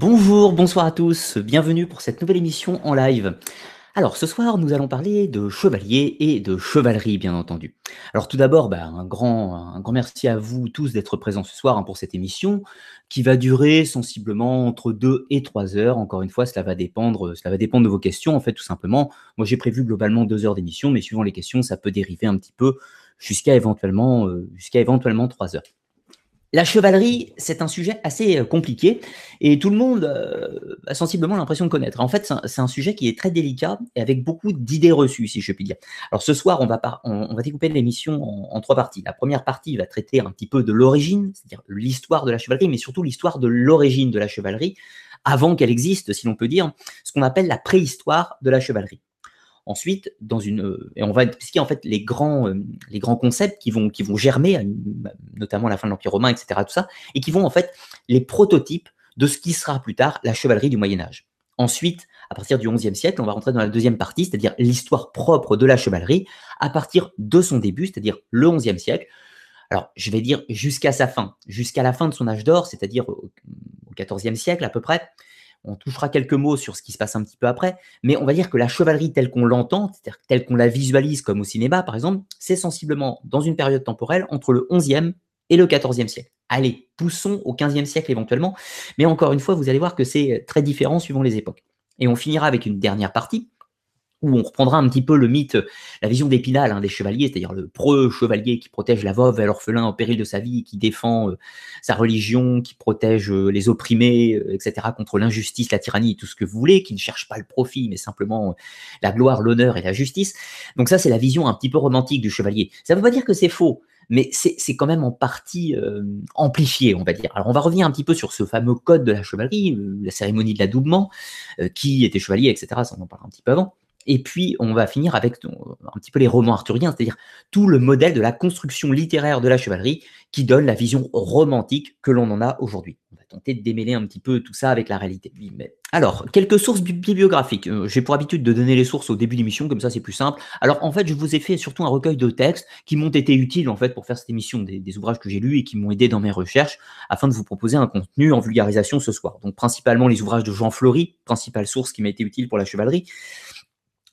Bonjour, bonsoir à tous, bienvenue pour cette nouvelle émission en live. Alors ce soir, nous allons parler de chevalier et de chevalerie, bien entendu. Alors tout d'abord, bah, un, grand, merci à vous tous d'être présents ce soir hein, pour cette émission qui va durer sensiblement entre 2 et 3 heures. Encore une fois, cela va dépendre, cela va dépendre de vos questions, en fait, tout simplement. Moi, j'ai prévu globalement 2 heures d'émission, mais suivant les questions, ça peut dériver un petit peu jusqu'à éventuellement, euh, jusqu'à éventuellement 3 heures. La chevalerie, c'est un sujet assez euh, compliqué et tout le monde euh, a sensiblement l'impression de connaître. En fait, c'est un, sujet qui est très délicat et avec beaucoup d'idées reçues, si je puis dire. Alors ce soir, on va, on, va découper l'émission en, trois parties. La première partie va traiter un petit peu de l'origine, c'est-à-dire l'histoire de la chevalerie, mais surtout l'histoire de l'origine de la chevalerie, avant qu'elle existe, si l'on peut dire, ce qu'on appelle la préhistoire de la chevalerie. Ensuite, dans une, et on va expliquer en fait les grands, euh, les grands concepts qui vont, qui vont germer, notamment à la fin de l'Empire romain, etc. Tout ça, et qui vont en fait les prototypes de ce qui sera plus tard la chevalerie du Moyen Âge. Ensuite, à partir du XIe siècle, on va rentrer dans la deuxième partie, c'est-à-dire l'histoire propre de la chevalerie, à partir de son début, c'est-à-dire le XIe siècle. Alors, je vais dire jusqu'à sa fin, jusqu'à la fin de son âge d'or, c'est-à-dire au XIVe siècle à peu près, on touchera quelques mots sur ce qui se passe un petit peu après, mais on va dire que la chevalerie telle qu'on l'entend, c'est-à-dire telle qu'on la visualise comme au cinéma par exemple, c'est sensiblement dans une période temporelle entre le 11e et le 14e siècle. Allez, poussons au 15e siècle éventuellement, mais encore une fois, vous allez voir que c'est très différent suivant les époques. Et on finira avec une dernière partie où on reprendra un petit peu le mythe, la vision d'Épinal hein, des chevaliers, c'est-à-dire le preux chevalier qui protège la veuve et l'orphelin au péril de sa vie, qui défend euh, sa religion, qui protège euh, les opprimés, euh, etc., contre l'injustice, la tyrannie, tout ce que vous voulez, qui ne cherche pas le profit, mais simplement la gloire, l'honneur et la justice. Donc ça, c'est la vision un petit peu romantique du chevalier. Ça ne veut pas dire que c'est faux, mais c'est quand même en partie amplifié, on va dire. Alors on va revenir un petit peu sur ce fameux code de la chevalerie, la cérémonie de l'adoubement, qui était chevalier, etc., ça on en parlera un petit peu avant. Et puis, on va finir avec euh, un petit peu les romans arthuriens, c'est-à-dire tout le modèle de la construction littéraire de la chevalerie qui donne la vision romantique que l'on en a aujourd'hui. On va tenter de démêler un petit peu tout ça avec la réalité. Alors, quelques sources bibliographiques. Euh, j'ai pour habitude de donner les sources au début d'émission, comme ça c'est plus simple. Alors, en fait, je vous ai fait surtout un recueil de textes qui m'ont été utiles en fait pour faire cette émission, des, des ouvrages que j'ai lus et qui m'ont aidé dans mes recherches afin de vous proposer un contenu en vulgarisation ce soir. Donc, principalement les ouvrages de Jean Flory, principale source qui m'a été utile pour la chevalerie.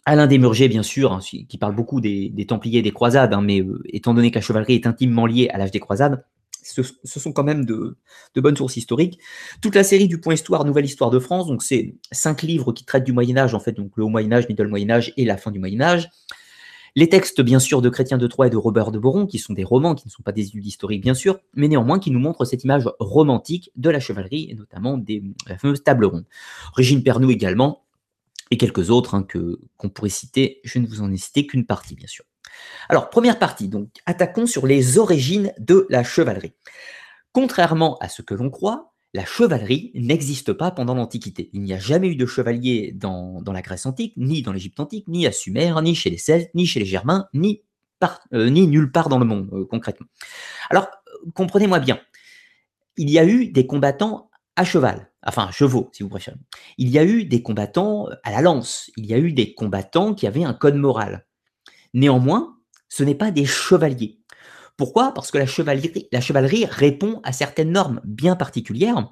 Alain Desmurger, bien sûr, hein, qui parle beaucoup des, Templiers et des croisades, hein, mais euh, étant donné que la chevalerie est intimement liée à l'âge des croisades, ce, sont quand même de, bonnes sources historiques. Toute la série du Point Histoire, Nouvelle Histoire de France, donc c'est cinq livres qui traitent du Moyen Âge, en fait, donc le Haut Moyen Âge, Middle Moyen Âge et la fin du Moyen Âge. Les textes, bien sûr, de Chrétien de Troyes et de Robert de Boron, qui sont des romans, qui ne sont pas des études historiques, bien sûr, mais néanmoins qui nous montrent cette image romantique de la chevalerie, et notamment des fameuses tables rondes. Régine Pernoud également, et quelques autres hein, que qu'on pourrait citer. Je ne vous en ai cité qu'une partie, bien sûr. Alors, première partie, donc attaquons sur les origines de la chevalerie. Contrairement à ce que l'on croit, la chevalerie n'existe pas pendant l'Antiquité. Il n'y a jamais eu de chevalier dans, la Grèce antique, ni dans l'Égypte antique, ni à Sumer, ni chez les Celtes, ni chez les Germains, ni, euh, ni nulle part dans le monde, euh, concrètement. Alors, comprenez-moi bien, il y a eu des combattants à cheval, enfin chevaux si vous préférez. Il y a eu des combattants à la lance, il y a eu des combattants qui avaient un code moral. Néanmoins, ce n'est pas des chevaliers. Pourquoi? Parce que la chevalerie, répond à certaines normes bien particulières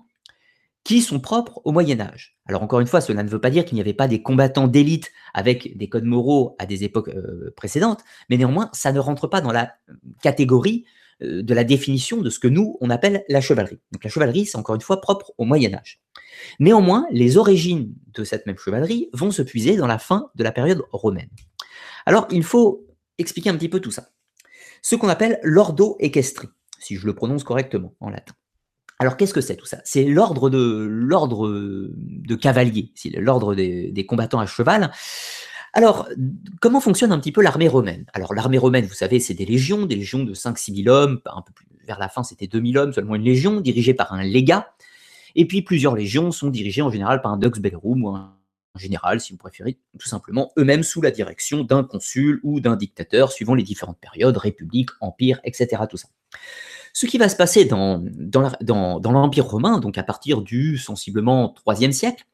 qui sont propres au Moyen Âge. Alors encore une fois, cela ne veut pas dire qu'il n'y avait pas des combattants d'élite avec des codes moraux à des époques euh, précédentes, mais néanmoins, ça ne rentre pas dans la catégorie euh, de la définition de ce que nous, on appelle la chevalerie. Donc la chevalerie, c'est encore une fois propre au Moyen Âge. Néanmoins, les origines de cette même chevalerie vont se puiser dans la fin de la période romaine. Alors, il faut expliquer un petit peu tout ça. Ce qu'on appelle l'ordo equestri, si je le prononce correctement en latin. Alors, qu'est-ce que c'est tout ça? C'est l'ordre de l'ordre de cavalier, l'ordre des, combattants à cheval, alors, comment fonctionne un petit peu l'armée romaine? Alors, l'armée romaine, vous savez, c'est des légions, des légions de 5-6 000 hommes, un vers la fin, c'était 2 000 hommes, seulement une légion, dirigée par un légat. Et puis, plusieurs légions sont dirigées en général par un dux bellorum ou un général, si vous préférez, tout simplement eux-mêmes sous la direction d'un consul ou d'un dictateur, suivant les différentes périodes, république, empire, etc. Tout ça. Ce qui va se passer dans, dans l'Empire romain, donc à partir du sensiblement 3e siècle,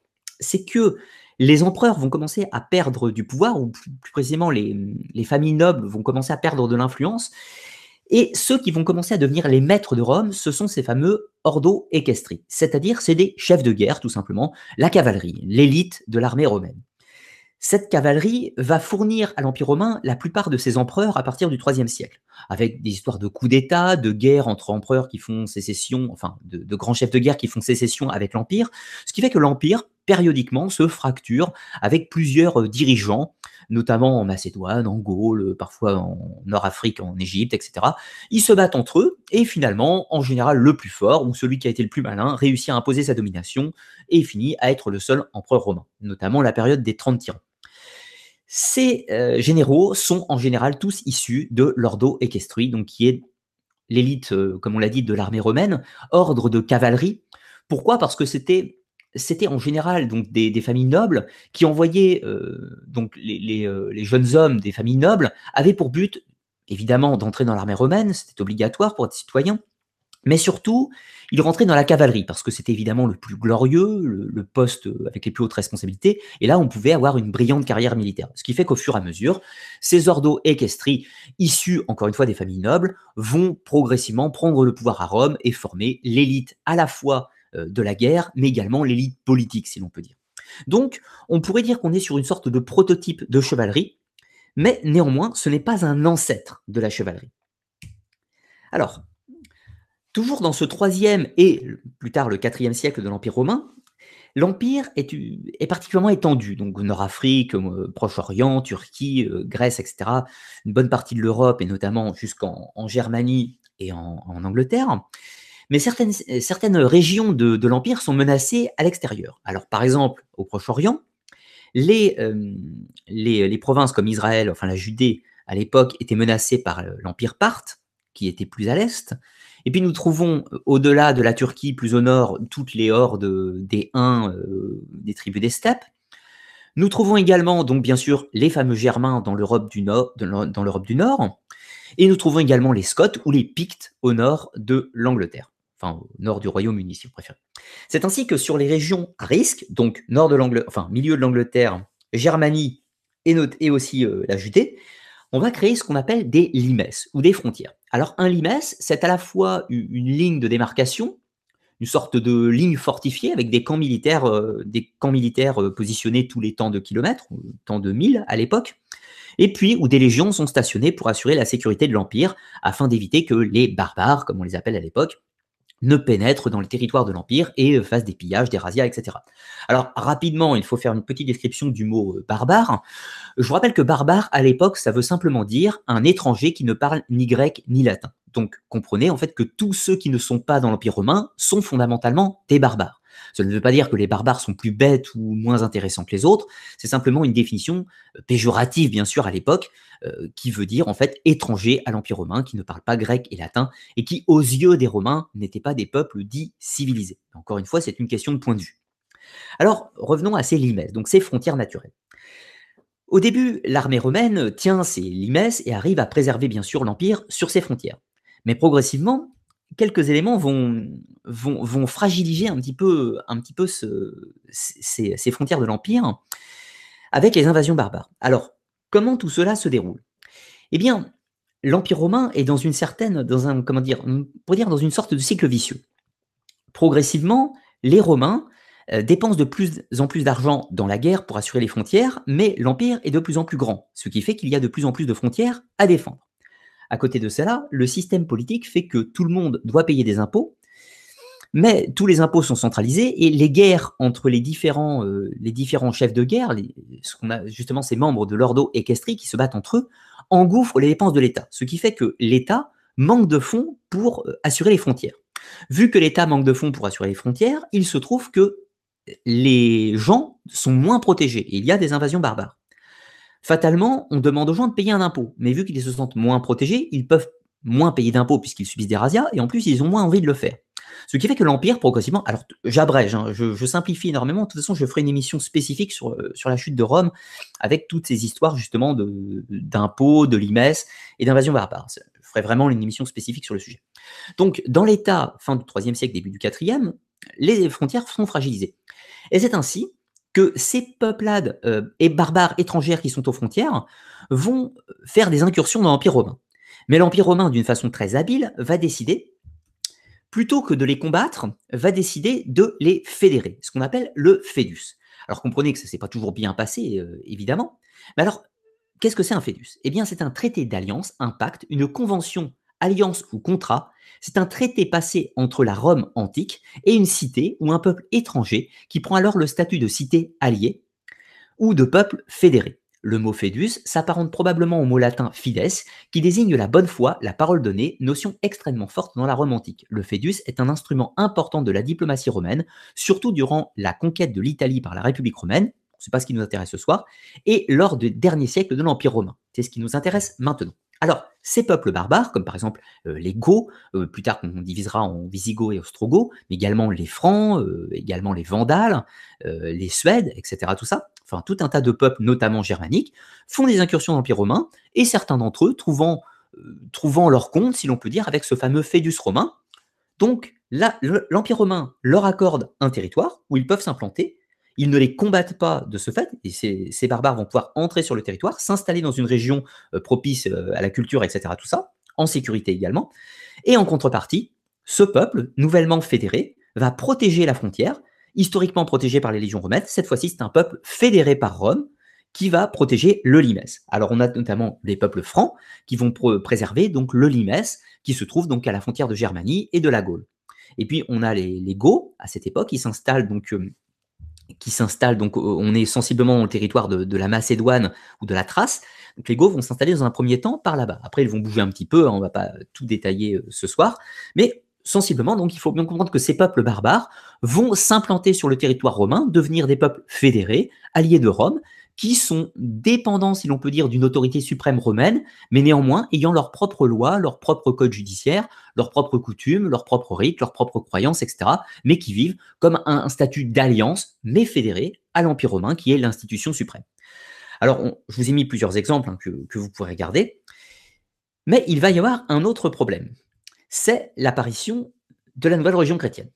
c'est que les empereurs vont commencer à perdre du pouvoir, ou plus, précisément les, familles nobles vont commencer à perdre de l'influence, Et ceux qui vont commencer à devenir les maîtres de Rome, ce sont ces fameux ordo equestri, c'est-à-dire c'est des chefs de guerre tout simplement, la cavalerie, l'élite de l'armée romaine. Cette cavalerie va fournir à l'Empire romain la plupart de ses empereurs à partir du IIIe siècle, avec des histoires de coups d'État, de guerres entre empereurs qui font sécession, enfin de, de grands chefs de guerre qui font sécession avec l'Empire, ce qui fait que l'Empire, périodiquement, se fracture avec plusieurs euh, dirigeants notamment en Macédoine, en Gaule, parfois en Nord-Afrique, en Égypte, etc. Ils se battent entre eux, et finalement, en général, le plus fort, ou celui qui a été le plus malin, réussit à imposer sa domination, et finit à être le seul empereur romain, notamment la période des 30 tyrans. Ces euh, généraux sont en général tous issus de l'ordo equestri, donc qui est l'élite, euh, comme on l'a dit, de l'armée romaine, ordre de cavalerie. Pourquoi? Parce que c'était c'était en général donc des, familles nobles qui envoyaient euh, donc les, euh, les, jeunes hommes des familles nobles avaient pour but évidemment d'entrer dans l'armée romaine, c'était obligatoire pour être citoyen, mais surtout ils rentraient dans la cavalerie parce que c'était évidemment le plus glorieux, le, poste avec les plus hautes responsabilités, et là on pouvait avoir une brillante carrière militaire. Ce qui fait qu'au fur et à mesure, ces ordos équestris, issus encore une fois des familles nobles, vont progressivement prendre le pouvoir à Rome et former l'élite à la fois de la guerre, mais également l'élite politique, si l'on peut dire. Donc, on pourrait dire qu'on est sur une sorte de prototype de chevalerie, mais néanmoins, ce n'est pas un ancêtre de la chevalerie. Alors, toujours dans ce troisième et plus tard le quatrième siècle de l'Empire romain, l'Empire est, particulièrement étendu, donc Nord-Afrique, euh, Proche-Orient, Turquie, euh, Grèce, etc., une bonne partie de l'Europe et notamment jusqu'en Germanie et en Angleterre mais certaines, euh, régions de, l'Empire sont menacées à l'extérieur. Alors par exemple, au Proche-Orient, les, euh, provinces comme Israël, enfin la Judée à l'époque, étaient menacées par euh, l'Empire parthe, qui était plus à l'est. Et puis nous trouvons au-delà de la Turquie, plus au nord, toutes les hordes des Huns, des tribus des steppes. Nous trouvons également, donc bien sûr, les fameux Germains dans l'Europe du Nord, dans l'Europe du Nord, et nous trouvons également les Scots ou les Pictes au nord de l'Angleterre enfin au nord du Royaume-Uni si vous préférez. C'est ainsi que sur les régions à risque, donc nord de l'Angleterre, enfin milieu de l'Angleterre, Germanie et, et aussi euh, la Judée, on va créer ce qu'on appelle des limes ou des frontières. Alors un limes, c'est à la fois une ligne de démarcation, une sorte de ligne fortifiée avec des camps militaires, euh, des camps militaires euh, positionnés tous les temps de kilomètres, temps de milles à l'époque, et puis où des légions sont stationnées pour assurer la sécurité de l'Empire, afin d'éviter que les barbares, comme on les appelle à l'époque, ne pénètre dans le territoire de l'Empire et euh, fasse des pillages, des razzias, etc. Alors rapidement, il faut faire une petite description du mot euh, barbare. Je vous rappelle que barbare, à l'époque, ça veut simplement dire un étranger qui ne parle ni grec ni latin. Donc comprenez en fait que tous ceux qui ne sont pas dans l'Empire romain sont fondamentalement des barbares. Ça ne veut pas dire que les barbares sont plus bêtes ou moins intéressants que les autres, c'est simplement une définition euh, péjorative, bien sûr, à l'époque, euh, qui veut dire en fait étranger à l'Empire romain, qui ne parle pas grec et latin, et qui, aux yeux des Romains, n'étaient pas des peuples dits civilisés. Encore une fois, c'est une question de point de vue. Alors, revenons à ces limes, donc ces frontières naturelles. Au début, l'armée romaine tient ces limes et arrive à préserver bien sûr l'Empire sur ses frontières. Mais progressivement, quelques éléments vont, fragiliser un petit peu, ces, frontières de l'Empire avec les invasions barbares. Alors, comment tout cela se déroule? Eh bien, l'Empire romain est dans une certaine, dans un, comment dire, dire dans une sorte de cycle vicieux. Progressivement, les Romains euh, dépensent de plus en plus d'argent dans la guerre pour assurer les frontières, mais l'Empire est de plus en plus grand, ce qui fait qu'il y a de plus en plus de frontières à défendre. À côté de cela, le système politique fait que tout le monde doit payer des impôts, mais tous les impôts sont centralisés et les guerres entre les différents, euh, chefs de guerre, ce qu'on a justement ces membres de l'ordo équestri qui se battent entre eux, engouffrent les dépenses de l'État. Ce qui fait que l'État manque de fonds pour euh, assurer les frontières. Vu que l'État manque de fonds pour assurer les frontières, il se trouve que les gens sont moins protégés et il y a des invasions barbares. Fatalement, on demande aux gens de payer un impôt, mais vu qu'ils se sentent moins protégés, ils peuvent moins payer d'impôts puisqu'ils subissent des razzias, et en plus, ils ont moins envie de le faire. Ce qui fait que l'Empire, progressivement, alors j'abrège, hein, je, simplifie énormément, de toute façon, je ferai une émission spécifique sur, euh, sur la chute de Rome, avec toutes ces histoires justement d'impôts, de, limes et d'invasion barbare. Je ferai vraiment une émission spécifique sur le sujet. Donc, dans l'État, fin du 3 siècle, début du 4e, les frontières sont fragilisées. Et c'est ainsi que ces peuplades euh, et barbares étrangères qui sont aux frontières vont faire des incursions dans l'Empire romain. Mais l'Empire romain, d'une façon très habile, va décider, plutôt que de les combattre, va décider de les fédérer, ce qu'on appelle le fédus. Alors comprenez que ça ne s'est pas toujours bien passé, euh, évidemment. Mais alors, qu'est-ce que c'est un fédus? Eh bien, c'est un traité d'alliance, un pacte, une convention, alliance ou contrat. C'est un traité passé entre la Rome antique et une cité ou un peuple étranger qui prend alors le statut de cité alliée ou de peuple fédéré. Le mot fedus s'apparente probablement au mot latin fides, qui désigne la bonne foi, la parole donnée, notion extrêmement forte dans la Rome antique. Le fedus est un instrument important de la diplomatie romaine, surtout durant la conquête de l'Italie par la République romaine, c'est pas ce qui nous intéresse ce soir, et lors des derniers siècles de l'Empire romain. C'est ce qui nous intéresse maintenant. Alors, ces peuples barbares, comme par exemple euh, les Goths, euh, plus tard qu'on divisera en Visigoths et Ostrogoths, mais également les Francs, euh, également les Vandales, les Suèdes, etc., tout ça, enfin tout un tas de peuples, notamment germaniques, font des incursions dans l'Empire romain, et certains d'entre eux trouvant, trouvant leur compte, si l'on peut dire, avec ce fameux Fédus romain. Donc, l'Empire romain leur accorde un territoire où ils peuvent s'implanter, ils ne les combattent pas de ce fait, et ces, barbares vont pouvoir entrer sur le territoire, s'installer dans une région euh, propice euh, à la culture, etc., tout ça, en sécurité également. Et en contrepartie, ce peuple, nouvellement fédéré, va protéger la frontière, historiquement protégé par les légions romaines. Cette fois-ci, c'est un peuple fédéré par Rome qui va protéger le limès. Alors, on a notamment les peuples francs qui vont préserver donc le limès, qui se trouve donc à la frontière de Germanie et de la Gaule. Et puis, on a les, les à cette époque, ils s'installent donc euh, qui s'installe, donc on est sensiblement dans le territoire de, la Macédoine ou de la Thrace. Les Goths vont s'installer dans un premier temps par là-bas. Après, ils vont bouger un petit peu, hein, on ne va pas tout détailler euh, ce soir, mais sensiblement, donc il faut bien comprendre que ces peuples barbares vont s'implanter sur le territoire romain, devenir des peuples fédérés, alliés de Rome, qui sont dépendants, si l'on peut dire, d'une autorité suprême romaine, mais néanmoins ayant leurs propres lois, leur propre code judiciaire, leurs propres coutumes, leurs propres rites, leurs propres croyances, etc., mais qui vivent comme un, statut d'alliance, mais fédéré à l'Empire romain, qui est l'institution suprême. Alors, je vous ai mis plusieurs exemples hein, que, vous pourrez regarder, mais il va y avoir un autre problème. C'est l'apparition de la nouvelle religion chrétienne.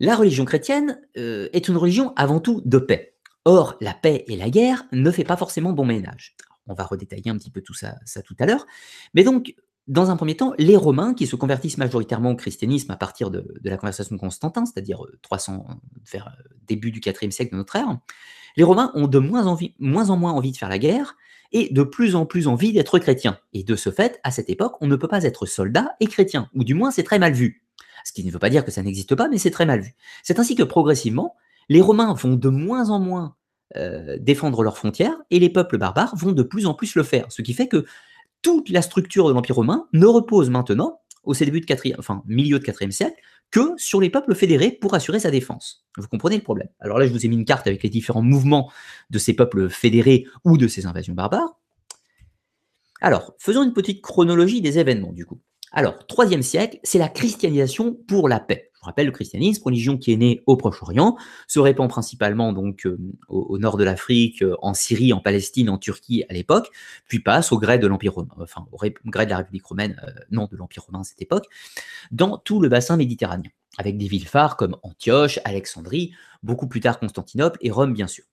La religion chrétienne euh, est une religion avant tout de paix. Or, la paix et la guerre ne fait pas forcément bon ménage. On va redétailler un petit peu tout ça, tout à l'heure. Mais donc, dans un premier temps, les Romains, qui se convertissent majoritairement au christianisme à partir de, la conversation de Constantin, c'est-à-dire 300 euh, vers euh, début du IVe siècle de notre ère, les Romains ont de moins, moins en moins envie de faire la guerre et de plus en plus envie d'être chrétiens. Et de ce fait, à cette époque, on ne peut pas être soldat et chrétien, ou du moins c'est très mal vu. Ce qui ne veut pas dire que ça n'existe pas, mais c'est très mal vu. C'est ainsi que progressivement, les Romains vont de moins en moins euh, défendre leurs frontières et les peuples barbares vont de plus en plus le faire. Ce qui fait que toute la structure de l'Empire romain ne repose maintenant, au début de 4 enfin, milieu de 4e siècle, que sur les peuples fédérés pour assurer sa défense. Vous comprenez le problème. Alors là, je vous ai mis une carte avec les différents mouvements de ces peuples fédérés ou de ces invasions barbares. Alors, faisons une petite chronologie des événements du coup. Alors, troisième siècle, c'est la christianisation pour la paix. Rappelle, le christianisme, religion qui est née au Proche-Orient, se répand principalement donc euh, au, nord de l'Afrique, euh, en Syrie, en Palestine, en Turquie à l'époque, puis passe au gré de l'Empire romain, enfin au gré de la République romaine, euh, non de l'Empire romain à cette époque, dans tout le bassin méditerranéen, avec des villes phares comme Antioche, Alexandrie, beaucoup plus tard Constantinople et Rome bien sûr.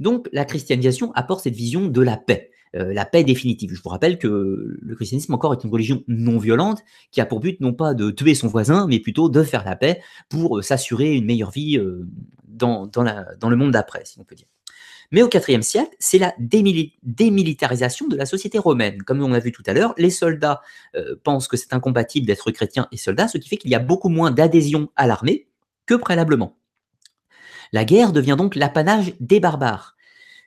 Donc la christianisation apporte cette vision de la paix, euh, la paix définitive. Je vous rappelle que le christianisme encore est une religion non violente qui a pour but non pas de tuer son voisin, mais plutôt de faire la paix pour euh, s'assurer une meilleure vie euh, dans, dans, le monde d'après, si on peut dire. Mais au IVe siècle, c'est la démilitarisation de la société romaine. Comme on l'a vu tout à l'heure, les soldats pensent que c'est incompatible d'être chrétien et soldat, ce qui fait qu'il y a beaucoup moins d'adhésion à l'armée que préalablement. La guerre devient donc l'apanage des barbares.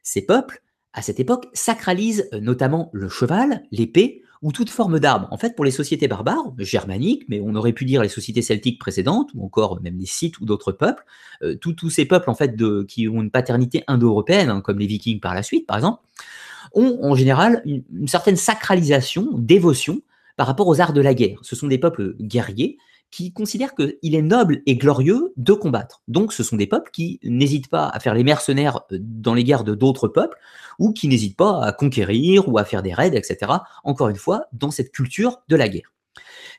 Ces peuples à cette époque, sacralise euh, notamment le cheval, l'épée ou toute forme d'arme. En fait, pour les sociétés barbares, germaniques, mais on aurait pu dire les sociétés celtiques précédentes, ou encore même les Scythes ou d'autres peuples, euh, tous ces peuples en fait qui ont une paternité indo-européenne, hein, comme les Vikings par la suite, par exemple, ont en général une certaine sacralisation, dévotion par rapport aux arts de la guerre. Ce sont des peuples guerriers qui considèrent qu'il est noble et glorieux de combattre. Donc ce sont des peuples qui n'hésitent pas à faire les mercenaires euh, dans les guerres de d'autres peuples, ou qui n'hésitent pas à conquérir ou à faire des raids, etc. Encore une fois, dans cette culture de la guerre.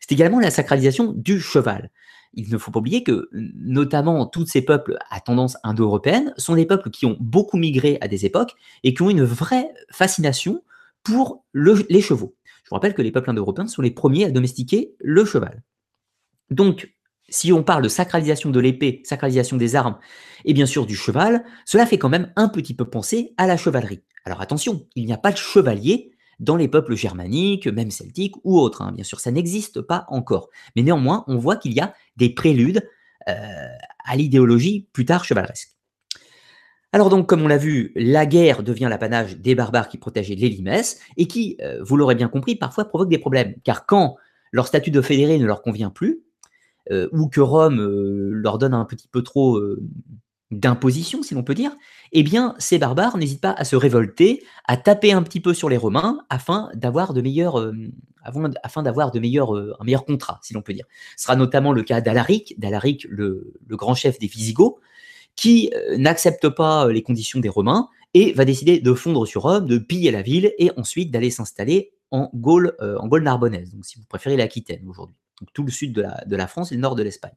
C'est également la sacralisation du cheval. Il ne faut pas oublier que, notamment, tous ces peuples à tendance indo-européenne sont des peuples qui ont beaucoup migré à des époques et qui ont une vraie fascination pour les chevaux. Je vous rappelle que les peuples indo-européens sont les premiers à domestiquer le cheval. Donc, si on parle de sacralisation de l'épée, sacralisation des armes, et bien sûr du cheval, cela fait quand même un petit peu penser à la chevalerie. Alors attention, il n'y a pas de chevalier dans les peuples germaniques, même celtiques ou autres. Hein. Bien sûr, ça n'existe pas encore. Mais néanmoins, on voit qu'il y a des préludes euh, à l'idéologie plus tard chevaleresque. Alors donc, comme on l'a vu, la guerre devient l'apanage des barbares qui protégeaient les limesses et qui, euh, vous l'aurez bien compris, parfois provoque des problèmes. Car quand leur statut de fédéré ne leur convient plus, ou que Rome euh, leur donne un petit peu trop euh, d'imposition, si l'on peut dire, eh bien, ces barbares n'hésitent pas à se révolter, à taper un petit peu sur les Romains afin d'avoir de meilleurs, un meilleur contrat, si l'on peut dire. Ce sera notamment le cas d'Alaric, d'Alaric, le, le, grand chef des Visigoths, qui n'accepte pas les conditions des Romains et va décider de fondre sur Rome, de piller la ville et ensuite d'aller s'installer en Gaule, en Gaule narbonnaise, donc si vous préférez l'Aquitaine aujourd'hui tout le sud de la, France et le nord de l'Espagne.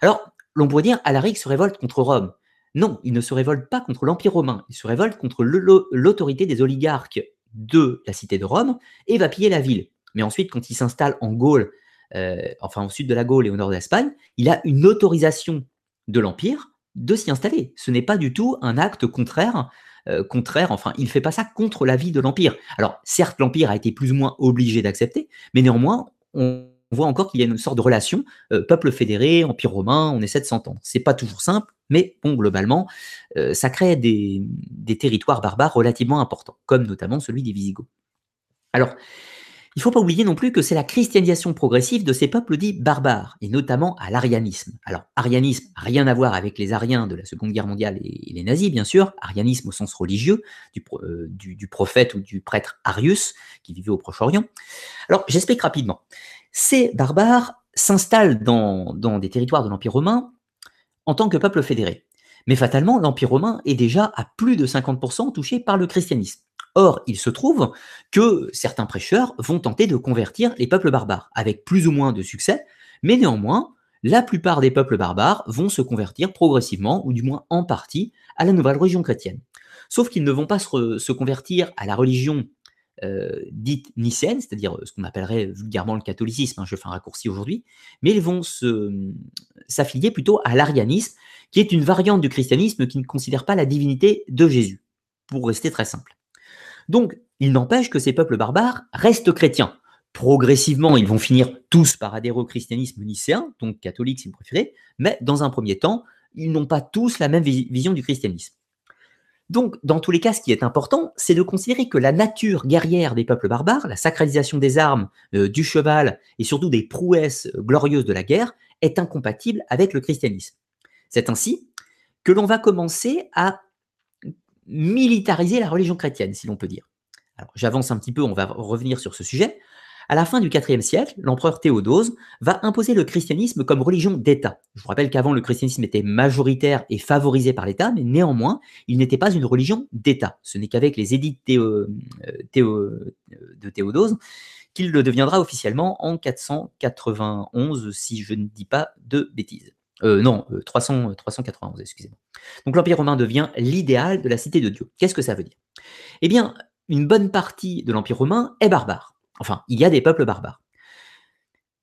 Alors, l'on pourrait dire, Alaric se révolte contre Rome. Non, il ne se révolte pas contre l'Empire romain, il se révolte contre l'autorité des oligarques de la cité de Rome et va piller la ville. Mais ensuite, quand il s'installe en Gaule, euh, enfin au sud de la Gaule et au nord de l'Espagne, il a une autorisation de l'Empire de s'y installer. Ce n'est pas du tout un acte contraire euh, contraire, enfin, il ne fait pas ça contre la vie de l'Empire. Alors, certes, l'Empire a été plus ou moins obligé d'accepter, mais néanmoins, on, on voit encore qu'il y a une sorte de relation euh, peuple fédéré, empire romain, on essaie de s'entendre. C'est pas toujours simple, mais bon, globalement, euh, ça crée des, territoires barbares relativement importants, comme notamment celui des Visigoths. Alors, il ne faut pas oublier non plus que c'est la christianisation progressive de ces peuples dits barbares, et notamment à l'arianisme. Alors, arianisme, rien à voir avec les ariens de la Seconde Guerre mondiale et, les nazis, bien sûr. Arianisme au sens religieux, euh, du, du prophète ou du prêtre Arius, qui vivait au Proche-Orient. Alors, j'explique rapidement. Ces barbares s'installent dans, des territoires de l'Empire romain en tant que peuple fédéré. Mais fatalement, l'Empire romain est déjà à plus de 50% touché par le christianisme. Or, il se trouve que certains prêcheurs vont tenter de convertir les peuples barbares, avec plus ou moins de succès, mais néanmoins, la plupart des peuples barbares vont se convertir progressivement, ou du moins en partie, à la nouvelle religion chrétienne. Sauf qu'ils ne vont pas se convertir à la religion dite nicéenne, c'est-à-dire euh, ce qu'on appellerait vulgairement le catholicisme, hein, je fais un raccourci aujourd'hui, mais ils vont s'affilier plutôt à l'arianisme, qui est une variante du christianisme qui ne considère pas la divinité de Jésus, pour rester très simple. Donc, il n'empêche que ces peuples barbares restent chrétiens. Progressivement, ils vont finir tous par adhérer au christianisme nicéen, donc catholique si vous préférez, mais dans un premier temps, ils n'ont pas tous la même vision du christianisme. Donc, dans tous les cas, ce qui est important, c'est de considérer que la nature guerrière des peuples barbares, la sacralisation des armes, euh, du cheval et surtout des prouesses euh, glorieuses de la guerre, est incompatible avec le christianisme. C'est ainsi que l'on va commencer à militariser la religion chrétienne, si l'on peut dire. J'avance un petit peu, on va revenir sur ce sujet. À la fin du IVe siècle, l'empereur Théodose va imposer le christianisme comme religion d'État. Je vous rappelle qu'avant, le christianisme était majoritaire et favorisé par l'État, mais néanmoins, il n'était pas une religion d'État. Ce n'est qu'avec les édits euh, euh, de Théodose qu'il le deviendra officiellement en 491, si je ne dis pas de bêtises. Euh, non, 300, 391, excusez-moi. Donc l'Empire romain devient l'idéal de la cité de Dieu. Qu'est-ce que ça veut dire? Eh bien, une bonne partie de l'Empire romain est barbare. Enfin, il y a des peuples barbares.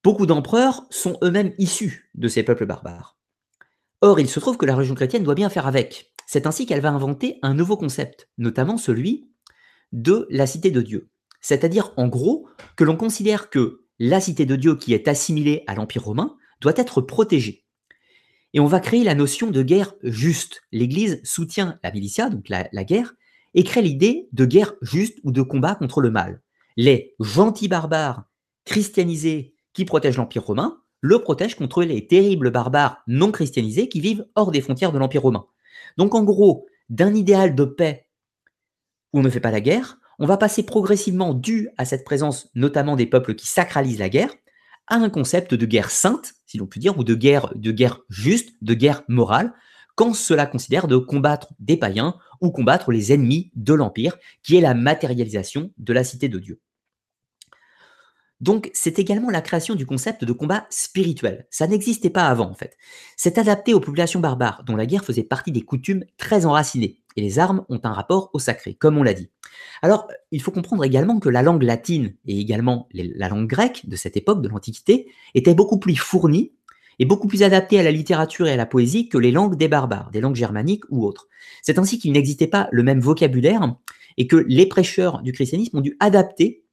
Beaucoup d'empereurs sont eux-mêmes issus de ces peuples barbares. Or, il se trouve que la religion chrétienne doit bien faire avec. C'est ainsi qu'elle va inventer un nouveau concept, notamment celui de la cité de Dieu. C'est-à-dire, en gros, que l'on considère que la cité de Dieu qui est assimilée à l'Empire romain doit être protégée. Et on va créer la notion de guerre juste. L'Église soutient la militia, donc la, la guerre, et crée l'idée de guerre juste ou de combat contre le mal les gentils barbares christianisés qui protègent l'Empire romain le protègent contre les terribles barbares non christianisés qui vivent hors des frontières de l'Empire romain. Donc en gros, d'un idéal de paix où on ne fait pas la guerre, on va passer progressivement, dû à cette présence notamment des peuples qui sacralisent la guerre, à un concept de guerre sainte, si l'on peut dire, ou de guerre, de guerre juste, de guerre morale, quand cela considère de combattre des païens ou combattre les ennemis de l'Empire, qui est la matérialisation de la cité de Dieu. Donc, c'est également la création du concept de combat spirituel. Ça n'existait pas avant, en fait. C'est adapté aux populations barbares, dont la guerre faisait partie des coutumes très enracinées, et les armes ont un rapport au sacré, comme on l'a dit. Alors, il faut comprendre également que la langue latine et également la langue grecque de cette époque de l'Antiquité étaient beaucoup plus fournies et beaucoup plus adaptées à la littérature et à la poésie que les langues des barbares, des langues germaniques ou autres. C'est ainsi qu'il n'existait pas le même vocabulaire et que les prêcheurs du christianisme ont dû adapter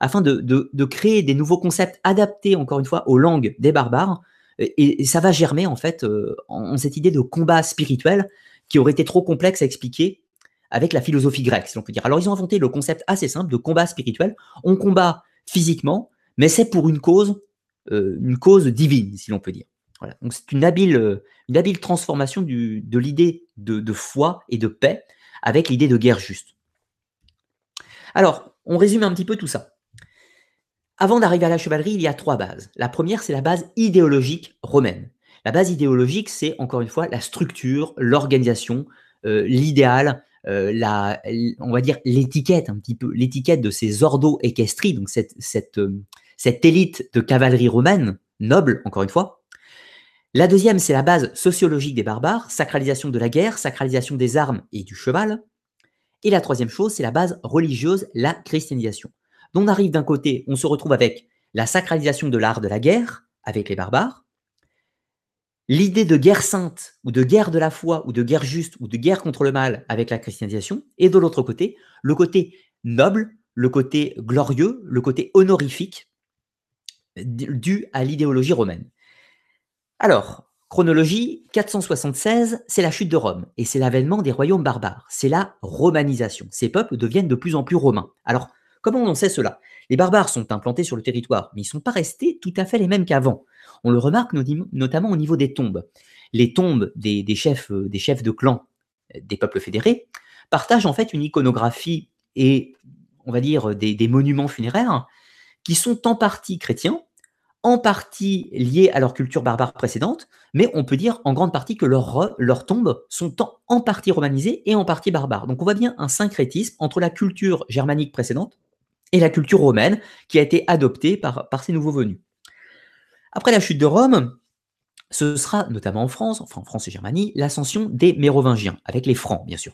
afin de, créer des nouveaux concepts adaptés, encore une fois, aux langues des barbares. Et, ça va germer, en fait, euh, en, cette idée de combat spirituel qui aurait été trop complexe à expliquer avec la philosophie grecque, si l'on peut dire. Alors, ils ont inventé le concept assez simple de combat spirituel. On combat physiquement, mais c'est pour une cause, euh, une cause divine, si l'on peut dire. C'est une habile, euh, transformation de l'idée de, foi et de paix avec l'idée de guerre juste. Alors, on résume un petit peu tout ça. Avant d'arriver à la chevalerie, il y a trois bases. La première, c'est la base idéologique romaine. La base idéologique, c'est encore une fois la structure, l'organisation, euh, l'idéal, euh, on va dire l'étiquette un petit peu, l'étiquette de ces ordo équestri, donc cette élite de cavalerie romaine, noble, encore une fois. La deuxième, c'est la base sociologique des barbares, sacralisation de la guerre, sacralisation des armes et du cheval. Et la troisième chose, c'est la base religieuse, la christianisation. Donc on arrive d'un côté, on se retrouve avec la sacralisation de l'art de la guerre avec les barbares, l'idée de guerre sainte ou de guerre de la foi ou de guerre juste ou de guerre contre le mal avec la christianisation, et de l'autre côté, le côté noble, le côté glorieux, le côté honorifique dû à l'idéologie romaine. Alors, chronologie, 476, c'est la chute de Rome, et c'est l'avènement des royaumes barbares, c'est la romanisation. Ces peuples deviennent de plus en plus romains. Alors, Comment on sait cela? Les barbares sont implantés sur le territoire, mais ils ne sont pas restés tout à fait les mêmes qu'avant. On le remarque notamment au niveau des tombes. Les tombes des, chefs, euh, des de clans euh, des peuples fédérés partagent en fait une iconographie et, on va dire, des, monuments funéraires qui sont en partie chrétiens, en partie liés à leur culture barbare précédente, mais on peut dire en grande partie que leurs tombes sont en, partie romanisées et en partie barbares. Donc on voit bien un syncrétisme entre la culture germanique précédente et la culture romaine qui a été adoptée par, par ces nouveaux venus. Après la chute de Rome, ce sera notamment en France, enfin en France et Germanie, l'ascension des Mérovingiens, avec les Francs bien sûr.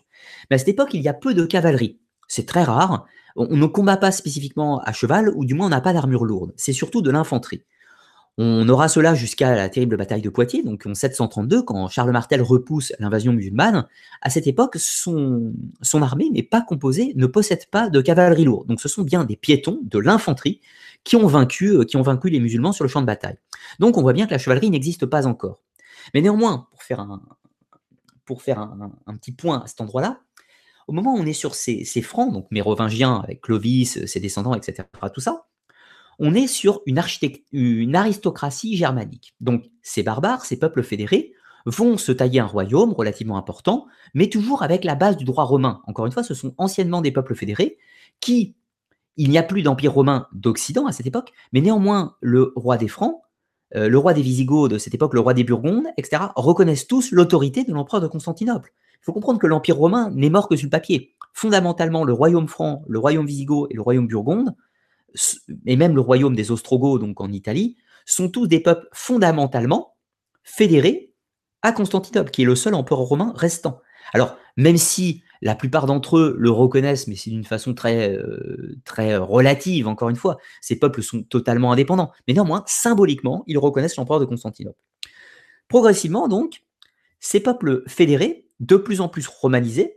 Mais à cette époque, il y a peu de cavalerie. C'est très rare. On ne combat pas spécifiquement à cheval, ou du moins on n'a pas d'armure lourde. C'est surtout de l'infanterie. On aura cela jusqu'à la terrible bataille de Poitiers, donc en 732, quand Charles Martel repousse l'invasion musulmane. À cette époque, son, armée n'est pas composée, ne possède pas de cavalerie lourde. Donc ce sont bien des piétons, de l'infanterie, qui ont vaincu, euh, qui ont vaincu les musulmans sur le champ de bataille. Donc on voit bien que la chevalerie n'existe pas encore. Mais néanmoins, pour faire un, pour faire un, petit point à cet endroit-là, au moment où on est sur ces, ces francs, donc mérovingiens avec Clovis, ses descendants, etc., tout ça, on est sur une, aristocratie germanique. Donc ces barbares, ces peuples fédérés, vont se tailler un royaume relativement important, mais toujours avec la base du droit romain. Encore une fois, ce sont anciennement des peuples fédérés qui, il n'y a plus d'empire romain d'Occident à cette époque, mais néanmoins le roi des Francs, euh, le roi des Visigoths de cette époque, le roi des Burgondes, etc., reconnaissent tous l'autorité de l'empereur de Constantinople. Il faut comprendre que l'empire romain n'est mort que sur le papier. Fondamentalement, le royaume franc, le royaume visigoth et le royaume burgonde et même le royaume des Ostrogoths, donc en Italie, sont tous des peuples fondamentalement fédérés à Constantinople, qui est le seul empereur romain restant. Alors, même si la plupart d'entre eux le reconnaissent, mais c'est d'une façon très, euh, très relative, encore une fois, ces peuples sont totalement indépendants, mais néanmoins, symboliquement, ils reconnaissent l'empereur de Constantinople. Progressivement, donc, ces peuples fédérés, de plus en plus romanisés,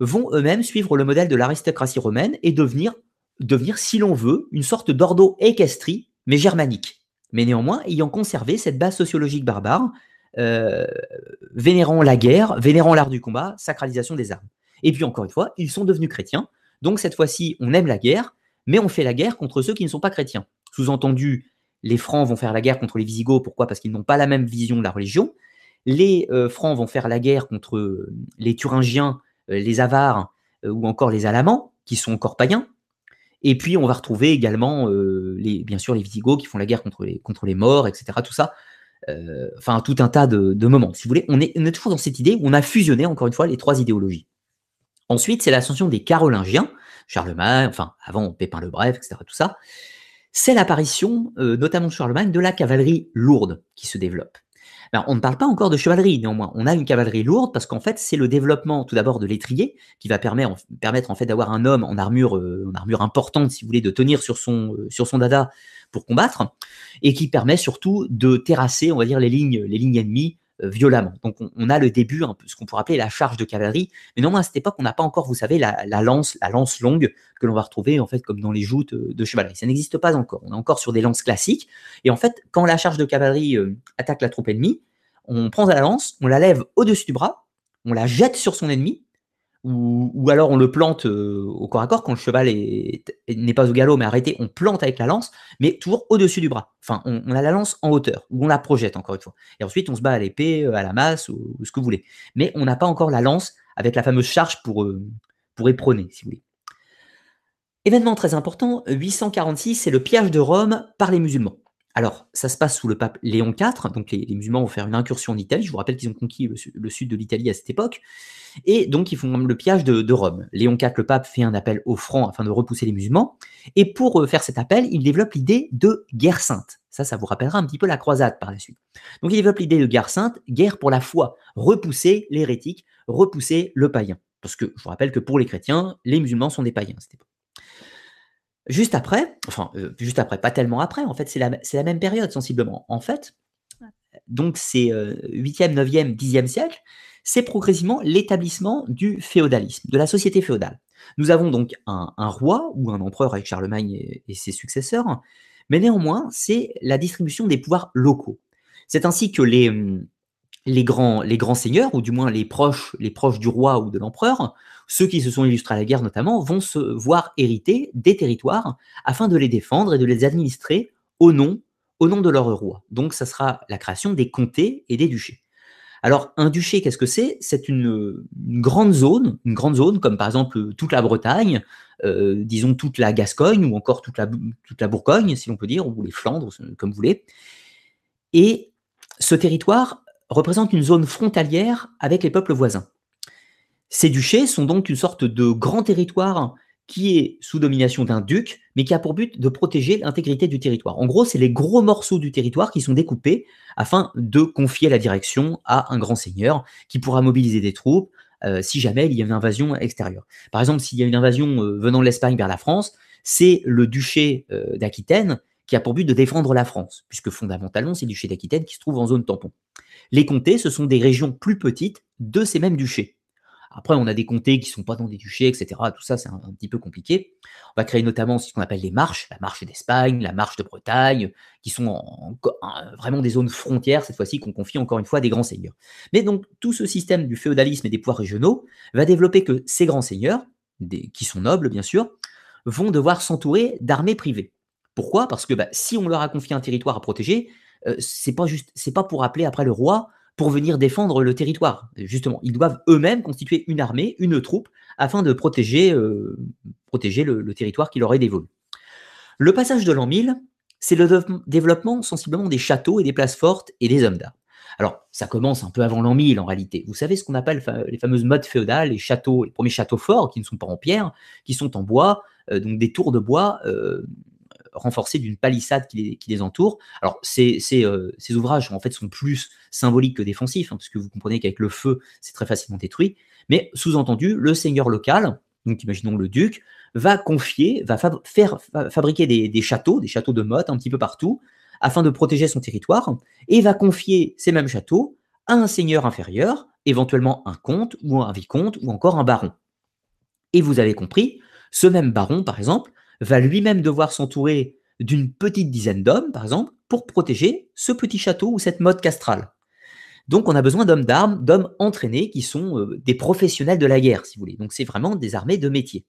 vont eux-mêmes suivre le modèle de l'aristocratie romaine et devenir devenir, si l'on veut, une sorte d'ordo équestrie, mais germanique. Mais néanmoins, ayant conservé cette base sociologique barbare, euh, vénérant la guerre, vénérant l'art du combat, sacralisation des armes. Et puis encore une fois, ils sont devenus chrétiens. Donc cette fois-ci, on aime la guerre, mais on fait la guerre contre ceux qui ne sont pas chrétiens. Sous-entendu, les Francs vont faire la guerre contre les Visigoths. Pourquoi? Parce qu'ils n'ont pas la même vision de la religion. Les euh, Francs vont faire la guerre contre les Thuringiens, euh, les Avars ou encore les Alamans, qui sont encore païens. Et puis, on va retrouver également, euh, les, bien sûr, les Visigoths qui font la guerre contre les, contre les morts, etc. Tout ça. Euh, enfin, tout un tas de, moments. Si vous voulez, on est, on est, toujours dans cette idée où on a fusionné, encore une fois, les trois idéologies. Ensuite, c'est l'ascension des Carolingiens, Charlemagne, enfin, avant Pépin le Bref, etc. Tout ça. c'est l'apparition, euh, notamment de Charlemagne, de la cavalerie lourde qui se développe. Ben, on ne parle pas encore de chevalerie, néanmoins. On a une cavalerie lourde parce qu'en fait, c'est le développement tout d'abord de l'étrier qui va permettre, en fait d'avoir un homme en armure, euh, en armure importante, si vous voulez, de tenir sur son, euh, sur son dada pour combattre, et qui permet surtout de terrasser, on va dire, les lignes, les lignes ennemies violemment. Donc on, a le début, ce qu'on pourrait appeler la charge de cavalerie. Mais non, à cette époque, on n'a pas encore, vous savez, la, lance, la lance longue que l'on va retrouver en fait comme dans les joutes euh, de chevalerie. Ça n'existe pas encore. On est encore sur des lances classiques. Et en fait, quand la charge de cavalerie euh, attaque la troupe ennemie, on prend la lance, on la lève au-dessus du bras, on la jette sur son ennemi, ou, alors on le plante euh, au corps à corps quand le cheval n'est pas au galop mais arrêté, on plante avec la lance, mais toujours au-dessus du bras. Enfin, on, a la lance en hauteur, ou on la projette encore une fois. Et ensuite, on se bat à l'épée, euh, à la masse, ou, ce que vous voulez. Mais on n'a pas encore la lance avec la fameuse charge pour, euh, si vous voulez. Événement très important, 846, c'est le pillage de Rome par les musulmans. Alors, ça se passe sous le pape Léon IV, donc les, musulmans vont faire une incursion en Italie. Je vous rappelle qu'ils ont conquis le, sud de l'Italie à cette époque. Et donc, ils font le pillage de, Rome. Léon IV, le pape, fait un appel au franc afin de repousser les musulmans. Et pour euh, faire cet appel, il développe l'idée de guerre sainte. Ça, ça vous rappellera un petit peu la croisade par la suite. Donc, il développe l'idée de guerre sainte, guerre pour la foi, repousser l'hérétique, repousser le païen. Parce que je vous rappelle que pour les chrétiens, les musulmans sont des païens à cette époque. Juste après, enfin, euh, juste après, pas tellement après, en fait, c'est la, même période sensiblement. En fait, donc c'est 8e, 9e, 10e siècle, c'est progressivement l'établissement du féodalisme, de la société féodale. Nous avons donc un, roi ou un empereur avec Charlemagne et, ses successeurs, mais néanmoins, c'est la distribution des pouvoirs locaux. C'est ainsi que les, les, grands, les grands seigneurs, ou du moins les proches, les proches du roi ou de l'empereur, ceux qui se sont illustrés à la guerre notamment, vont se voir hériter des territoires afin de les défendre et de les administrer au nom, au nom de leur roi. Donc ça sera la création des comtés et des duchés. Alors un duché, qu'est-ce que c'est? C'est une, grande zone, une grande zone comme par exemple toute la Bretagne, euh, disons toute la Gascogne ou encore toute la, toute la Bourgogne, si l'on peut dire, ou les Flandres, comme vous voulez. Et ce territoire représente une zone frontalière avec les peuples voisins. Ces duchés sont donc une sorte de grand territoire qui est sous domination d'un duc, mais qui a pour but de protéger l'intégrité du territoire. En gros, c'est les gros morceaux du territoire qui sont découpés afin de confier la direction à un grand seigneur qui pourra mobiliser des troupes euh, si jamais il y a une invasion extérieure. Par exemple, s'il y a une invasion euh, venant de l'Espagne vers la France, c'est le duché euh, d'Aquitaine qui a pour but de défendre la France, puisque fondamentalement, c'est le duché d'Aquitaine qui se trouve en zone tampon. Les comtés, ce sont des régions plus petites de ces mêmes duchés. Après, on a des comtés qui ne sont pas dans des duchés, etc. Tout ça, c'est un, petit peu compliqué. On va créer notamment ce qu'on appelle les marches, la marche d'Espagne, la marche de Bretagne, qui sont vraiment des zones frontières, cette fois-ci, qu'on confie encore une fois à des grands seigneurs. Mais donc, tout ce système du féodalisme et des pouvoirs régionaux va développer que ces grands seigneurs, qui sont nobles, bien sûr, vont devoir s'entourer d'armées privées. Pourquoi? Parce que bah, si on leur a confié un territoire à protéger, euh, c'est pas pas pour appeler après le roi pour venir défendre le territoire. Justement, ils doivent eux-mêmes constituer une armée, une troupe, afin de protéger, euh, le, territoire qui leur est dévolu. Le passage de l'an 1000, c'est le développement sensiblement des châteaux et des places fortes et des hommes d'armes. Alors, ça commence un peu avant l'an 1000 en réalité. Vous savez ce qu'on appelle les fameuses modes féodales, les châteaux, les premiers châteaux forts qui ne sont pas en pierre, qui sont en bois, euh, donc des tours de bois renforcés d'une palissade qui les, entoure. Alors, ces, euh, ces, ouvrages, en fait, sont plus symboliques que défensifs, hein, parce que vous comprenez qu'avec le feu, c'est très facilement détruit. Mais, sous-entendu, le seigneur local, donc imaginons le duc, va confier, va faire fabriquer des, châteaux, des châteaux de motte un petit peu partout, afin de protéger son territoire, et va confier ces mêmes châteaux à un seigneur inférieur, éventuellement un comte ou un vicomte ou encore un baron. Et vous avez compris, ce même baron, par exemple, va lui-même devoir s'entourer d'une petite dizaine d'hommes, par exemple, pour protéger ce petit château ou cette mode castrale. Donc on a besoin d'hommes d'armes, d'hommes entraînés qui sont euh, des professionnels de la guerre, si vous voulez. Donc c'est vraiment des armées de métier.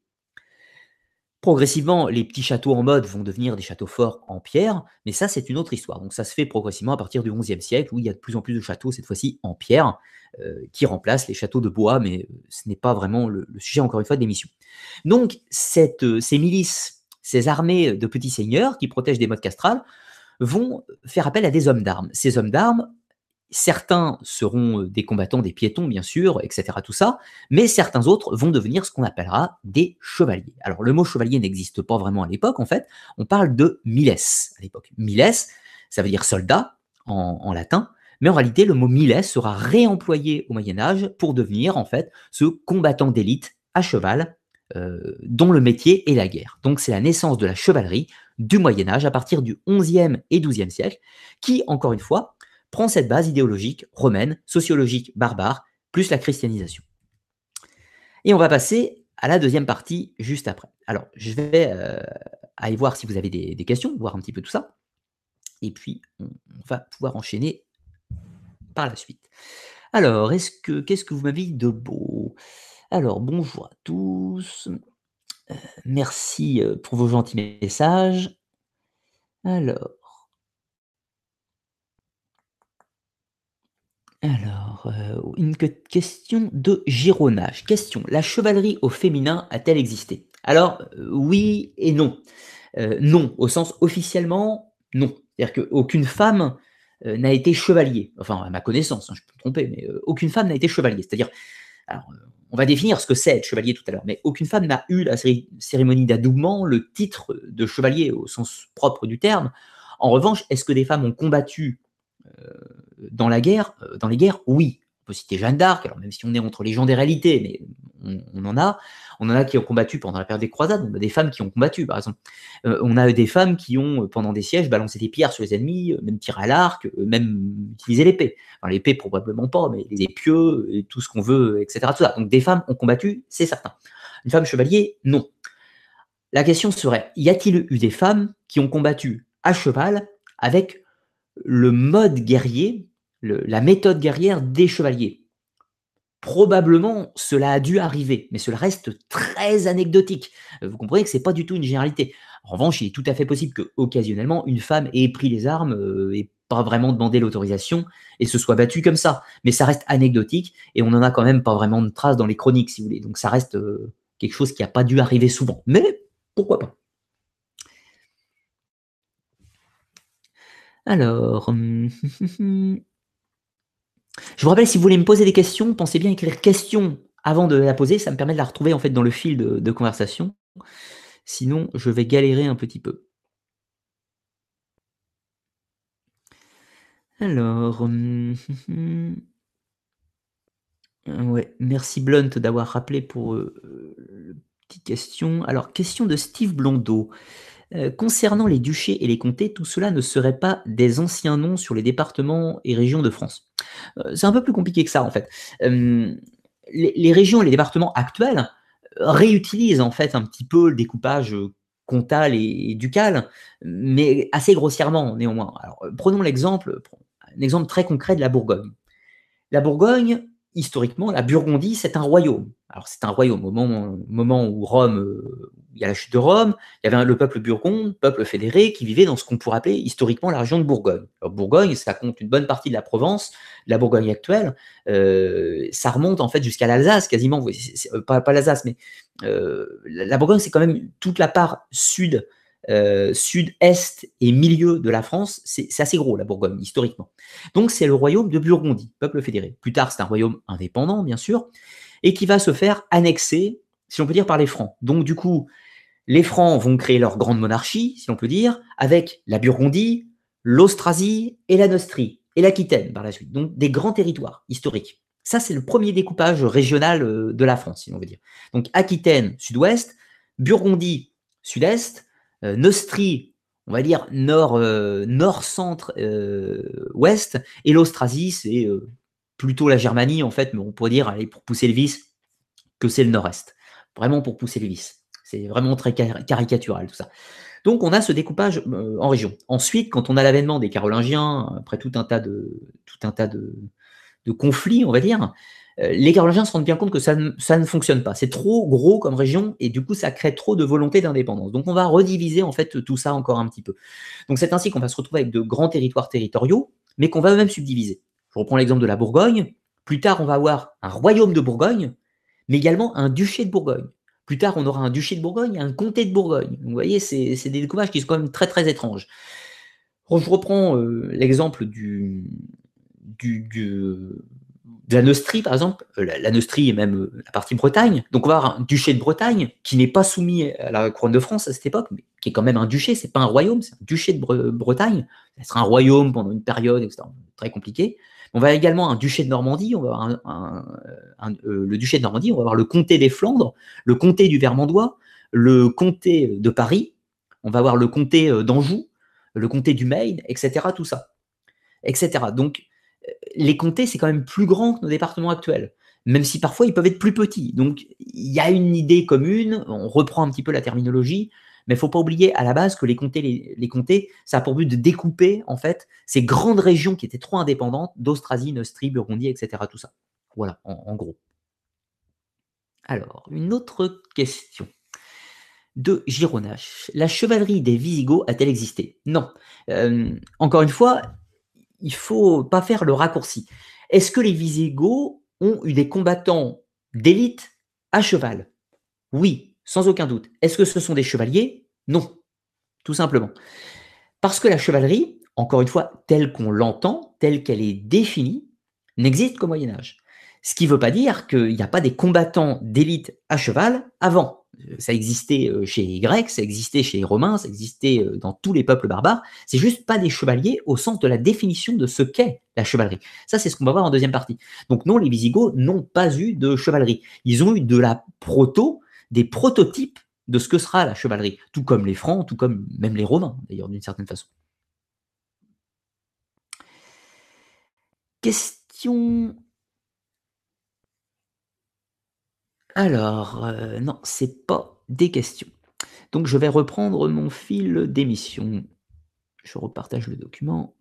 Progressivement, les petits châteaux en mode vont devenir des châteaux forts en pierre, mais ça c'est une autre histoire. Donc ça se fait progressivement à partir du XIe siècle, où il y a de plus en plus de châteaux, cette fois-ci en pierre, euh, qui remplacent les châteaux de bois, mais euh, ce n'est pas vraiment le, sujet, encore une fois, de l'émission. Donc ces milices ces armées de petits seigneurs qui protègent des modes castrales vont faire appel à des hommes d'armes. Ces hommes d'armes, certains seront des combattants, des piétons, bien sûr, etc. Tout ça, mais certains autres vont devenir ce qu'on appellera des chevaliers. Alors, le mot chevalier n'existe pas vraiment à l'époque, en fait. On parle de miles à l'époque. Miles, ça veut dire soldat en, latin, mais en réalité, le mot miles sera réemployé au Moyen Âge pour devenir, en fait, ce combattant d'élite à cheval euh, dont le métier est la guerre. Donc c'est la naissance de la chevalerie du Moyen Âge à partir du XIe et XIIe siècle, qui, encore une fois, prend cette base idéologique romaine, sociologique, barbare, plus la christianisation. Et on va passer à la deuxième partie juste après. Alors, je vais euh, aller voir si vous avez des, questions, voir un petit peu tout ça. Et puis, on, va pouvoir enchaîner par la suite. Alors, est-ce que qu'est-ce que vous m'avez dit de beau? Alors, bonjour à tous. Euh, merci euh, pour vos gentils messages. Alors. Alors, euh, une question de Gironage. Question La chevalerie au féminin a-t-elle existé? Alors, oui et non. non, au sens officiellement, non. C'est-à-dire qu'aucune femme n'a été chevalier. Enfin, à ma connaissance, hein, je peux me tromper, mais aucune femme n'a été chevalier. C'est-à-dire, alors, on va définir ce que c'est être chevalier tout à l'heure, mais aucune femme n'a eu la cérémonie d'adoubement, le titre de chevalier au sens propre du terme. En revanche, est-ce que des femmes ont combattu euh, dans la guerre, euh, dans les guerres? Oui. On peut citer Jeanne d'Arc, alors même si on est entre les gens des réalités, mais on, en a. On en a qui ont combattu pendant la période des croisades, on a des femmes qui ont combattu, par exemple. Euh, on a des femmes qui ont, pendant des sièges, balancé des pierres sur les ennemis, même tiré à l'arc, même utilisé l'épée. L'épée, probablement pas, mais les épieux, et tout ce qu'on veut, etc. Donc des femmes ont combattu, c'est certain. Une femme chevalier, non. La question serait, y a-t-il eu des femmes qui ont combattu à cheval avec le mode guerrier la méthode guerrière des chevaliers. Probablement, cela a dû arriver, mais cela reste très anecdotique. Euh, vous comprenez que ce n'est pas du tout une généralité. En revanche, il est tout à fait possible que, occasionnellement, une femme ait pris les armes euh, et pas vraiment demandé l'autorisation et se soit battue comme ça. Mais ça reste anecdotique et on n'en a quand même pas vraiment de traces dans les chroniques, si vous voulez. Donc ça reste euh, quelque chose qui n'a pas dû arriver souvent. Mais pourquoi pas Alors, hum, hum, hum, je vous rappelle, si vous voulez me poser des questions, pensez bien écrire question avant de la poser. Ça me permet de la retrouver en fait dans le fil de, conversation. Sinon, je vais galérer un petit peu. Alors, hum, hum, hum. merci Blunt d'avoir rappelé pour euh, petite question. Alors, question de Steve Blondeau. Euh, concernant les duchés et les comtés, tout cela ne serait pas des anciens noms sur les départements et régions de France. Euh, c'est un peu plus compliqué que ça, en fait. Euh, les, régions et les départements actuels réutilisent en fait un petit peu le découpage comtal et, ducal, mais assez grossièrement néanmoins. Prenons l'exemple, un exemple très concret de la Bourgogne. La Bourgogne, historiquement, la Burgondie, c'est un royaume. Alors, c'est un royaume. Au moment, où Rome, il y a la chute de Rome, il y avait le peuple burgonde, peuple fédéré, qui vivait dans ce qu'on pourrait appeler historiquement la région de Bourgogne. Bourgogne, ça compte une bonne partie de la Provence, de la Bourgogne actuelle. Euh, ça remonte en fait jusqu'à l'Alsace, quasiment. Euh, pas, l'Alsace, mais euh, la Bourgogne, c'est quand même toute la part sud, sud-est et milieu de la France. C'est assez gros, la Bourgogne, historiquement. Donc, c'est le royaume de Burgondie, peuple fédéré. Plus tard, c'est un royaume indépendant, bien sûr, et qui va se faire annexer, si on peut dire, par les Francs. Donc, du coup, les Francs vont créer leur grande monarchie, si on peut dire, avec la Burgondie, l'Austrasie et la Neustrie, et l'Aquitaine par la suite. Donc des grands territoires historiques. Ça, c'est le premier découpage régional euh, de la France, si on veut dire. Donc Aquitaine, sud-ouest, Burgondie, sud-est, euh, Neustrie, on va dire nord, euh, nord centre, ouest, et l'Austrasie, c'est plutôt la Germanie, en fait, mais on pourrait dire, allez, pour pousser le vice, que c'est le nord-est. Vraiment pour pousser le vice. C'est vraiment très caricatural tout ça. Donc on a ce découpage euh, en région. Ensuite, quand on a l'avènement des Carolingiens, après tout un tas de, tout un tas de, conflits, on va dire, euh, les Carolingiens se rendent bien compte que ça ne, fonctionne pas. C'est trop gros comme région et du coup ça crée trop de volonté d'indépendance. Donc on va rediviser en fait tout ça encore un petit peu. Donc c'est ainsi qu'on va se retrouver avec de grands territoires territoriaux, mais qu'on va eux-mêmes subdiviser. Je reprends l'exemple de la Bourgogne. Plus tard, on va avoir un royaume de Bourgogne, mais également un duché de Bourgogne. Plus tard, on aura un duché de Bourgogne et un comté de Bourgogne. vous voyez, c'est des découpages qui sont quand même très très étranges. Je reprends euh, l'exemple du, du, de la Neustrie, par exemple, la, la, Neustrie et même la partie Bretagne. Donc on va avoir un duché de Bretagne qui n'est pas soumis à la couronne de France à cette époque, mais qui est quand même un duché, c'est pas un royaume, c'est un duché de Bretagne. Ça sera un royaume pendant une période, etc. Très compliqué. On va également un duché de Normandie, on va avoir euh, le duché de Normandie, on va avoir le comté des Flandres, le comté du Vermandois, le comté de Paris, on va avoir le comté euh, d'Anjou, le comté du Maine, etc. Tout ça, etc. Donc euh, les comtés, c'est quand même plus grand que nos départements actuels, même si parfois ils peuvent être plus petits. Donc il y a une idée commune, on reprend un petit peu la terminologie, mais il faut pas oublier à la base que les comtés, les, comtés, ça a pour but de découper en fait ces grandes régions qui étaient trop indépendantes d'Austrasie, Neustrie, Burgondie, etc. Tout ça. Voilà, en, gros. Alors, une autre question de Gironache. La chevalerie des Visigoths a-t-elle existé? Non. Euh, encore une fois, il faut pas faire le raccourci. Est-ce que les Visigoths ont eu des combattants d'élite à cheval? Oui, sans aucun doute. Est-ce que ce sont des chevaliers? Non, tout simplement. Parce que la chevalerie, encore une fois, telle qu'on l'entend, telle qu'elle est définie, n'existe qu'au Moyen Âge. Ce qui ne veut pas dire qu'il n'y a pas des combattants d'élite à cheval avant. Ça existait euh, chez les Grecs, ça existait chez les Romains, ça existait euh, dans tous les peuples barbares. C'est juste pas des chevaliers au sens de la définition de ce qu'est la chevalerie. Ça, c'est ce qu'on va voir en deuxième partie. Donc non, les Visigoths n'ont pas eu de chevalerie. Ils ont eu de la proto, des prototypes de ce que sera la chevalerie, tout comme les Francs, tout comme même les Romains, d'ailleurs, d'une certaine façon. Question. Alors, euh, non, c'est pas des questions. Donc, je vais reprendre mon fil d'émission. Je repartage le document.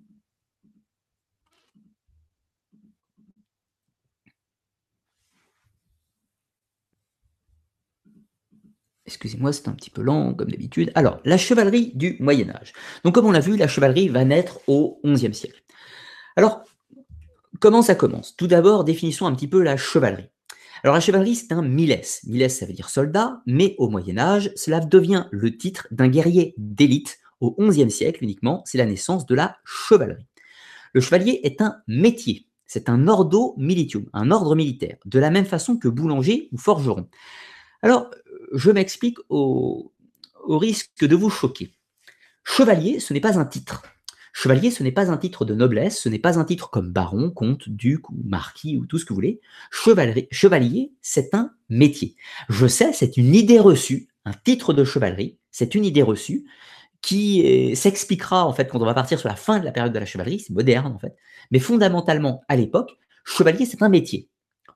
Excusez-moi, c'est un petit peu lent, comme d'habitude. Alors, la chevalerie du Moyen Âge. Donc, comme on l'a vu, la chevalerie va naître au XIe siècle. Alors, comment ça commence? Tout d'abord, définissons un petit peu la chevalerie. Alors, la chevalerie, c'est un miles. Miles, ça veut dire soldat, mais au Moyen Âge, cela devient le titre d'un guerrier d'élite. Au XIe siècle uniquement, c'est la naissance de la chevalerie. Le chevalier est un métier. C'est un ordo militium, un ordre militaire, de la même façon que boulanger ou forgeron. Alors, je m'explique au, risque de vous choquer. Chevalier, ce n'est pas un titre. Chevalier, ce n'est pas un titre de noblesse, ce n'est pas un titre comme baron, comte, duc ou marquis ou tout ce que vous voulez. Chevalier, c'est un métier. Je sais, c'est une idée reçue, un titre de chevalerie, c'est une idée reçue qui s'expliquera en fait quand on va partir sur la fin de la période de la chevalerie, c'est moderne en fait. Mais fondamentalement, à l'époque, chevalier, c'est un métier.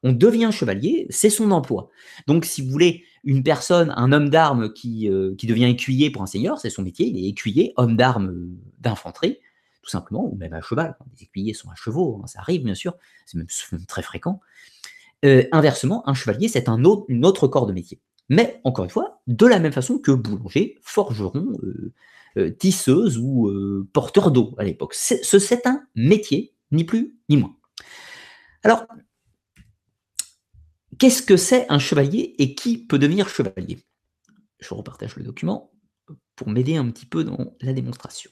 On devient chevalier, c'est son emploi. Donc, si vous voulez, une personne, un homme d'armes qui, euh, qui devient écuyer pour un seigneur, c'est son métier, il est écuyer, homme d'armes euh, d'infanterie, simplement, ou même à cheval. Les écuyers sont à chevaux, hein, ça arrive bien sûr, c'est même, très fréquent. Euh, inversement, un chevalier, c'est un autre, corps de métier. Mais, encore une fois, de la même façon que boulanger, forgeron, tisseuse ou porteur d'eau à l'époque. C'est un métier, ni plus ni moins. Alors, Qu'est-ce que c'est un chevalier et qui peut devenir chevalier? Je repartage le document pour m'aider un petit peu dans la démonstration.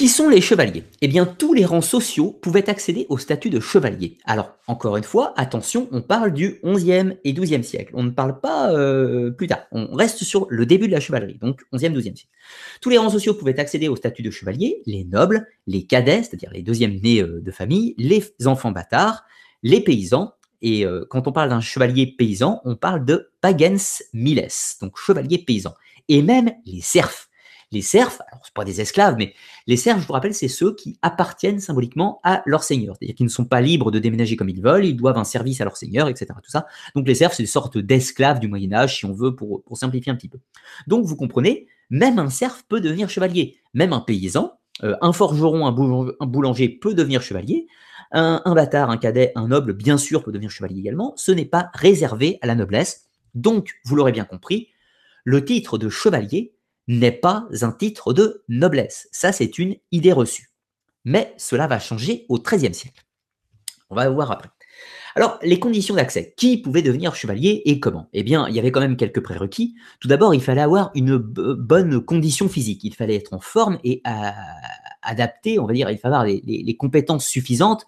Qui sont les chevaliers? Eh bien, tous les rangs sociaux pouvaient accéder au statut de chevalier. Alors, encore une fois, attention, on parle du 11e et 12e siècle. On ne parle pas euh, plus tard. On reste sur le début de la chevalerie, donc 11e, 12e siècle. Tous les rangs sociaux pouvaient accéder au statut de chevalier, les nobles, les cadets, c'est-à-dire les deuxièmes nés euh, de famille, les enfants bâtards, les paysans, et euh, quand on parle d'un chevalier paysan, on parle de pagens miles, donc chevalier paysan, et même les serfs. Les serfs, alors c'est pas des esclaves, mais les serfs, je vous rappelle, c'est ceux qui appartiennent symboliquement à leur seigneur, c'est-à-dire qu'ils ne sont pas libres de déménager comme ils veulent, ils doivent un service à leur seigneur, etc. Tout ça. Donc les serfs, c'est une sorte d'esclaves du Moyen Âge, si on veut, pour, simplifier un petit peu. Donc vous comprenez, même un serf peut devenir chevalier, même un paysan, euh, un forgeron, un boulanger, peut devenir chevalier, un, bâtard, un cadet, un noble, bien sûr, peut devenir chevalier également. Ce n'est pas réservé à la noblesse. Donc, vous l'aurez bien compris, le titre de chevalier n'est pas un titre de noblesse. Ça, c'est une idée reçue. Mais cela va changer au XIIIe siècle. On va voir après. Alors, les conditions d'accès. Qui pouvait devenir chevalier et comment? Eh bien, il y avait quand même quelques prérequis. Tout d'abord, il fallait avoir une bonne condition physique. Il fallait être en forme et adapté, on va dire, il fallait avoir les, compétences suffisantes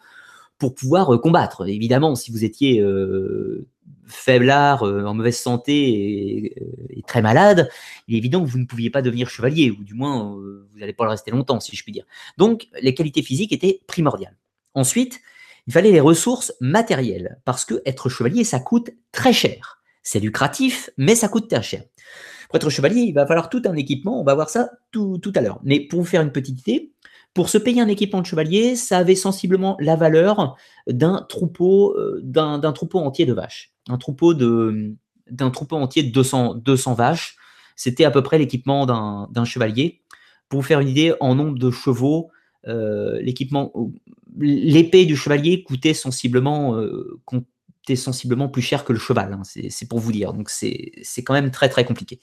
pour pouvoir euh, combattre. Évidemment, si vous étiez euh, faiblard, euh, en mauvaise santé et, et, très malade, il est évident que vous ne pouviez pas devenir chevalier, ou du moins, vous n'allez pas le rester longtemps, si je puis dire. Donc, les qualités physiques étaient primordiales. Ensuite, il fallait les ressources matérielles, parce que être chevalier, ça coûte très cher. C'est lucratif, mais ça coûte très cher. Pour être chevalier, il va falloir tout un équipement, on va voir ça tout, à l'heure. Mais pour vous faire une petite idée, pour se payer un équipement de chevalier, ça avait sensiblement la valeur d'un troupeau, euh, d'un troupeau entier de vaches. Un troupeau de d'un troupeau entier de 200, 200 vaches. C'était à peu près l'équipement d'un chevalier. Pour vous faire une idée, en nombre de chevaux, euh, l'équipement, l'épée du chevalier coûtait sensiblement, euh, sensiblement plus cher que le cheval. Hein. c'est pour vous dire. Donc c'est quand même très très compliqué.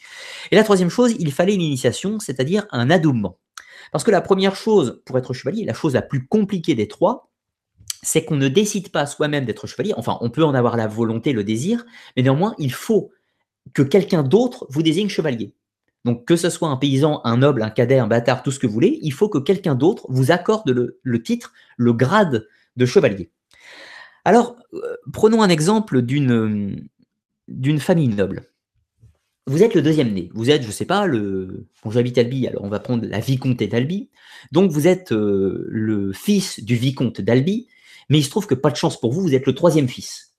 Et la troisième chose, il fallait une initiation, c'est-à-dire un adoubement. Parce que la première chose pour être chevalier, la chose la plus compliquée des trois, c'est qu'on ne décide pas soi-même d'être chevalier. Enfin, on peut en avoir la volonté, le désir, mais néanmoins, il faut que quelqu'un d'autre vous désigne chevalier. Donc, que ce soit un paysan, un noble, un cadet, un bâtard, tout ce que vous voulez, il faut que quelqu'un d'autre vous accorde le, titre, le grade de chevalier. Alors, euh, prenons un exemple d'une famille noble. Vous êtes le deuxième né. Vous êtes, je ne sais pas, le. Bon, j'habite Albi, alors on va prendre la vicomté d'Albi. Donc vous êtes euh, le fils du vicomte d'Albi, mais il se trouve que pas de chance pour vous, vous êtes le troisième fils.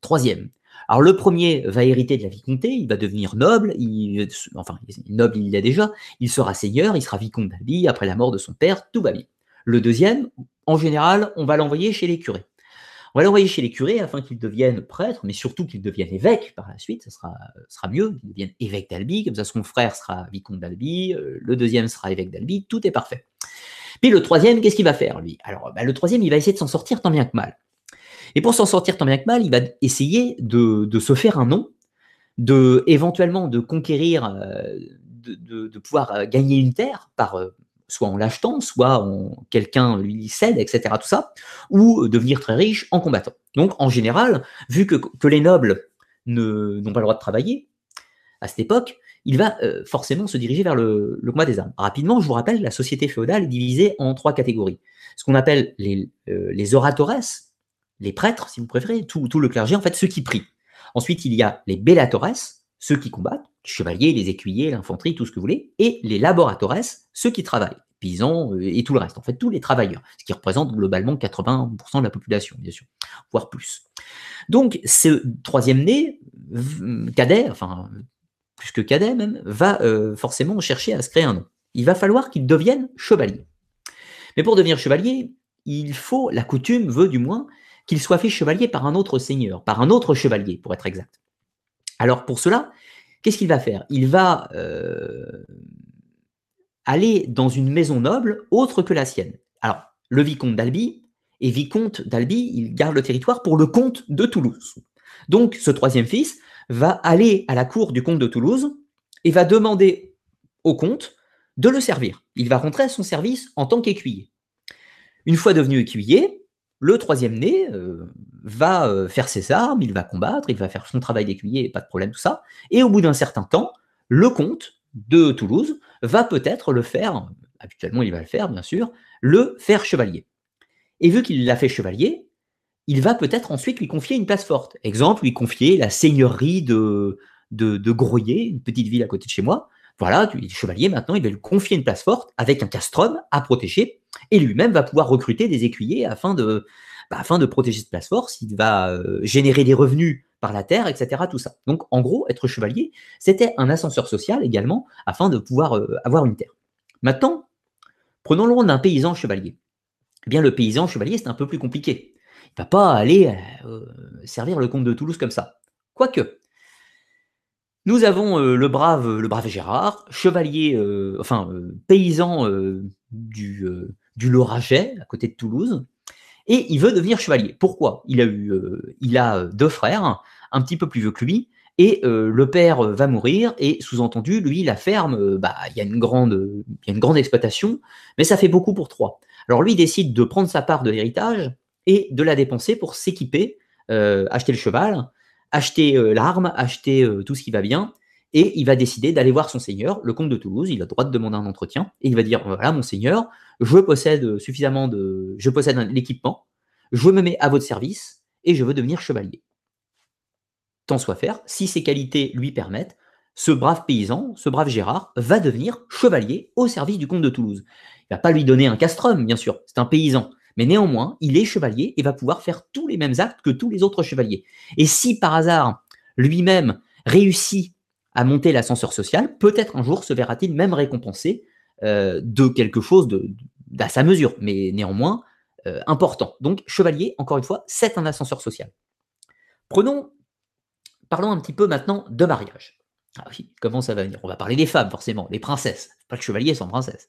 troisième. Alors le premier va hériter de la vicomté, il va devenir noble, il, enfin noble il l'est déjà, il sera seigneur, il sera vicomte d'Albi après la mort de son père, tout va bien. Le deuxième, en général, on va l'envoyer chez les curés. On va l'envoyer chez les curés afin qu'il devienne prêtre, mais surtout qu'il devienne évêque par la suite, ça sera, sera mieux, qu'il devienne évêque d'Albi, comme ça son frère sera vicomte d'Albi, euh, le deuxième sera évêque d'Albi, tout est parfait. Puis le troisième, qu'est-ce qu'il va faire lui? Alors bah, le troisième, il va essayer de s'en sortir tant bien que mal. Et pour s'en sortir tant bien que mal, il va essayer de, se faire un nom, de éventuellement de conquérir, euh, de, pouvoir euh, gagner une terre par soit en l'achetant, soit en quelqu'un lui cède, etc. Tout ça, ou devenir très riche en combattant. Donc en général, vu que, les nobles n'ont pas le droit de travailler, à cette époque, il va euh, forcément se diriger vers le, combat des armes. Rapidement, je vous rappelle, la société féodale est divisée en trois catégories. Ce qu'on appelle les, euh, les oratores, les prêtres, si vous préférez, tout, le clergé, en fait, ceux qui prient. Ensuite, il y a les bellatores, ceux qui combattent, les chevaliers, les écuyers, l'infanterie, tout ce que vous voulez, et les laboratores, ceux qui travaillent, paysans euh, et tout le reste, en fait, tous les travailleurs, ce qui représente globalement 80% de la population, bien sûr, voire plus. Donc, ce troisième né, cadet, enfin, plus que cadet même, va euh, forcément chercher à se créer un nom. Il va falloir qu'il devienne chevalier. Mais pour devenir chevalier, il faut, la coutume veut du moins, qu'il soit fait chevalier par un autre seigneur, par un autre chevalier, pour être exact. Alors pour cela, qu'est-ce qu'il va faire? Il va euh, aller dans une maison noble autre que la sienne. Alors, le vicomte d'Albi et vicomte d'Albi, il garde le territoire pour le comte de Toulouse. Donc, ce troisième fils va aller à la cour du comte de Toulouse et va demander au comte de le servir. Il va rentrer à son service en tant qu'écuyer. Une fois devenu écuyer, le troisième né euh, va euh, faire ses armes, il va combattre, il va faire son travail d'écuyer, pas de problème, tout ça. Et au bout d'un certain temps, le comte de Toulouse va peut-être le faire, habituellement il va le faire bien sûr, le faire chevalier. Et vu qu'il l'a fait chevalier, il va peut-être ensuite lui confier une place forte. Exemple, lui confier la seigneurie de, de, de une petite ville à côté de chez moi. Voilà, il est chevalier maintenant, il va lui confier une place forte avec un castrum à protéger, et lui-même va pouvoir recruter des écuyers afin de, bah, protéger cette place forte. Il va euh, générer des revenus par la terre, etc. Tout ça. Donc, en gros, être chevalier, c'était un ascenseur social également, afin de pouvoir euh, avoir une terre. Maintenant, prenons le d'un paysan chevalier. Eh bien, le paysan chevalier, c'est un peu plus compliqué. Il ne va pas aller euh, servir le comte de Toulouse comme ça. Quoique, nous avons euh, le brave, Gérard, chevalier, enfin paysan du, du Lauragais, à côté de Toulouse, et il veut devenir chevalier. Pourquoi? Il a eu, euh, il a euh, deux frères, un petit peu plus vieux que lui, et euh, le père va mourir, et sous-entendu, lui, la ferme, bah, il y a une grande, il y a une grande exploitation, mais ça fait beaucoup pour trois. Alors lui décide de prendre sa part de l'héritage et de la dépenser pour s'équiper acheter le cheval, acheter l'arme, acheter tout ce qui va bien, et il va décider d'aller voir son seigneur, le comte de Toulouse, il a le droit de demander un entretien, et il va dire, voilà mon seigneur, je possède suffisamment de... je possède l'équipement, je me mets à votre service, et je veux devenir chevalier. Tant soit faire, si ses qualités lui permettent, ce brave paysan, ce brave Gérard, va devenir chevalier au service du comte de Toulouse. Il va pas lui donner un castrum, bien sûr, c'est un paysan. Mais néanmoins, il est chevalier et va pouvoir faire tous les mêmes actes que tous les autres chevaliers. Et si par hasard, lui-même réussit à monter l'ascenseur social, peut-être un jour se verra-t-il même récompensé euh, de quelque chose de, à sa mesure, mais néanmoins euh, important. Donc, chevalier, encore une fois, c'est un ascenseur social. Prenons, parlons un petit peu maintenant de mariage. Ah oui, comment ça va venir? On va parler des femmes, forcément, des princesses. Pas de chevalier sans princesse.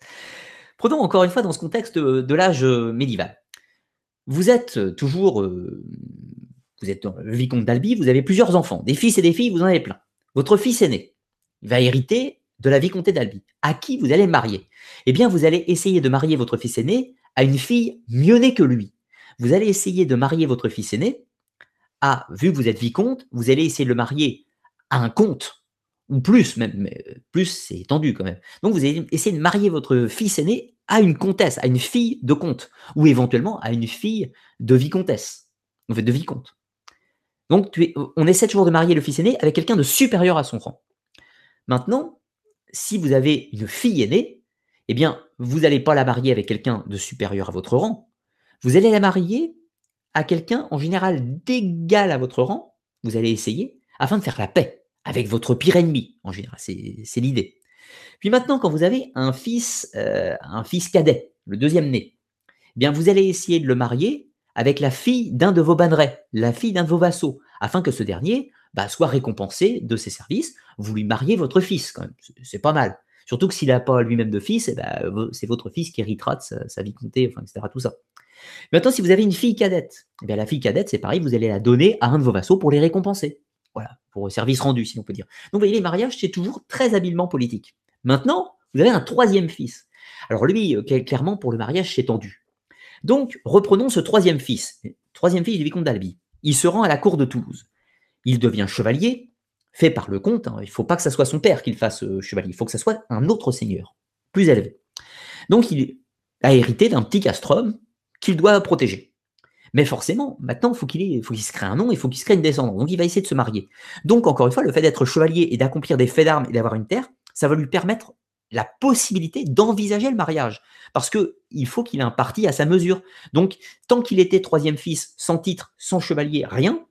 Prenons encore une fois dans ce contexte de, l'âge euh, médiéval. Vous êtes toujours, vous êtes le vicomte d'Albi, vous avez plusieurs enfants, des fils et des filles, vous en avez plein. Votre fils aîné va hériter de la vicomté d'Albi. À qui vous allez marier Eh bien, vous allez essayer de marier votre fils aîné à une fille mieux née que lui. Vous allez essayer de marier votre fils aîné à, vu que vous êtes vicomte, vous allez essayer de le marier à un comte, ou plus même, mais plus c'est étendu quand même. Donc vous allez essayer de marier votre fils aîné à une comtesse, à une fille de comte, ou éventuellement à une fille de vicomtesse, en fait de vicomte. Donc, on essaie toujours de marier le fils aîné avec quelqu'un de supérieur à son rang. Maintenant, si vous avez une fille aînée, eh bien, vous n'allez pas la marier avec quelqu'un de supérieur à votre rang. Vous allez la marier à quelqu'un, en général, d'égal à votre rang. Vous allez essayer, afin de faire la paix avec votre pire ennemi, en général. C'est l'idée. Puis maintenant, quand vous avez un fils, euh, un fils cadet, le deuxième né, eh bien, vous allez essayer de le marier avec la fille d'un de vos bannerets, la fille d'un de vos vassaux, afin que ce dernier bah, soit récompensé de ses services. Vous lui mariez votre fils. C'est pas mal. Surtout que s'il n'a pas lui-même de fils, eh ben, c'est votre fils qui héritera de sa, vie comptée, enfin, etc. Tout ça. Maintenant, si vous avez une fille cadette, eh bien, la fille cadette, c'est pareil, vous allez la donner à un de vos vassaux pour les récompenser. Voilà, pour service rendu, si l'on peut dire. Donc, vous voyez, les mariages, c'est toujours très habilement politique. Maintenant, vous avez un troisième fils. Alors, lui, euh, clairement, pour le mariage, c'est tendu. Donc, reprenons ce troisième fils, troisième fils du vicomte d'Albi. Il se rend à la cour de Toulouse. Il devient chevalier, fait par le comte. Hein. Il ne faut pas que ce soit son père qui le fasse euh, chevalier, il faut que ce soit un autre seigneur, plus élevé. Donc, il a hérité d'un petit castrum qu'il doit protéger. Mais forcément, maintenant, il faut qu'il se crée un nom, il faut qu'il se crée une descendance. Donc, il va essayer de se marier. Donc, encore une fois, le fait d'être chevalier et d'accomplir des faits d'armes et d'avoir une terre, ça va lui permettre la possibilité d'envisager le mariage. Parce qu'il faut qu'il ait un parti à sa mesure. Donc, tant qu'il était troisième fils, sans titre, sans chevalier, rien,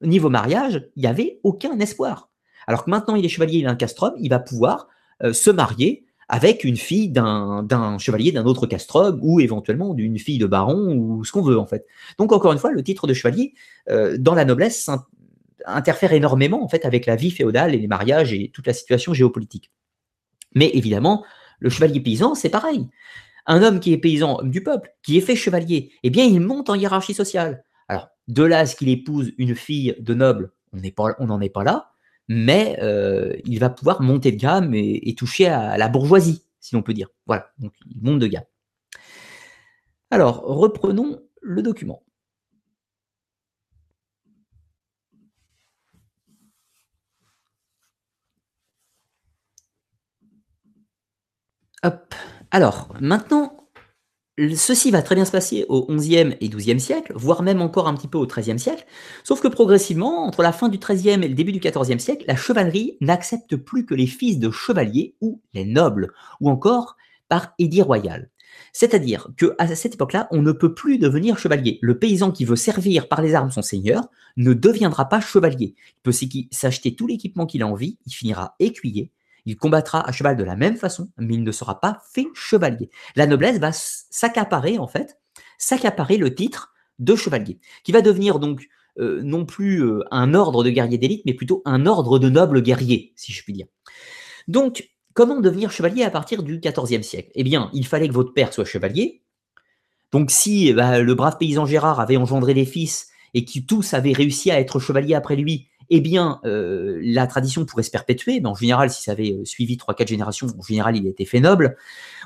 niveau mariage, il n'y avait aucun espoir. Alors que maintenant, il est chevalier, il a un castrum, il va pouvoir euh, se marier avec une fille d'un chevalier d'un autre castrum ou éventuellement d'une fille de baron ou ce qu'on veut en fait. Donc encore une fois, le titre de chevalier euh, dans la noblesse interfère énormément en fait avec la vie féodale et les mariages et toute la situation géopolitique. Mais évidemment, le chevalier paysan, c'est pareil. Un homme qui est paysan, homme du peuple, qui est fait chevalier, eh bien, il monte en hiérarchie sociale. Alors, de là ce qu'il épouse une fille de noble, on n'en est pas là, mais euh, il va pouvoir monter de gamme et, toucher à la bourgeoisie, si l'on peut dire. Voilà, donc il monte de gamme. Alors, reprenons le document. Hop. Alors, maintenant, ceci va très bien se passer au XIe et XIIe siècle, voire même encore un petit peu au XIIIe siècle, sauf que progressivement, entre la fin du XIIIe et le début du XIVe siècle, la chevalerie n'accepte plus que les fils de chevaliers ou les nobles, ou encore par édit royal. C'est-à-dire qu'à cette époque-là, on ne peut plus devenir chevalier. Le paysan qui veut servir par les armes son seigneur ne deviendra pas chevalier. Il peut s'acheter tout l'équipement qu'il a envie, il finira écuyer, il combattra à cheval de la même façon, mais il ne sera pas fait chevalier. La noblesse va s'accaparer, en fait, s'accaparer le titre de chevalier, qui va devenir donc euh, non plus euh, un ordre de guerriers d'élite, mais plutôt un ordre de nobles guerriers, si je puis dire. Donc, comment devenir chevalier à partir du XIVe siècle? Eh bien, il fallait que votre père soit chevalier. Donc, si ben, le brave paysan Gérard avait engendré des fils et qui tous avaient réussi à être chevaliers après lui, eh bien, euh, la tradition pourrait se perpétuer, mais en général, si ça avait euh, suivi 3-4 générations, en général, il était fait noble.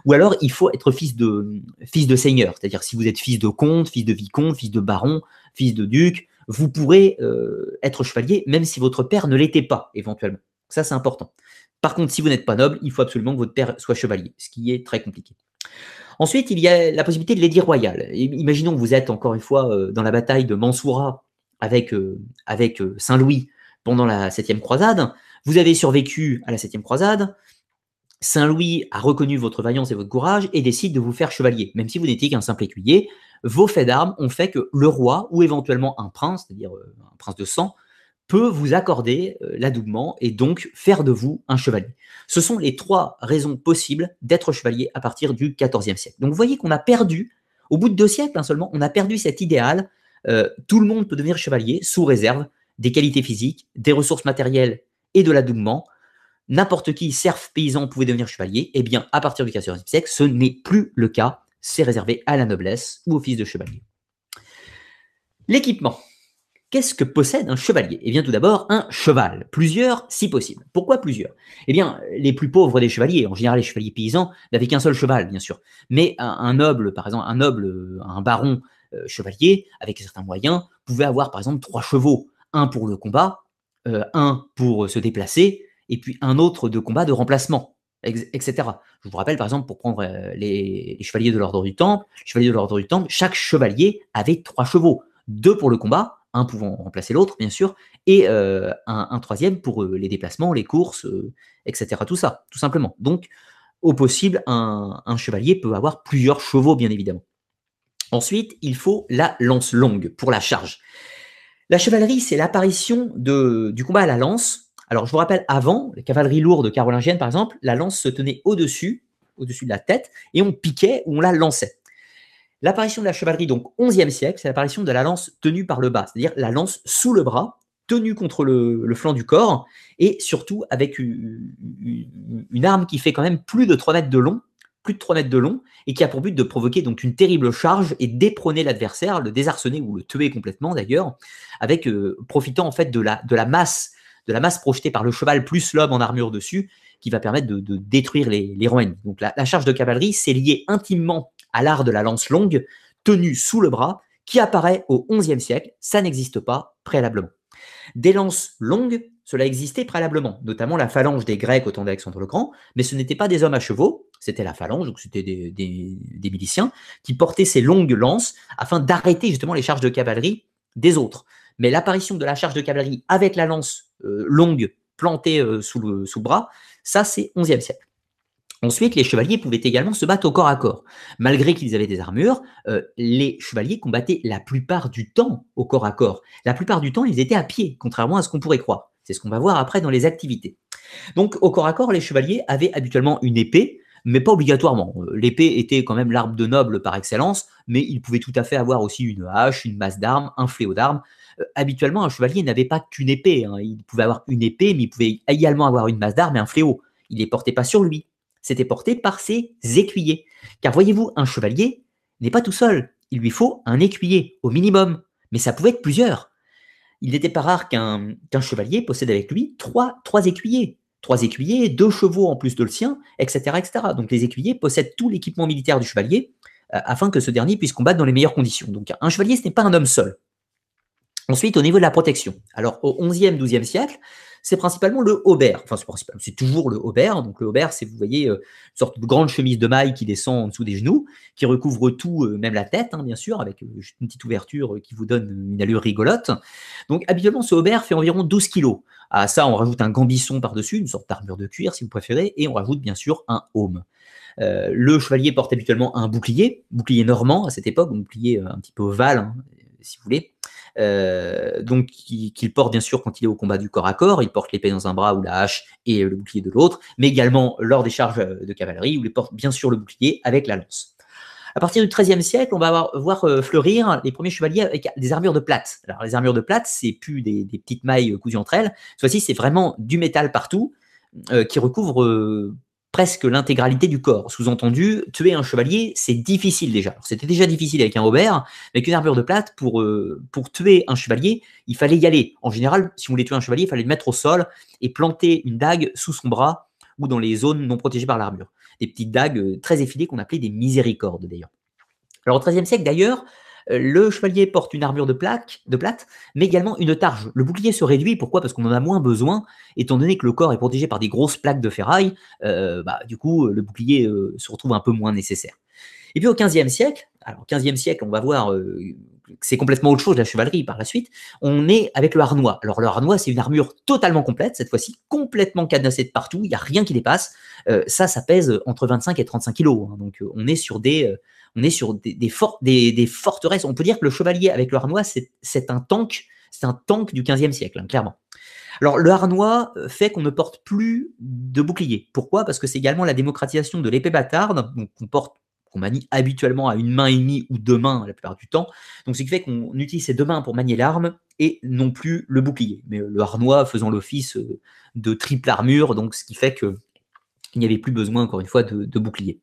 Ou alors, il faut être fils de, fils de seigneur, c'est-à-dire si vous êtes fils de comte, fils de vicomte, fils de baron, fils de duc, vous pourrez euh, être chevalier même si votre père ne l'était pas, éventuellement. Ça, c'est important. Par contre, si vous n'êtes pas noble, il faut absolument que votre père soit chevalier, ce qui est très compliqué. Ensuite, il y a la possibilité de l'édit royal. Imaginons que vous êtes encore une fois dans la bataille de Mansoura avec, avec Saint-Louis pendant la septième croisade. Vous avez survécu à la septième croisade. Saint-Louis a reconnu votre vaillance et votre courage et décide de vous faire chevalier, même si vous n'étiez qu'un simple écuyer vos faits d'armes ont fait que le roi, ou éventuellement un prince, c'est-à-dire euh, un prince de sang, peut vous accorder euh, l'adoubement et donc faire de vous un chevalier. Ce sont les trois raisons possibles d'être chevalier à partir du XIVe siècle. Donc vous voyez qu'on a perdu, au bout de deux siècles hein, seulement, on a perdu cet idéal. Euh, tout le monde peut devenir chevalier sous réserve des qualités physiques, des ressources matérielles et de l'adoubement. N'importe qui, serf, paysan, pouvait devenir chevalier. Eh bien, à partir du XIVe siècle, ce n'est plus le cas c'est réservé à la noblesse ou au fils de chevalier. L'équipement. Qu'est-ce que possède un chevalier? Eh bien, tout d'abord, un cheval. Plusieurs, si possible. Pourquoi plusieurs? Eh bien, les plus pauvres des chevaliers, en général les chevaliers paysans, n'avaient qu'un seul cheval, bien sûr. Mais un, noble, par exemple, un noble, un baron euh, chevalier, avec certains moyens, pouvait avoir, par exemple, trois chevaux. Un pour le combat, euh, un pour se déplacer, et puis un autre de combat de remplacement etc. Je vous rappelle, par exemple, pour prendre euh, les, chevaliers de l'ordre du Temple, chevaliers de l'ordre du Temple, chaque chevalier avait trois chevaux, deux pour le combat, un pouvant remplacer l'autre, bien sûr, et euh, un, troisième pour les déplacements, les courses, etc. Tout ça, tout simplement. Donc, au possible, un, chevalier peut avoir plusieurs chevaux, bien évidemment. Ensuite, il faut la lance longue pour la charge. La chevalerie, c'est l'apparition du combat à la lance alors, je vous rappelle, avant, les cavaleries lourdes carolingiennes, par exemple, la lance se tenait au-dessus, au-dessus de la tête, et on piquait ou on la lançait. L'apparition de la chevalerie, donc 11e siècle, c'est l'apparition de la lance tenue par le bas, c'est-à-dire la lance sous le bras, tenue contre le, flanc du corps, et surtout avec une, une, arme qui fait quand même plus de 3 mètres de long, plus de 3 mètres de long, et qui a pour but de provoquer donc une terrible charge et d'éprôner l'adversaire, le désarçonner ou le tuer complètement d'ailleurs, avec euh, profitant en fait de la, de la masse de la masse projetée par le cheval plus l'homme en armure dessus, qui va permettre de, détruire les, les Donc la, charge de cavalerie, c'est lié intimement à l'art de la lance longue, tenue sous le bras, qui apparaît au XIe siècle. Ça n'existe pas préalablement. Des lances longues, cela existait préalablement, notamment la phalange des Grecs au temps d'Alexandre le Grand, mais ce n'était pas des hommes à chevaux, c'était la phalange, donc c'était des, des, miliciens, qui portaient ces longues lances afin d'arrêter justement les charges de cavalerie des autres. Mais l'apparition de la charge de cavalerie avec la lance euh, longue plantée euh, sous, le, sous bras, ça c'est 11e siècle. Ensuite, les chevaliers pouvaient également se battre au corps à corps. Malgré qu'ils avaient des armures, euh, les chevaliers combattaient la plupart du temps au corps à corps. La plupart du temps, ils étaient à pied, contrairement à ce qu'on pourrait croire. C'est ce qu'on va voir après dans les activités. Donc, au corps à corps, les chevaliers avaient habituellement une épée, mais pas obligatoirement. L'épée était quand même l'arme de noble par excellence, mais ils pouvaient tout à fait avoir aussi une hache, une masse d'armes, un fléau d'armes. Euh, habituellement, un chevalier n'avait pas qu'une épée. Hein. Il pouvait avoir une épée, mais il pouvait également avoir une masse d'armes et un fléau. Il les portait pas sur lui. C'était porté par ses écuyers. Car voyez-vous, un chevalier n'est pas tout seul. Il lui faut un écuyer, au minimum. Mais ça pouvait être plusieurs. Il n'était pas rare qu'un chevalier possède avec lui trois, écuyers. Trois écuyers, deux chevaux en plus de le sien, etc.. Donc les écuyers possèdent tout l'équipement militaire du chevalier euh, afin que ce dernier puisse combattre dans les meilleures conditions. Donc un chevalier, ce n'est pas un homme seul. Ensuite, au niveau de la protection. Alors, au 11e, 12e siècle, c'est principalement le haubert. Enfin, c'est toujours le haubert. Donc, le haubert, c'est, vous voyez, euh, une sorte de grande chemise de maille qui descend en dessous des genoux, qui recouvre tout, euh, même la tête, hein, bien sûr, avec euh, une petite ouverture qui vous donne une allure rigolote. Donc, habituellement, ce haubert fait environ 12 kilos. À ça, on rajoute un gambisson par-dessus, une sorte d'armure de cuir, si vous préférez, et on rajoute, bien sûr, un aume. le chevalier porte habituellement un bouclier, bouclier normand à cette époque, bouclier un petit peu ovale, hein, si vous voulez. Euh, donc qu'il porte bien sûr quand il est au combat du corps à corps, il porte l'épée dans un bras ou la hache et le bouclier de l'autre, mais également lors des charges de cavalerie où il porte bien sûr le bouclier avec la lance. À partir du XIIIe siècle, on va voir euh, fleurir les premiers chevaliers avec des armures de plate. Alors les armures de plate, c'est plus des, petites mailles cousues entre elles. Fois-ci, c'est vraiment du métal partout euh, qui recouvre presque l'intégralité du corps. Sous-entendu, tuer un chevalier, c'est difficile déjà. C'était déjà difficile avec un Aubert, mais avec une armure de plate, pour, euh, pour tuer un chevalier, il fallait y aller. En général, si on voulait tuer un chevalier, il fallait le mettre au sol et planter une dague sous son bras ou dans les zones non protégées par l'armure. Des petites dagues euh, très effilées qu'on appelait des miséricordes d'ailleurs. Alors au XIIIe siècle d'ailleurs, le chevalier porte une armure de, plaque, de plate, mais également une targe. Le bouclier se réduit, pourquoi? Parce qu'on en a moins besoin, étant donné que le corps est protégé par des grosses plaques de ferraille, euh, bah, du coup, le bouclier euh, se retrouve un peu moins nécessaire. Et puis au XVe siècle, alors 15e siècle, on va voir c'est complètement autre chose la chevalerie par la suite. On est avec le harnois. Alors le harnois, c'est une armure totalement complète, cette fois-ci complètement cadenassée de partout, il n'y a rien qui dépasse. Euh, ça, ça pèse entre 25 et 35 kilos. Hein. donc euh, on est sur des, euh, on est sur des, forteresses. On peut dire que le chevalier avec le harnois, c'est un tank, c'est un tank du 15e siècle, hein, clairement. Alors le harnois fait qu'on ne porte plus de bouclier. Pourquoi? Parce que c'est également la démocratisation de l'épée bâtarde, donc on porte qu'on manie habituellement à une main et demie ou deux mains la plupart du temps. Donc, ce qui fait qu'on utilise ces deux mains pour manier l'arme et non plus le bouclier. Mais le harnois faisant l'office euh, de triple armure, donc ce qui fait qu'il n'y avait plus besoin, encore une fois, de, bouclier.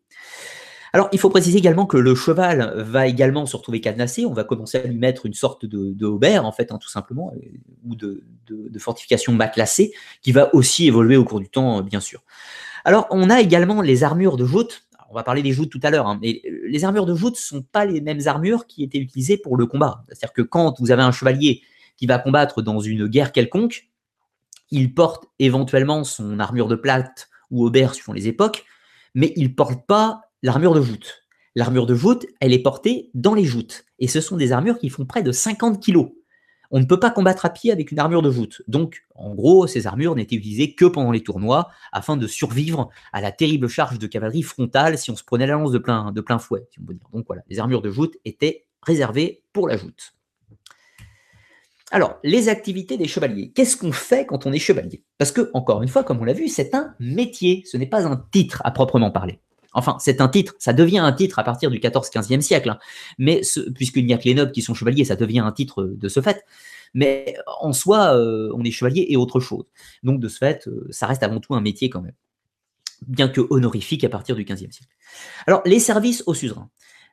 Alors, il faut préciser également que le cheval va également se retrouver cadenassé. On va commencer à lui mettre une sorte de, haubert, en fait, hein, tout simplement, euh, ou de, fortification matelassée, qui va aussi évoluer au cours du temps, bien sûr. Alors, on a également les armures de joute on va parler des joutes tout à l'heure, hein, mais euh, les armures de joutes ne sont pas les mêmes armures qui étaient utilisées pour le combat. C'est-à-dire que quand vous avez un chevalier qui va combattre dans une guerre quelconque, il porte éventuellement son armure de plate ou aubert suivant les époques, mais il ne porte pas l'armure de joute. L'armure de joute, elle est portée dans les joutes. Et ce sont des armures qui font près de 50 kilos on ne peut pas combattre à pied avec une armure de voûte. Donc, en gros, ces armures n'étaient utilisées que pendant les tournois, afin de survivre à la terrible charge de cavalerie frontale si on se prenait la lance de plein, de plein fouet. Donc voilà, les armures de voûte étaient réservées pour la joute. Alors, les activités des chevaliers. Qu'est-ce qu'on fait quand on est chevalier? Parce que, encore une fois, comme on l'a vu, c'est un métier, ce n'est pas un titre à proprement parler. Enfin, c'est un titre, ça devient un titre à partir du 14-15e siècle, hein. mais puisqu'il n'y a que les nobles qui sont chevaliers, ça devient un titre de ce fait. Mais en soi, euh, on est chevalier et autre chose. Donc de ce fait, euh, ça reste avant tout un métier quand même, bien que honorifique à partir du 15e siècle. Alors, les services au suzerain.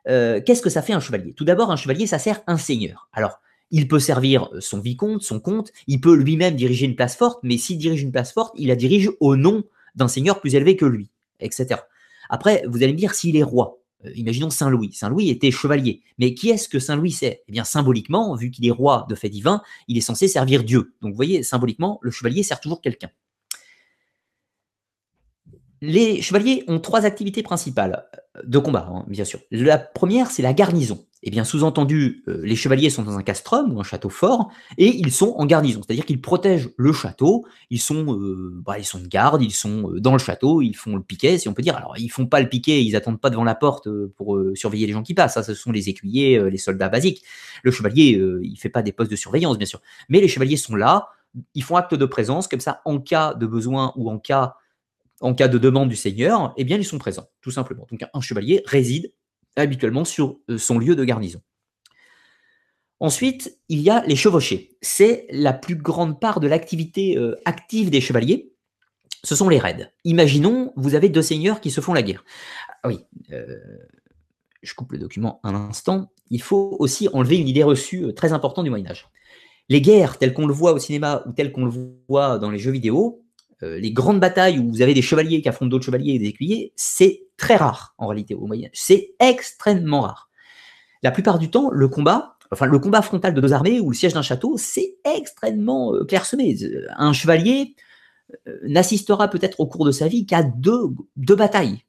Euh, qu'est-ce que ça fait un chevalier? Tout d'abord, un chevalier, ça sert un seigneur. Alors, il peut servir son vicomte, son comte, il peut lui-même diriger une place forte, mais s'il dirige une place forte, il la dirige au nom d'un seigneur plus élevé que lui, etc. Après, vous allez me dire s'il est roi. Euh, imaginons Saint-Louis. Saint-Louis était chevalier. Mais qui est-ce que Saint-Louis c'est Eh bien, symboliquement, vu qu'il est roi de fait divin, il est censé servir Dieu. Donc, vous voyez, symboliquement, le chevalier sert toujours quelqu'un. Les chevaliers ont trois activités principales de combat, hein, bien sûr. La première, c'est la garnison. Eh bien, sous-entendu, euh, les chevaliers sont dans un castrum ou un château fort, et ils sont en garnison, c'est-à-dire qu'ils protègent le château, ils sont, euh, bah, ils sont une garde, ils sont euh, dans le château, ils font le piquet, si on peut dire. Alors, ils font pas le piquet, ils attendent pas devant la porte pour surveiller les gens qui passent, ça, ce sont les écuyers, les soldats basiques. Le chevalier, il fait pas des postes de surveillance, bien sûr, mais les chevaliers sont là, ils font acte de présence, comme ça, en cas de besoin ou en cas, en cas de demande du seigneur, eh bien, ils sont présents, tout simplement. Donc, un chevalier réside habituellement sur euh, son lieu de garnison. Ensuite, il y a les chevauchés. C'est la plus grande part de l'activité euh, active des chevaliers. Ce sont les raids. Imaginons, vous avez deux seigneurs qui se font la guerre. Ah oui, euh, je coupe le document un instant. Il faut aussi enlever une idée reçue très importante du Moyen Âge. Les guerres telles qu'on le voit au cinéma ou telles qu'on le voit dans les jeux vidéo, les grandes batailles où vous avez des chevaliers qui affrontent d'autres chevaliers et des écuyers, c'est très rare en réalité au Moyen Âge. C'est extrêmement rare. La plupart du temps, le combat, enfin le combat frontal de deux armées ou le siège d'un château, c'est extrêmement euh, clairsemé. Un chevalier euh, n'assistera peut-être au cours de sa vie qu'à deux, deux batailles,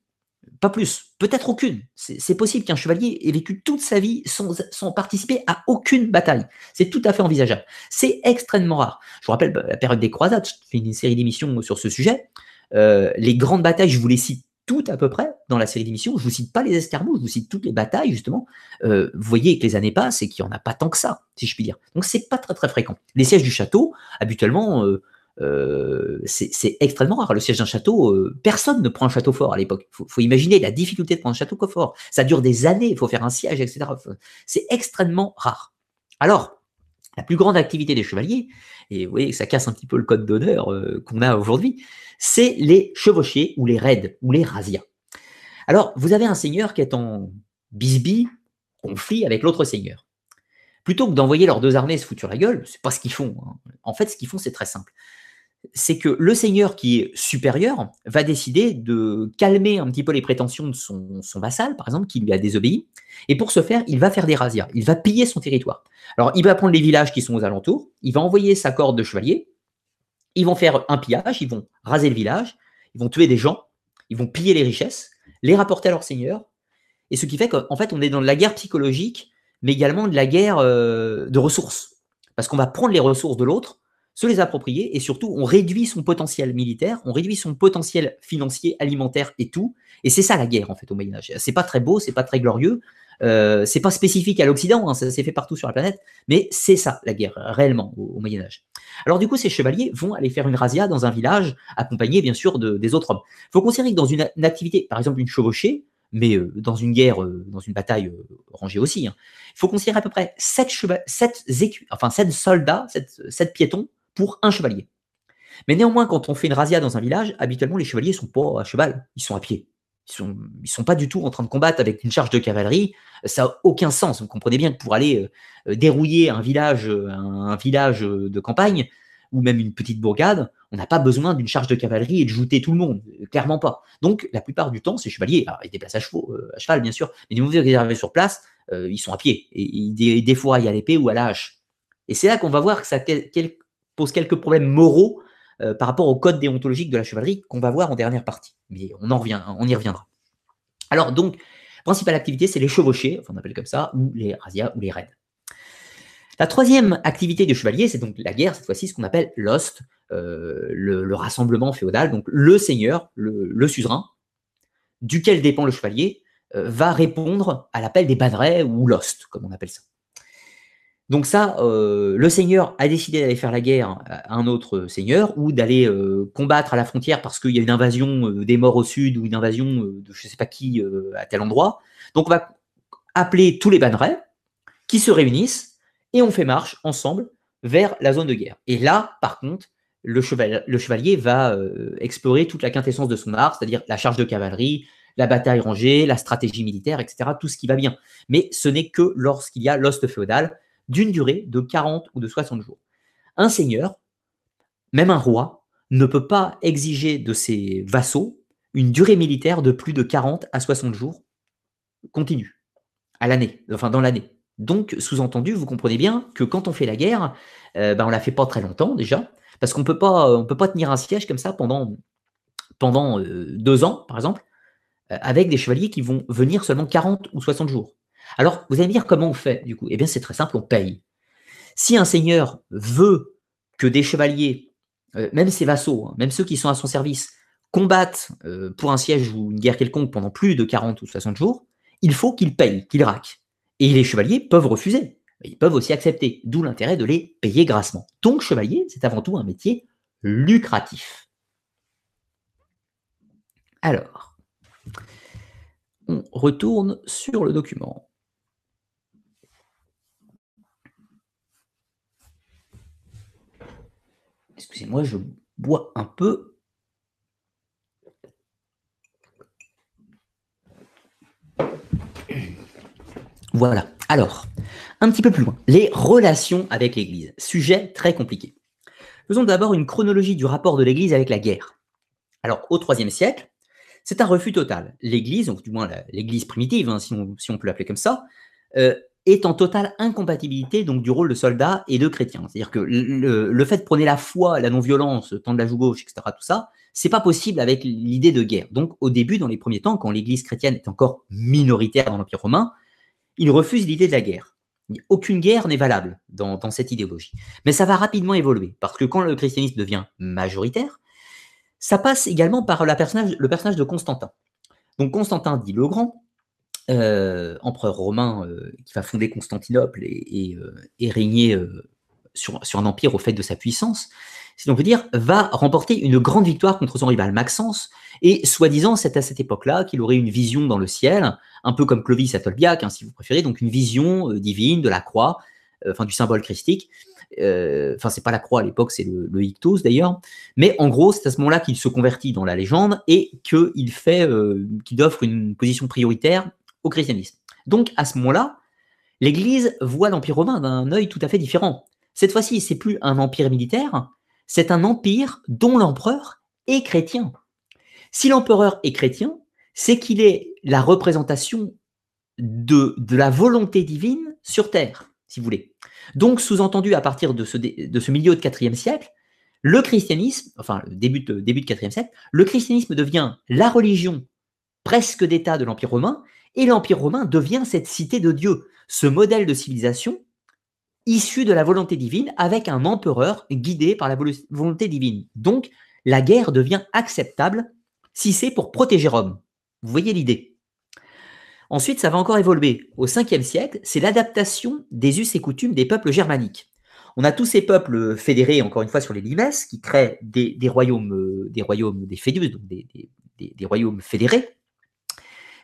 pas plus, peut-être aucune. C'est possible qu'un chevalier ait vécu toute sa vie sans, sans participer à aucune bataille. C'est tout à fait envisageable. C'est extrêmement rare. Je vous rappelle la période des croisades, je fais une série d'émissions sur ce sujet. Euh, les grandes batailles, je vous les cite toutes à peu près dans la série d'émissions. Je vous cite pas les escarmouches, je vous cite toutes les batailles justement. Euh, vous voyez que les années passent et qu'il n'y en a pas tant que ça, si je puis dire. Donc c'est pas très très fréquent. Les sièges du château, habituellement, euh, euh, c'est extrêmement rare. Le siège d'un château, personne ne prend un château fort à l'époque. Il faut, imaginer la difficulté de prendre un château fort. Ça dure des années, il faut faire un siège, etc. C'est extrêmement rare. Alors, la plus grande activité des chevaliers, et vous voyez que ça casse un petit peu le code d'honneur qu'on a aujourd'hui, c'est les chevauchés ou les raids ou les razzias. Alors, vous avez un seigneur qui est en bisbille, conflit avec l'autre seigneur. Plutôt que d'envoyer leurs deux armées se foutre sur la gueule, c'est pas ce qu'ils font. Hein. En fait, ce qu'ils font, c'est très simple. C'est que le seigneur qui est supérieur va décider de calmer un petit peu les prétentions de son, vassal, par exemple, qui lui a désobéi. Et pour ce faire, il va faire des razzias, il va piller son territoire. Alors, il va prendre les villages qui sont aux alentours, il va envoyer sa corde de chevaliers, ils vont faire un pillage, ils vont raser le village, ils vont tuer des gens, ils vont piller les richesses, les rapporter à leur seigneur. Et ce qui fait qu'en fait, on est dans de la guerre psychologique, mais également de la guerre euh, de ressources. Parce qu'on va prendre les ressources de l'autre, se les approprier, et surtout, on réduit son potentiel militaire, on réduit son potentiel financier, alimentaire et tout. Et c'est ça la guerre, en fait, au Moyen-Âge. C'est pas très beau, c'est pas très glorieux, euh, c'est pas spécifique à l'Occident, hein, ça s'est fait partout sur la planète, mais c'est ça la guerre, réellement, au, Moyen Âge. Alors du coup, ces chevaliers vont aller faire une razzia dans un village, accompagnés bien sûr de, des autres hommes. Il faut considérer que dans une, activité, par exemple une chevauchée, mais euh, dans une guerre, euh, dans une bataille euh, rangée aussi, hein, il faut considérer à peu près 7, cheva 7, enfin, 7 soldats, 7, 7 piétons pour un chevalier. Mais néanmoins, quand on fait une razzia dans un village, habituellement les chevaliers sont pas à cheval, ils sont à pied. Ils sont, ils sont pas du tout en train de combattre avec une charge de cavalerie. Ça n'a aucun sens. Vous comprenez bien que pour aller euh, dérouiller un village, un, village de campagne ou même une petite bourgade, on n'a pas besoin d'une charge de cavalerie et de jouter tout le monde. Clairement pas. Donc, la plupart du temps, ces chevaliers, alors, ils déplacent à, euh, cheval, bien sûr, mais du moment qu'ils arrivent sur place, euh, ils sont à pied. Et ils défouraillent à l'épée ou à la hache. Et c'est là qu'on va voir que ça pose quelques problèmes moraux euh, par rapport au code déontologique de la chevalerie qu'on va voir en dernière partie. Mais on en revient, on y reviendra. Alors donc, principale activité, c'est les chevauchés, on appelle comme ça, ou les razzias ou les raids. La troisième activité du chevalier, c'est donc la guerre, cette fois-ci, ce qu'on appelle l'ost, euh, le, rassemblement féodal, donc le seigneur, le, suzerain, duquel dépend le chevalier, euh, va répondre à l'appel des bannerets ou l'ost, comme on appelle ça. Donc ça, euh, le seigneur a décidé d'aller faire la guerre à un autre seigneur ou d'aller euh, combattre à la frontière parce qu'il y a une invasion euh, des morts au sud ou une invasion de je ne sais pas qui à tel endroit. Donc on va appeler tous les bannerets qui se réunissent et on fait marche ensemble vers la zone de guerre. Et là, par contre, le, le chevalier va explorer toute la quintessence de son art, c'est-à-dire la charge de cavalerie, la bataille rangée, la stratégie militaire, etc., tout ce qui va bien. Mais ce n'est que lorsqu'il y a l'ost féodal, d'une durée de 40 ou de 60 jours. Un seigneur, même un roi, ne peut pas exiger de ses vassaux une durée militaire de plus de 40 à 60 jours continue, à l'année, enfin dans l'année. Donc, sous-entendu, vous comprenez bien que quand on fait la guerre, euh, ben, on la fait pas très longtemps déjà, parce qu'on on peut pas tenir un siège comme ça pendant, pendant euh, deux ans, par exemple, euh, avec des chevaliers qui vont venir seulement 40 ou 60 jours. Alors, vous allez me dire comment on fait du coup Eh bien, c'est très simple, on paye. Si un seigneur veut que des chevaliers, euh, même ses vassaux, hein, même ceux qui sont à son service, combattent euh, pour un siège ou une guerre quelconque pendant plus de 40 ou 60 jours, il faut qu'ils payent, qu'ils raquent. Et les chevaliers peuvent refuser. Ils peuvent aussi accepter, d'où l'intérêt de les payer grassement. Donc, chevalier, c'est avant tout un métier lucratif. Alors, on retourne sur le document. Excusez-moi, je bois un peu. Voilà. Alors, un petit peu plus loin, les relations avec l'Église. Sujet très compliqué. Faisons d'abord une chronologie du rapport de l'Église avec la guerre. Alors, au IIIe siècle, c'est un refus total. L'Église, donc du moins l'Église primitive, hein, si, on, peut l'appeler comme ça, euh, est en totale incompatibilité donc du rôle de soldat et de chrétien. C'est-à-dire que le, fait de prôner la foi, la non-violence, tendre la joue gauche, etc., tout ça, c'est pas possible avec l'idée de guerre. Donc, au début, dans les premiers temps, quand l'Église chrétienne est encore minoritaire dans l'Empire romain, il refuse l'idée de la guerre. Aucune guerre n'est valable dans, cette idéologie. Mais ça va rapidement évoluer, parce que quand le christianisme devient majoritaire, ça passe également par le personnage de Constantin. Donc Constantin dit le Grand, euh, empereur romain euh, qui va fonder Constantinople et, euh, régner sur, sur, un empire au fait de sa puissance, si l'on veut dire, va remporter une grande victoire contre son rival Maxence. Et soi-disant, c'est à cette époque-là qu'il aurait une vision dans le ciel, un peu comme Clovis à Tolbiac, hein, si vous préférez, donc une vision divine de la croix, enfin du symbole christique. Enfin, c'est pas la croix à l'époque, c'est le, le, ictos d'ailleurs. Mais en gros, c'est à ce moment-là qu'il se convertit dans la légende et qu'il fait, qu'il offre une position prioritaire au christianisme. Donc à ce moment-là, l'Église voit l'Empire romain d'un œil tout à fait différent. Cette fois-ci, c'est plus un empire militaire, c'est un empire dont l'empereur est chrétien. Si l'empereur est chrétien, c'est qu'il est la représentation de, la volonté divine sur Terre, si vous voulez. Donc, sous-entendu, à partir de ce, milieu de 4 siècle, le christianisme, enfin, début de, début de 4 siècle, le christianisme devient la religion presque d'État de l'Empire romain, et l'Empire romain devient cette cité de Dieu, ce modèle de civilisation issu de la volonté divine avec un empereur guidé par la volonté divine. Donc, la guerre devient acceptable si c'est pour protéger Rome. Vous voyez l'idée. Ensuite, ça va encore évoluer. Au 5e siècle, c'est l'adaptation des us et coutumes des peuples germaniques. On a tous ces peuples fédérés, encore une fois, sur les limes, qui créent des, royaumes, euh, des royaumes des fédus, donc des royaumes fédérés,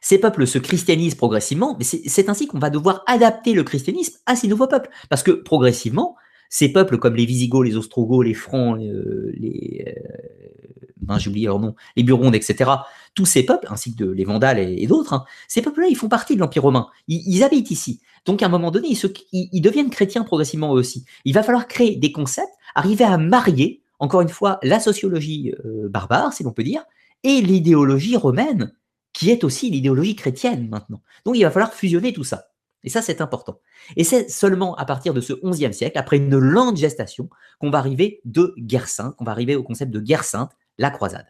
ces peuples se christianisent progressivement, mais c'est ainsi qu'on va devoir adapter le christianisme à ces nouveaux peuples. Parce que progressivement, ces peuples comme les Visigoths, les Ostrogoths, les Francs, euh, les... Euh, j'ai leur nom, les Burgondes, etc., tous ces peuples, ainsi que les Vandales et, d'autres, hein, ces peuples-là, ils font partie de l'Empire romain. Ils, habitent ici. Donc, à un moment donné, ils, deviennent chrétiens progressivement eux aussi. Il va falloir créer des concepts, arriver à marier, encore une fois, la sociologie euh, barbare, si l'on peut dire, et l'idéologie romaine qui est aussi l'idéologie chrétienne maintenant. Donc il va falloir fusionner tout ça. Et ça, c'est important. Et c'est seulement à partir de ce XIe siècle, après une lente gestation, qu'on va arriver de guerre sainte, qu'on va arriver au concept de guerre sainte, la croisade.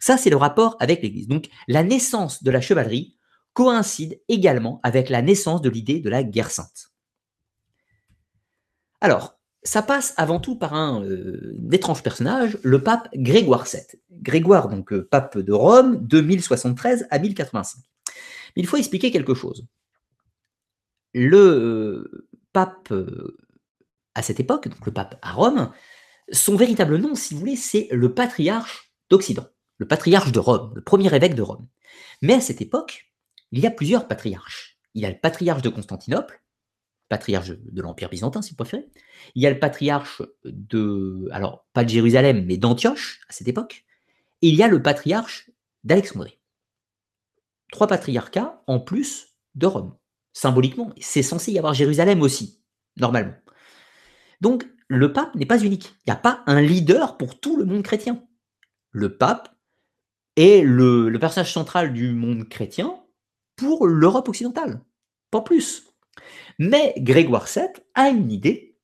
Ça, c'est le rapport avec l'Église. Donc la naissance de la chevalerie coïncide également avec la naissance de l'idée de la guerre sainte. Alors, ça passe avant tout par un euh, étrange personnage, le pape Grégoire VII. Grégoire, donc euh, pape de Rome, de 1073 à 1085. Mais il faut expliquer quelque chose. Le euh, pape, à cette époque, le pape à Rome, son véritable nom, si vous voulez, c'est le patriarche d'Occident, le patriarche de Rome, le premier évêque de Rome. Mais à cette époque, il y a plusieurs patriarches. Il y a le patriarche de Constantinople, patriarche de l'Empire byzantin, si vous préférez. Il y a le patriarche de, alors pas de Jérusalem, mais d'Antioche, à cette époque. Et il y a le patriarche d'Alexandrie. Trois patriarcats en plus de Rome. Symboliquement, c'est censé y avoir Jérusalem aussi, normalement. Donc, le pape n'est pas unique. Il n'y a pas un leader pour tout le monde chrétien. Le pape est le, le personnage central du monde chrétien pour l'Europe occidentale. Pas plus. Mais Grégoire VII a une idée,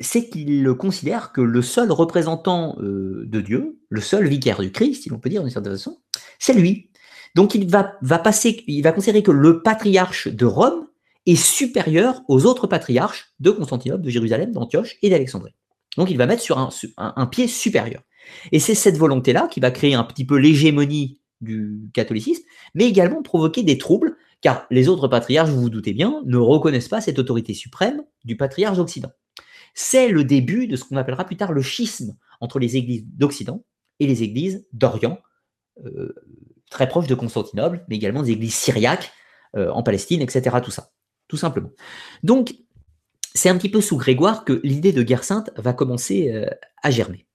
c'est qu'il considère que le seul représentant euh, de Dieu, le seul vicaire du Christ, si l'on peut dire d'une certaine façon, c'est lui. Donc il va, passer, il va considérer que le patriarche de Rome est supérieur aux autres patriarches de Constantinople, de Jérusalem, d'Antioche et d'Alexandrie. Donc il va mettre sur un pied supérieur. Et c'est cette volonté-là qui va créer un petit peu l'hégémonie du catholicisme, mais également provoquer des troubles car les autres patriarches, vous vous doutez bien, ne reconnaissent pas cette autorité suprême du patriarche d'Occident. C'est le début de ce qu'on appellera plus tard le schisme entre les églises d'Occident et les églises d'Orient, euh, très proches de Constantinople, mais également des églises syriaques euh, en Palestine, etc. Tout ça, tout simplement. Donc, c'est un petit peu sous Grégoire que l'idée de guerre sainte va commencer euh, à germer.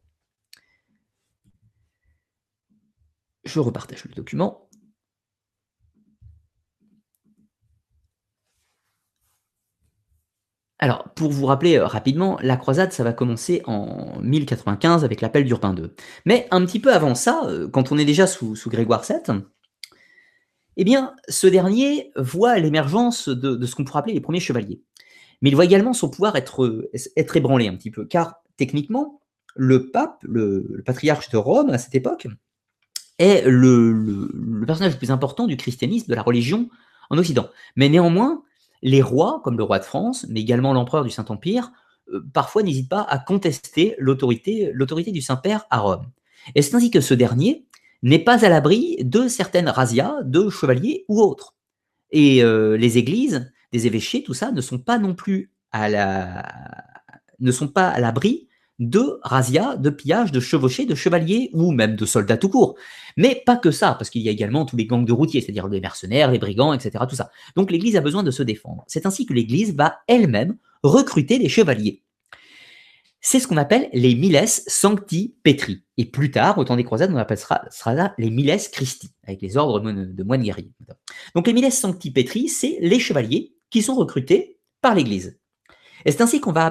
Je repartage le document. Alors, pour vous rappeler euh, rapidement, la croisade, ça va commencer en 1095 avec l'appel d'Urbain II. Mais un petit peu avant ça, euh, quand on est déjà sous, Grégoire VII, eh bien, ce dernier voit l'émergence de, ce qu'on pourrait appeler les premiers chevaliers. Mais il voit également son pouvoir être, être ébranlé un petit peu, car techniquement, le pape, le, patriarche de Rome à cette époque, est le personnage le plus important du christianisme, de la religion en Occident. Mais néanmoins, les rois, comme le roi de France, mais également l'empereur du Saint-Empire, euh, parfois n'hésitent pas à contester l'autorité, du Saint-Père à Rome. Et c'est ainsi que ce dernier n'est pas à l'abri de certaines razzias de chevaliers ou autres? Et euh, les églises, des évêchés, tout ça, ne sont pas non plus à la, ne sont pas à l'abri de razzias, de pillages, de chevauchés, de chevaliers ou même de soldats tout court. Mais pas que ça, parce qu'il y a également tous les gangs de routiers, c'est-à-dire les mercenaires, les brigands, etc. Tout ça. Donc l'Église a besoin de se défendre. C'est ainsi que l'Église va elle-même recruter des chevaliers. C'est ce qu'on appelle les miles sancti petri. Et plus tard, au temps des croisades, on appellera ça les miles Christi, avec les ordres de moines guerriers. Donc les miles sancti petri, c'est les chevaliers qui sont recrutés par l'Église. Et c'est ainsi qu'on va,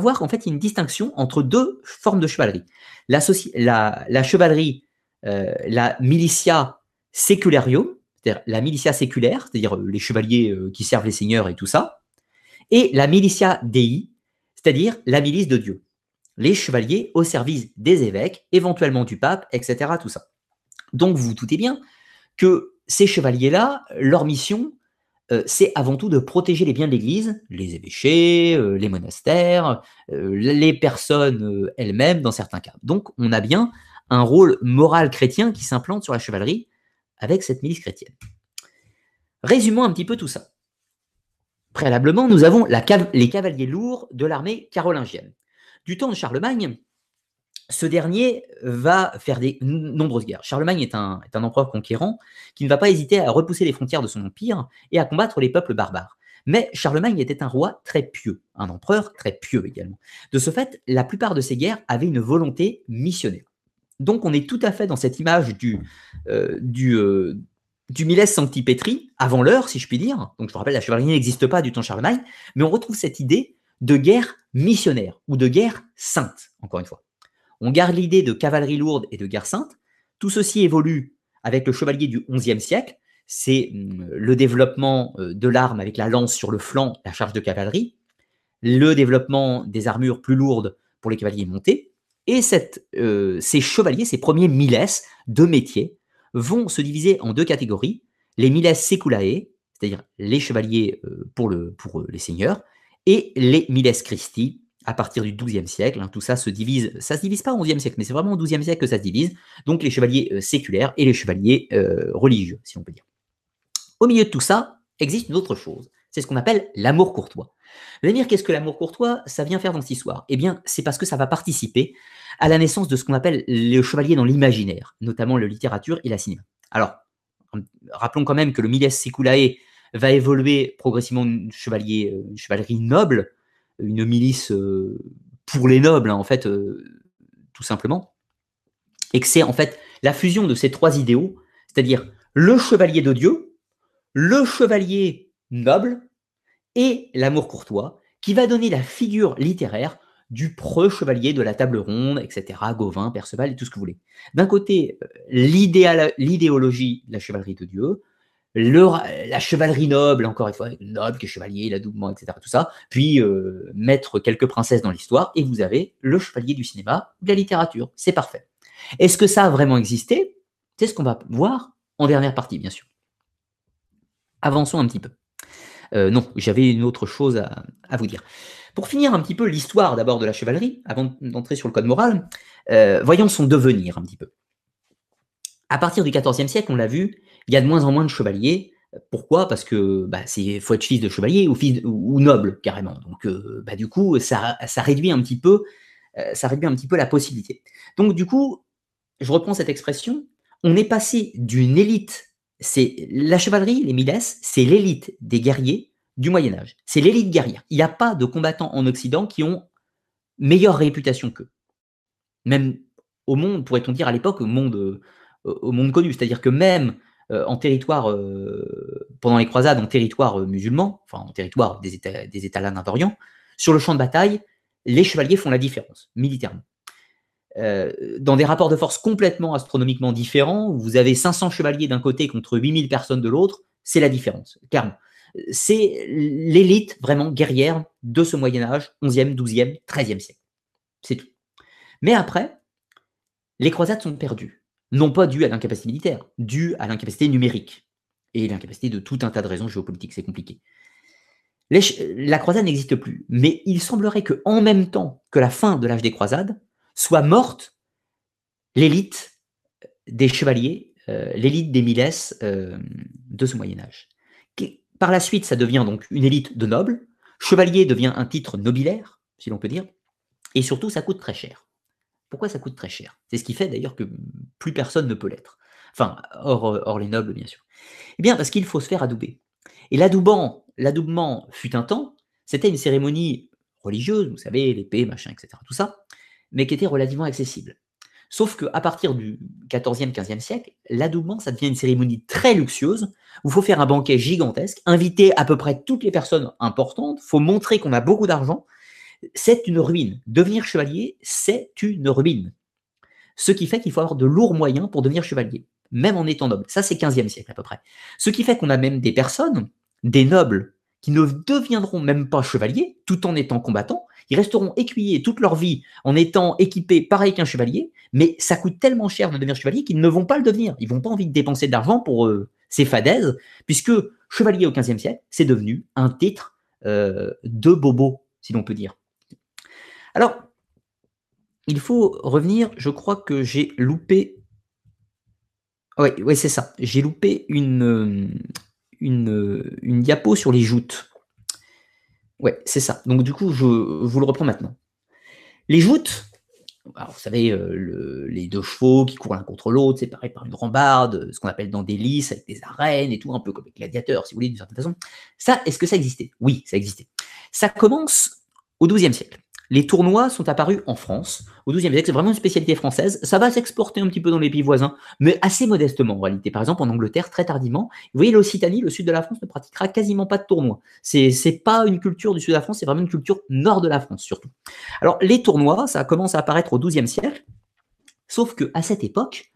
voir en fait une distinction entre deux formes de chevalerie. La, chevalerie, euh, la militia secularium, c'est-à-dire la militia séculaire, c'est-à-dire euh, les chevaliers euh, qui servent les seigneurs et tout ça, et la militia dei, c'est-à-dire la milice de Dieu. Les chevaliers au service des évêques, éventuellement du pape, etc. Tout ça. Donc vous vous doutez bien que ces chevaliers-là, leur mission, euh, c'est avant tout de protéger les biens de l'Église, les évêchés, euh, les monastères, euh, les personnes elles-mêmes dans certains cas. Donc on a bien un rôle moral chrétien qui s'implante sur la chevalerie avec cette milice chrétienne. Résumons un petit peu tout ça. Préalablement, nous avons les cavaliers lourds de l'armée carolingienne. Du temps de Charlemagne, ce dernier va faire des nombreuses guerres. Charlemagne est un, empereur conquérant qui ne va pas hésiter à repousser les frontières de son empire et à combattre les peuples barbares. Mais Charlemagne était un roi très pieux, un empereur très pieux également. De ce fait, la plupart de ses guerres avaient une volonté missionnaire. Donc on est tout à fait dans cette image du, euh, du, euh, avant l'heure, si je puis dire. Donc je te rappelle, la chevalerie n'existe pas du temps Charlemagne, mais on retrouve cette idée de guerre missionnaire ou de guerre sainte, encore une fois. On garde l'idée de cavalerie lourde et de guerre sainte. Tout ceci évolue avec le chevalier du XIe siècle. C'est hum, le développement euh, de l'arme avec la lance sur le flanc, la charge de cavalerie, le développement des armures plus lourdes pour les cavaliers montés. Et euh, ces chevaliers, ces premiers miles de métier, vont se diviser en deux catégories. Les miles seculae, c'est-à-dire les chevaliers euh, pour, le, pour les seigneurs, et les miles Christi, à partir du XIIe siècle. Hein, tout ça se divise, ça se divise pas au XIe siècle, mais c'est vraiment au XIIe siècle que ça se divise. Donc les chevaliers euh, séculaires et les chevaliers euh, religieux, si on peut dire. Au milieu de tout ça, existe une autre chose. C'est ce qu'on appelle l'amour courtois. Vous allez dire, qu'est-ce que l'amour courtois? Ça vient faire dans cette histoire? Eh bien, c'est parce que ça va participer à la naissance de ce qu'on appelle les chevaliers dans l'imaginaire, notamment la littérature et la cinéma. Alors, rappelons quand même que le Miles Seculae va évoluer progressivement une, chevalier, euh, une chevalerie noble, une milice euh, pour les nobles, hein, en fait, euh, tout simplement. Et que c'est en fait la fusion de ces trois idéaux, c'est-à-dire le chevalier de Dieu, le chevalier noble et l'amour courtois, qui va donner la figure littéraire du preux chevalier de la table ronde, etc., Gauvin, Perceval et tout ce que vous voulez. D'un côté, euh, l'idéologie de la chevalerie de Dieu, la chevalerie noble, encore une fois, noble, qui est chevalier, l'adoubement, etc., tout ça, puis euh, mettre quelques princesses dans l'histoire, et vous avez le chevalier du cinéma, de la littérature. C'est parfait. Est-ce que ça a vraiment existé? C'est ce qu'on va voir en dernière partie, bien sûr. Avançons un petit peu. Euh, non, j'avais une autre chose à, vous dire. Pour finir un petit peu l'histoire d'abord de la chevalerie, avant d'entrer sur le code moral, euh, voyons son devenir un petit peu. À partir du XIVe siècle, on l'a vu, il y a de moins en moins de chevaliers. Pourquoi? Parce que bah, c'est faut être fils de chevalier ou fils ou noble carrément. Donc euh, bah, du coup, ça, réduit un petit peu, euh, ça réduit un petit peu la possibilité. Donc du coup, je reprends cette expression. On est passé d'une élite. C'est la chevalerie, les miles, c'est l'élite des guerriers du Moyen Âge. C'est l'élite guerrière. Il n'y a pas de combattants en Occident qui ont meilleure réputation qu'eux. Même au monde, pourrait-on dire à l'époque, au monde, euh, au monde connu. C'est-à-dire que même en territoire, euh, pendant les croisades, en territoire euh, musulman, enfin en territoire des États, des d'Orient, sur le champ de bataille, les chevaliers font la différence, militairement. dans des rapports de force complètement astronomiquement différents, vous avez 500 chevaliers d'un côté contre 8000 personnes de l'autre, c'est la différence, clairement. C'est l'élite vraiment guerrière de ce Moyen Âge, 11e, 12e, 13e siècle. C'est tout. Mais après, les croisades sont perdues non pas dû à l'incapacité militaire, dû à l'incapacité numérique et l'incapacité de tout un tas de raisons géopolitiques, c'est compliqué. la croisade n'existe plus, mais il semblerait que en même temps que la fin de l'âge des croisades, soit morte l'élite des chevaliers, euh, l'élite des miles euh, de ce Moyen Âge. Par la suite, ça devient donc une élite de nobles, chevalier devient un titre nobilaire, si l'on peut dire, et surtout, ça coûte très cher. Pourquoi ça coûte très cher? C'est ce qui fait d'ailleurs que plus personne ne peut l'être. Enfin, hors, les nobles, bien sûr. Eh bien, parce qu'il faut se faire adouber. Et l'adoubement, l'adoubement fut un temps, c'était une cérémonie religieuse, vous savez, l'épée, machin, etc., tout ça, mais qui était relativement accessible. Sauf qu'à partir du 14e, 15e siècle, l'adoubement, ça devient une cérémonie très luxueuse, où il faut faire un banquet gigantesque, inviter à peu près toutes les personnes importantes, il faut montrer qu'on a beaucoup d'argent. C'est une ruine. Devenir chevalier, c'est une ruine. Ce qui fait qu'il faut avoir de lourds moyens pour devenir chevalier, même en étant noble. Ça, c'est 15e siècle à peu près. Ce qui fait qu'on a même des personnes, des nobles, qui ne deviendront même pas chevaliers, tout en étant combattants, ils resteront écuyés toute leur vie en étant équipés pareil qu'un chevalier, mais ça coûte tellement cher de devenir chevalier qu'ils ne vont pas le devenir. Ils vont pas envie de dépenser de l'argent pour euh, ces fadaises, puisque chevalier au XVe siècle, c'est devenu un titre euh, de bobo, si l'on peut dire. Alors, il faut revenir, je crois que j'ai loupé. Oui, c'est ça. J'ai loupé une, une, une diapo sur les joutes. Ouais, c'est ça. Donc du coup, je vous le reprends maintenant. Les joutes, alors, vous savez, euh, les deux chevaux qui courent l'un contre l'autre, séparés par une rambarde, ce qu'on appelle dans des lices, avec des arènes et tout, un peu comme les gladiateurs, si vous voulez, d'une certaine façon. Ça, est-ce que ça existait? Oui, ça existait. Ça commence au XIIe siècle. Les tournois sont apparus en France au XIIe siècle. C'est vraiment une spécialité française. Ça va s'exporter un petit peu dans les pays voisins, mais assez modestement en réalité. Par exemple, en Angleterre, très tardivement. Vous voyez, l'Occitanie, le sud de la France, ne pratiquera quasiment pas de tournois. C'est n'est pas une culture du sud de la France, c'est vraiment une culture nord de la France surtout. Alors, les tournois, ça commence à apparaître au XIIe siècle. Sauf que à cette époque,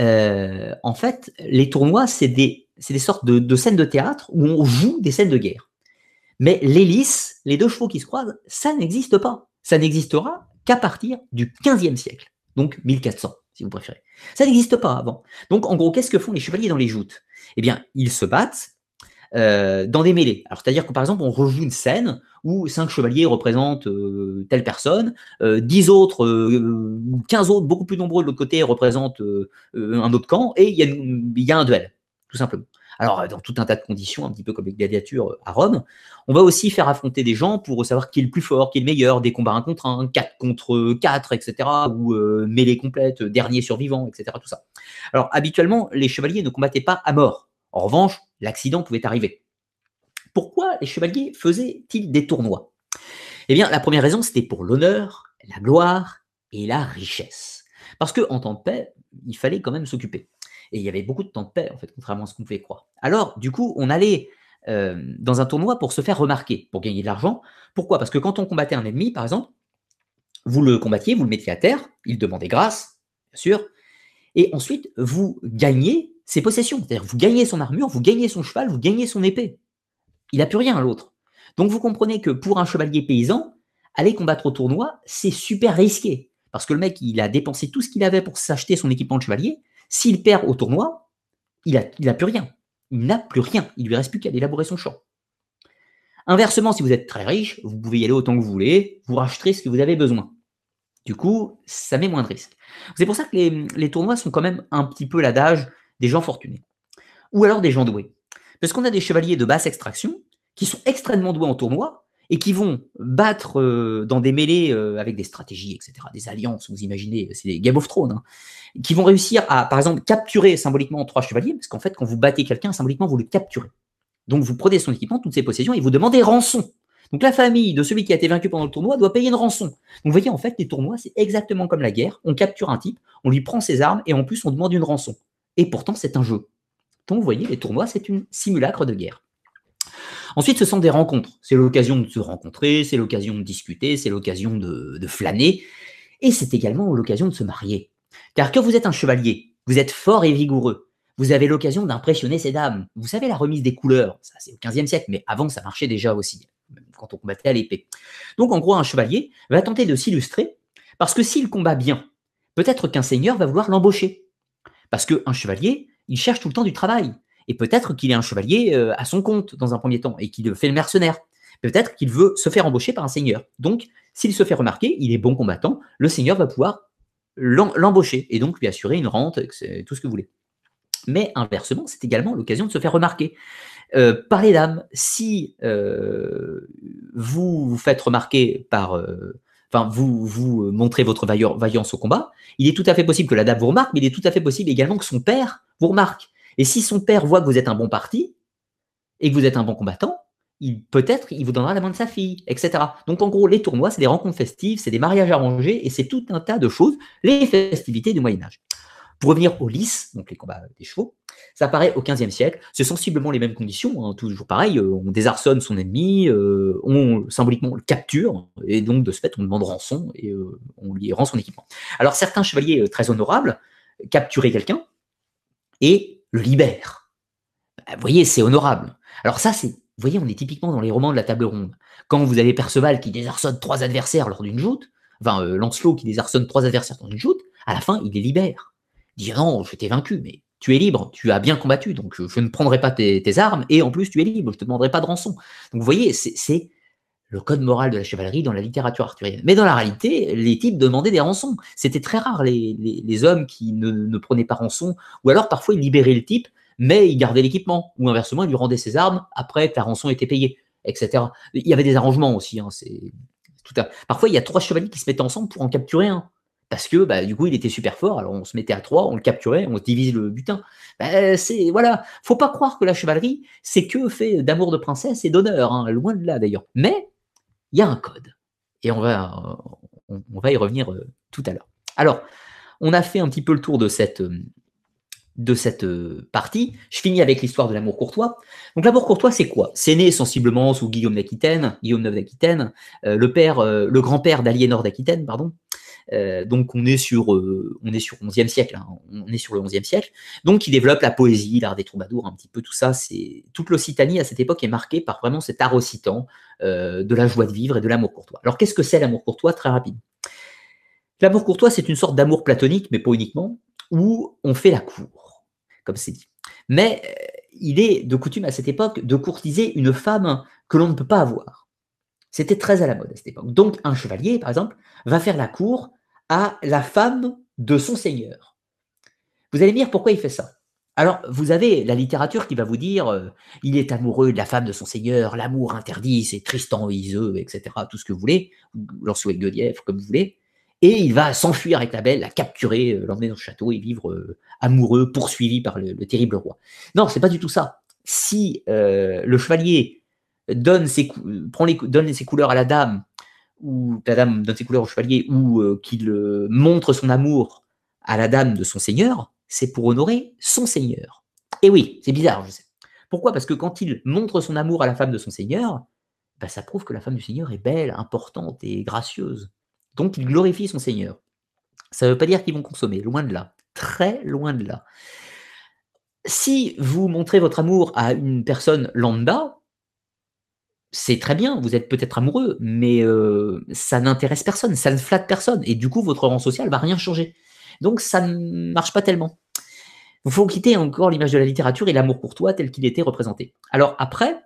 euh, en fait, les tournois, c'est des, des sortes de, de scènes de théâtre où on joue des scènes de guerre. Mais l'hélice, les deux chevaux qui se croisent, ça n'existe pas. Ça n'existera qu'à partir du 15e siècle, donc 1400, si vous préférez. Ça n'existe pas avant. Donc, en gros, qu'est-ce que font les chevaliers dans les joutes? Eh bien, ils se battent euh, dans des mêlées. Alors, c'est-à-dire que, par exemple, on rejoue une scène où cinq chevaliers représentent euh, telle personne, euh, dix autres, ou 15 autres, beaucoup plus nombreux de l'autre côté, représentent un autre camp, et il y, a un duel, tout simplement alors dans tout un tas de conditions, un petit peu comme les gladiatures à Rome. On va aussi faire affronter des gens pour savoir qui est le plus fort, qui est le meilleur, des combats un contre un, 4 contre 4, etc., ou euh, mêlée complète, dernier survivant, etc., tout ça. Alors habituellement, les chevaliers ne combattaient pas à mort. En revanche, l'accident pouvait arriver. Pourquoi les chevaliers faisaient-ils des tournois? Eh bien, la première raison, c'était pour l'honneur, la gloire et la richesse. Parce que en temps de paix, il fallait quand même s'occuper. Et il y avait beaucoup de temps de paix, en fait, contrairement à ce qu'on pouvait croire. Alors, du coup, on allait euh, dans un tournoi pour se faire remarquer, pour gagner de l'argent. Pourquoi? Parce que quand on combattait un ennemi, par exemple, vous le combattiez, vous le mettiez à terre, il demandait grâce, bien sûr, et ensuite, vous gagnez ses possessions. C'est-à-dire, vous gagnez son armure, vous gagnez son cheval, vous gagnez son épée. Il n'a plus rien, l'autre. Donc, vous comprenez que pour un chevalier paysan, aller combattre au tournoi, c'est super risqué. Parce que le mec, il a dépensé tout ce qu'il avait pour s'acheter son équipement de chevalier, s'il perd au tournoi, il n'a plus rien. Il n'a plus rien. Il lui reste plus qu'à élaborer son champ. Inversement, si vous êtes très riche, vous pouvez y aller autant que vous voulez, vous racheterez ce que vous avez besoin. Du coup, ça met moins de risques. C'est pour ça que les, les, tournois sont quand même un petit peu l'adage des gens fortunés. Ou alors des gens doués. Parce qu'on a des chevaliers de basse extraction qui sont extrêmement doués en tournoi, et qui vont battre euh, dans des mêlées euh, avec des stratégies, etc., des alliances, vous imaginez, c'est des Game of Thrones, hein, qui vont réussir à, par exemple, capturer symboliquement trois chevaliers, parce qu'en fait, quand vous battez quelqu'un, symboliquement, vous le capturez. Donc, vous prenez son équipement, toutes ses possessions, et vous demandez rançon. Donc, la famille de celui qui a été vaincu pendant le tournoi doit payer une rançon. Donc, vous voyez, en fait, les tournois, c'est exactement comme la guerre. On capture un type, on lui prend ses armes, et en plus, on demande une rançon. Et pourtant, c'est un jeu. Donc, vous voyez, les tournois, c'est une simulacre de guerre. Ensuite, ce sont des rencontres. C'est l'occasion de se rencontrer, c'est l'occasion de discuter, c'est l'occasion de, flâner, et c'est également l'occasion de se marier. Car quand vous êtes un chevalier, vous êtes fort et vigoureux. Vous avez l'occasion d'impressionner ces dames. Vous savez, la remise des couleurs, ça c'est au XVe siècle, mais avant ça marchait déjà aussi, quand on combattait à l'épée. Donc en gros, un chevalier va tenter de s'illustrer, parce que s'il combat bien, peut-être qu'un seigneur va vouloir l'embaucher. Parce qu'un chevalier, il cherche tout le temps du travail. Et peut-être qu'il est un chevalier euh, à son compte dans un premier temps et qu'il fait le mercenaire. Peut-être qu'il veut se faire embaucher par un seigneur. Donc, s'il se fait remarquer, il est bon combattant, le seigneur va pouvoir l'embaucher et donc lui assurer une rente, tout ce que vous voulez. Mais inversement, c'est également l'occasion de se faire remarquer. Euh, par les dames, si euh, vous vous faites remarquer par, enfin vous vous montrez votre vaillance au combat, il est tout à fait possible que la dame vous remarque, mais il est tout à fait possible également que son père vous remarque. Et si son père voit que vous êtes un bon parti et que vous êtes un bon combattant, peut-être il vous donnera la main de sa fille, etc. Donc en gros, les tournois, c'est des rencontres festives, c'est des mariages arrangés, et c'est tout un tas de choses, les festivités du Moyen Âge. Pour revenir aux lices, donc les combats des chevaux, ça apparaît au XVe siècle. C'est sensiblement les mêmes conditions, hein, toujours pareil. Euh, on désarçonne son ennemi, euh, on symboliquement le capture, et donc de ce fait, on demande rançon et euh, on lui rend son équipement. Alors certains chevaliers très honorables capturaient quelqu'un et le libèrent. Bah, vous voyez, c'est honorable. Alors ça, c'est, vous voyez, on est typiquement dans les romans de la table ronde. Quand vous avez Perceval qui désarçonne trois adversaires lors d'une joute, enfin Lancelot qui désarçonne trois adversaires dans une joute, à la fin, il les libère dire non, je t'ai vaincu, mais tu es libre, tu as bien combattu, donc je, ne prendrai pas tes, armes, et en plus tu es libre, je ne te demanderai pas de rançon. Donc vous voyez, c'est le code moral de la chevalerie dans la littérature arthurienne. Mais dans la réalité, les types demandaient des rançons. C'était très rare les, hommes qui ne, prenaient pas rançon, ou alors parfois ils libéraient le type, mais ils gardaient l'équipement, ou inversement, ils lui rendaient ses armes, après ta rançon était payée, etc. Il y avait des arrangements aussi. Hein. Parfois, il y a trois chevaliers qui se mettent ensemble pour en capturer un parce que bah, du coup il était super fort, alors on se mettait à trois, on le capturait, on divise le butin. Bah, voilà, faut pas croire que la chevalerie c'est que fait d'amour de princesse et d'honneur, hein, loin de là d'ailleurs. Mais il y a un code et on va on, va y revenir euh, tout à l'heure. Alors on a fait un petit peu le tour de cette euh, de cette euh, partie. Je finis avec l'histoire de l'amour courtois. Donc l'amour courtois, c'est quoi? C'est né sensiblement sous Guillaume d'Aquitaine, Guillaume IX d'Aquitaine, le père, le grand-père d'Aliénor d'Aquitaine, pardon, euh, donc on est sur euh, on est sur 11e siècle, hein. on est sur le 11e siècle. Donc il développe la poésie, l'art des troubadours, un petit peu tout ça. C'est toute l'Occitanie à cette époque est marquée par vraiment cet art euh, de la joie de vivre et de l'amour courtois. Alors qu'est-ce que c'est l'amour courtois Très rapide. L'amour courtois, c'est une sorte d'amour platonique, mais pas uniquement, où on fait la cour, comme c'est dit. Mais il est de coutume à cette époque de courtiser une femme que l'on ne peut pas avoir. C'était très à la mode à cette époque. Donc un chevalier, par exemple, va faire la cour à la femme de son seigneur. Vous allez me dire pourquoi il fait ça? Alors, vous avez la littérature qui va vous dire euh, il est amoureux de la femme de son seigneur, l'amour interdit, c'est Tristan Iseux, etc., tout ce que vous voulez, Lancelot et Guenièvre, comme vous voulez, et il va s'enfuir avec la belle, la capturer, euh, l'emmener dans le château et vivre euh, amoureux, poursuivi par le, terrible roi. Non, c'est pas du tout ça. Si le chevalier donne ses, couleurs à la dame ou la dame donne ses couleurs au chevalier, ou euh, qu'il euh, montre son amour à la dame de son seigneur, c'est pour honorer son seigneur. Et oui, c'est bizarre, je sais. Pourquoi? Parce que quand il montre son amour à la femme de son seigneur, bah, ça prouve que la femme du seigneur est belle, importante et gracieuse. Donc il glorifie son seigneur. Ça ne veut pas dire qu'ils vont consommer, loin de là. Très loin de là. Si vous montrez votre amour à une personne lambda, c'est très bien, vous êtes peut-être amoureux, mais euh, ça n'intéresse personne, ça ne flatte personne, et du coup, votre rang social va rien changer. Donc, ça ne marche pas tellement. Il faut quitter encore l'image de la littérature et l'amour pour toi tel qu'il était représenté. Alors après,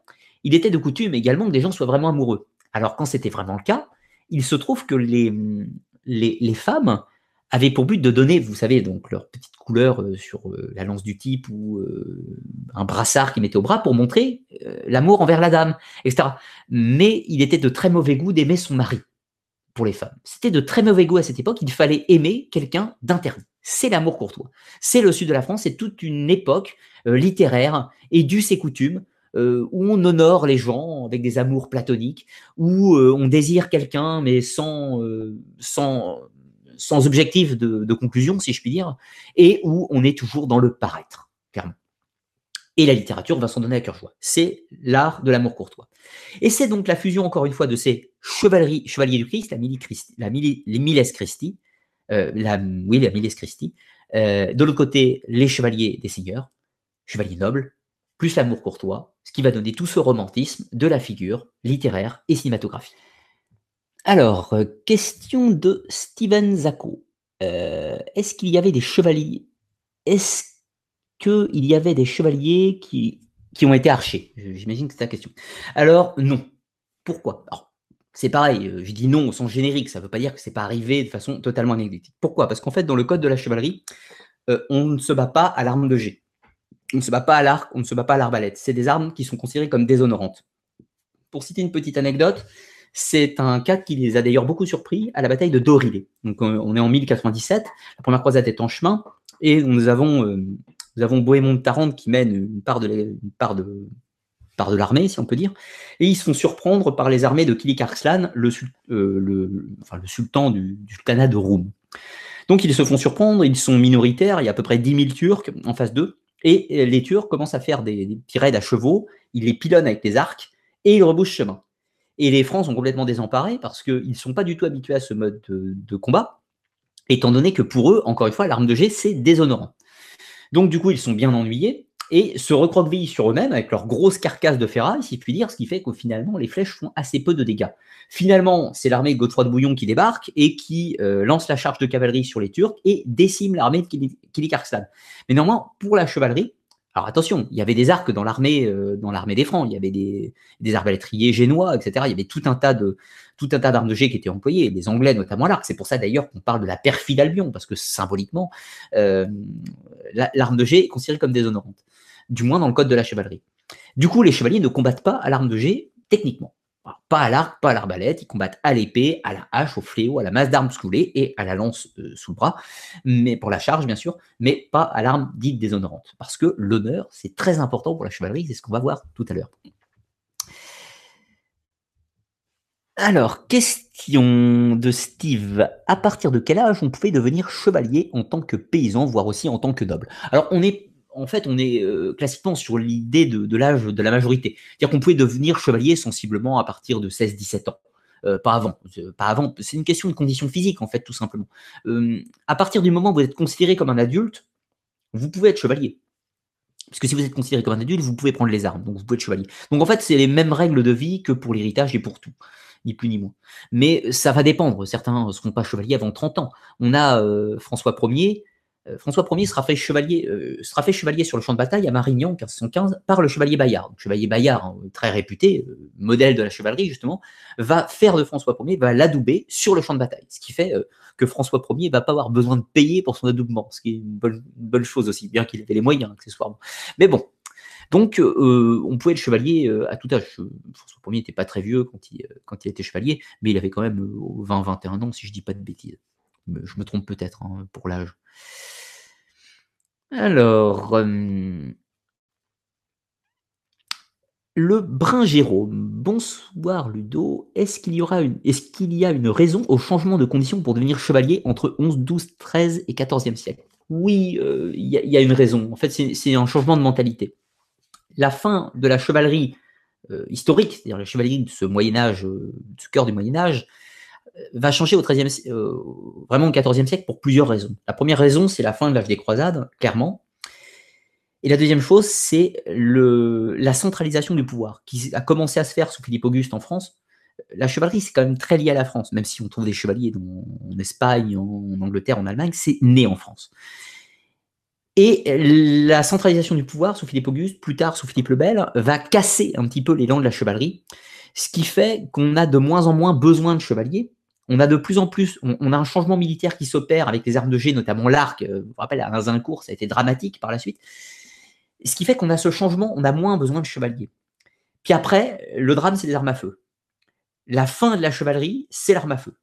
il était de coutume également que des gens soient vraiment amoureux. Alors quand c'était vraiment le cas, il se trouve que les, femmes avaient pour but de donner, vous savez, donc leur petite couleur euh, sur euh, la lance du type ou euh, un brassard qu'ils mettaient au bras pour montrer l'amour envers la dame, etc. Mais il était de très mauvais goût d'aimer son mari pour les femmes. C'était de très mauvais goût à cette époque, il fallait aimer quelqu'un d'interdit. C'est l'amour courtois. C'est le sud de la France, c'est toute une époque littéraire et dû ses coutumes où on honore les gens avec des amours platoniques, où on désire quelqu'un mais sans, sans sans objectif de, conclusion, si je puis dire, et où on est toujours dans le paraître, clairement. Et la littérature va s'en donner à cœur joie. C'est l'art de l'amour courtois. Et c'est donc la fusion, encore une fois, de ces chevaleries, chevaliers du Christ, les Christi, de l'autre côté, les chevaliers des seigneurs, chevaliers nobles, plus l'amour courtois, ce qui va donner tout ce romantisme de la figure littéraire et cinématographique. Alors, euh, question de Steven Zacco. Euh, est-ce qu'il y avait des chevaliers? Est-ce qu'il y avait des chevaliers qui, ont été archers? J'imagine que c'est ta question. Alors, non. Pourquoi? C'est pareil, euh, je dis non au sens générique, ça ne veut pas dire que c'est pas arrivé de façon totalement anecdotique. Pourquoi? Parce qu'en fait, dans le code de la chevalerie, on ne se bat pas à l'arme de jet. On ne se bat pas à l'arc, on ne se bat pas à l'arbalète. C'est des armes qui sont considérées comme déshonorantes. Pour citer une petite anecdote, c'est un cas qui les a d'ailleurs beaucoup surpris à la bataille de Dorilé. Donc on est en 1097, la première croisade est en chemin, et nous avons, euh, nous avons Bohémond de Tarente qui mène une part de, l'armée, si on peut dire, et ils se font surprendre par les armées de Kilik Arslan, le, euh, le, sultan du, sultanat de Roum. Donc ils se font surprendre, ils sont minoritaires, il y a à peu près 10 000 Turcs en face d'eux, et les Turcs commencent à faire des, des petits raids à chevaux, ils les pilonnent avec des arcs, et ils rebouchent chemin. Et les Francs sont complètement désemparés parce qu'ils ne sont pas du tout habitués à ce mode de, combat, étant donné que pour eux, encore une fois, l'arme de jet, c'est déshonorant. Donc du coup, ils sont bien ennuyés et se recroquevillent sur eux-mêmes avec leur grosse carcasse de ferraille, si je puis dire, ce qui fait que finalement, les flèches font assez peu de dégâts. Finalement, c'est l'armée Godefroy de Bouillon qui débarque et qui euh, lance la charge de cavalerie sur les Turcs et décime l'armée de Arslan. Mais néanmoins, pour la chevalerie, alors attention, il y avait des arcs dans l'armée, euh, dans l'armée des Francs. Il y avait des, des arbalétriers génois, etc. Il y avait tout un tas de tout un tas d'armes de jet qui étaient employées, les Anglais notamment l'arc. C'est pour ça d'ailleurs qu'on parle de la perfide Albion, parce que symboliquement, euh, l'arme de jet est considérée comme déshonorante, du moins dans le code de la chevalerie. Du coup, les chevaliers ne combattent pas à l'arme de jet techniquement pas à l'arc, pas à l'arbalète, ils combattent à l'épée, à la hache, au fléau, à la masse d'armes scoulée et à la lance euh, sous le bras, mais pour la charge bien sûr, mais pas à l'arme dite déshonorante. Parce que l'honneur, c'est très important pour la chevalerie, c'est ce qu'on va voir tout à l'heure. Alors, question de Steve. À partir de quel âge on pouvait devenir chevalier en tant que paysan, voire aussi en tant que noble? Alors, on est en fait, on est euh, classiquement sur l'idée de, l'âge de la majorité. C'est-à-dire qu'on pouvait devenir chevalier sensiblement à partir de 16-17 ans. Euh, pas avant. Pas avant. C'est une question de condition physique, en fait, tout simplement. Euh, à partir du moment où vous êtes considéré comme un adulte, vous pouvez être chevalier. Parce que si vous êtes considéré comme un adulte, vous pouvez prendre les armes, donc vous pouvez être chevalier. Donc en fait, c'est les mêmes règles de vie que pour l'héritage et pour tout, ni plus ni moins. Mais ça va dépendre. Certains ne seront pas chevaliers avant 30 ans. On a François Ier, euh, François Ier sera fait chevalier, euh, sera fait chevalier sur le champ de bataille à Marignan en 1515 par le chevalier Bayard. Chevalier Bayard, hein, très réputé, euh, modèle de la chevalerie justement, va faire de François Ier, va l'adouber sur le champ de bataille. Ce qui fait que François Ier va pas avoir besoin de payer pour son adoubement, ce qui est une bonne, chose aussi, bien qu'il avait les moyens accessoirement. Mais bon, donc, on pouvait être chevalier à tout âge. François Ier n'était pas très vieux quand il, était chevalier, mais il avait quand même 20-21 ans, si je dis pas de bêtises. Je me trompe peut-être hein, pour l'âge. Alors, le Brun Jérôme. Bonsoir Ludo. Est-ce qu'il y aura une, a une raison au changement de conditions pour devenir chevalier entre 11, 12, 13 et 14e siècle? Oui, euh, il y, a une raison. En fait, c'est, un changement de mentalité. La fin de la chevalerie euh, historique, c'est-à-dire la chevalerie de ce Moyen Âge, euh, ce cœur du Moyen Âge, va changer au 13e, euh, vraiment au 14e siècle pour plusieurs raisons. La première raison, c'est la fin de l'âge des croisades, clairement. Et la deuxième chose, c'est la centralisation du pouvoir, qui a commencé à se faire sous Philippe Auguste en France. La chevalerie, c'est quand même très lié à la France, même si on trouve des chevaliers en Espagne, en Angleterre, en Allemagne, c'est né en France. Et la centralisation du pouvoir sous Philippe Auguste, plus tard sous Philippe le Bel, va casser un petit peu l'élan de la chevalerie, ce qui fait qu'on a de moins en moins besoin de chevaliers, on a de plus en plus, on, a un changement militaire qui s'opère avec les armes de jet, notamment l'arc. Euh, vous vous rappelez, à Azincourt, ça a été dramatique par la suite. Ce qui fait qu'on a ce changement, on a moins besoin de chevaliers. Puis après, le drame, c'est les armes à feu. La fin de la chevalerie, c'est l'arme à feu.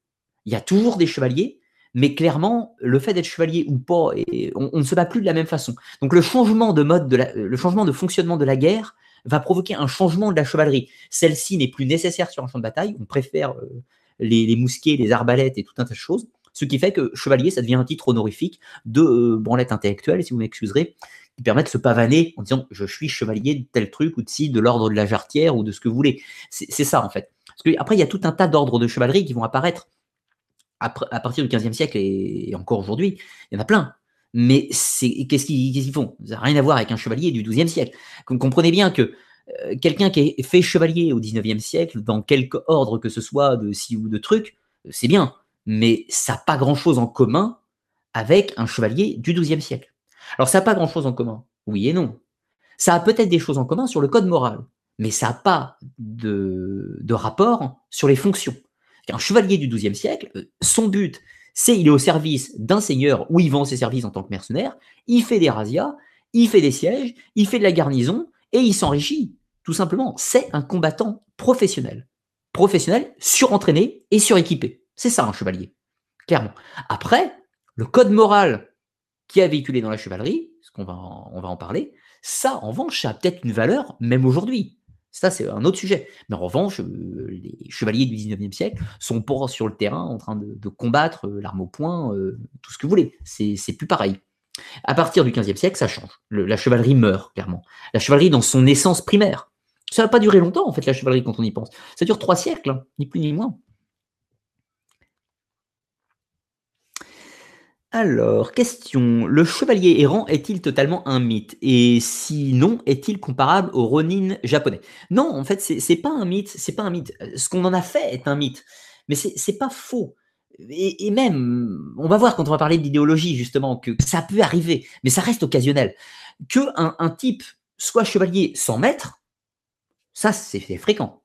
Il y a toujours des chevaliers, mais clairement, le fait d'être chevalier ou pas, on, ne se bat plus de la même façon. Donc le changement de mode, de le changement de fonctionnement de la guerre va provoquer un changement de la chevalerie. Celle-ci n'est plus nécessaire sur un champ de bataille. On préfère euh, les, mousquets, les arbalètes et tout un tas de choses. Ce qui fait que chevalier, ça devient un titre honorifique de euh, branlette intellectuelle, si vous m'excuserez, qui permet de se pavaner en disant je suis chevalier de tel truc ou de ci, de l'ordre de la jarretière ou de ce que vous voulez. C'est ça en fait. Parce que, après, il y a tout un tas d'ordres de chevalerie qui vont apparaître à partir du XVe siècle et, encore aujourd'hui. Il y en a plein. Mais qu'est-ce qu'ils font? Ça n'a rien à voir avec un chevalier du XIIe siècle. Vous comprenez bien que quelqu'un qui est fait chevalier au XIXe siècle, dans quelque ordre que ce soit de ci ou de truc, euh, c'est bien, mais ça n'a pas grand-chose en commun avec un chevalier du XIIe siècle. Alors ça n'a pas grand-chose en commun, oui et non. Ça a peut-être des choses en commun sur le code moral, mais ça n'a pas de, rapport sur les fonctions. Un chevalier du XIIe siècle, euh, son but, c'est il est au service d'un seigneur ou il vend ses services en tant que mercenaire, il fait des razzias, il fait des sièges, il fait de la garnison, et il s'enrichit, tout simplement. C'est un combattant professionnel. Professionnel, surentraîné et suréquipé. C'est ça un chevalier, clairement. Après, le code moral qui a véhiculé dans la chevalerie, ce qu'on va, on va en parler, ça, en revanche, ça a peut-être une valeur, même aujourd'hui. Ça, c'est un autre sujet. Mais en revanche, euh, les chevaliers du 19e siècle sont pas sur le terrain en train de, combattre euh, l'arme au poing, euh, tout ce que vous voulez. C'est plus pareil. À partir du 15e siècle, ça change. la chevalerie meurt, clairement. La chevalerie dans son essence primaire. Ça va pas durer longtemps, en fait, la chevalerie, quand on y pense. Ça dure trois siècles, hein, ni plus ni moins. Alors, question. Le chevalier errant est-il totalement un mythe? Et sinon, est-il comparable au Ronin japonais? Non, en fait, c'est pas un mythe. C'est pas un mythe. Ce qu'on en a fait est un mythe. Mais c'est pas faux. Et, même, on va voir quand on va parler d'idéologie, justement, que ça peut arriver, mais ça reste occasionnel. Que un type soit chevalier sans maître, ça, c'est fréquent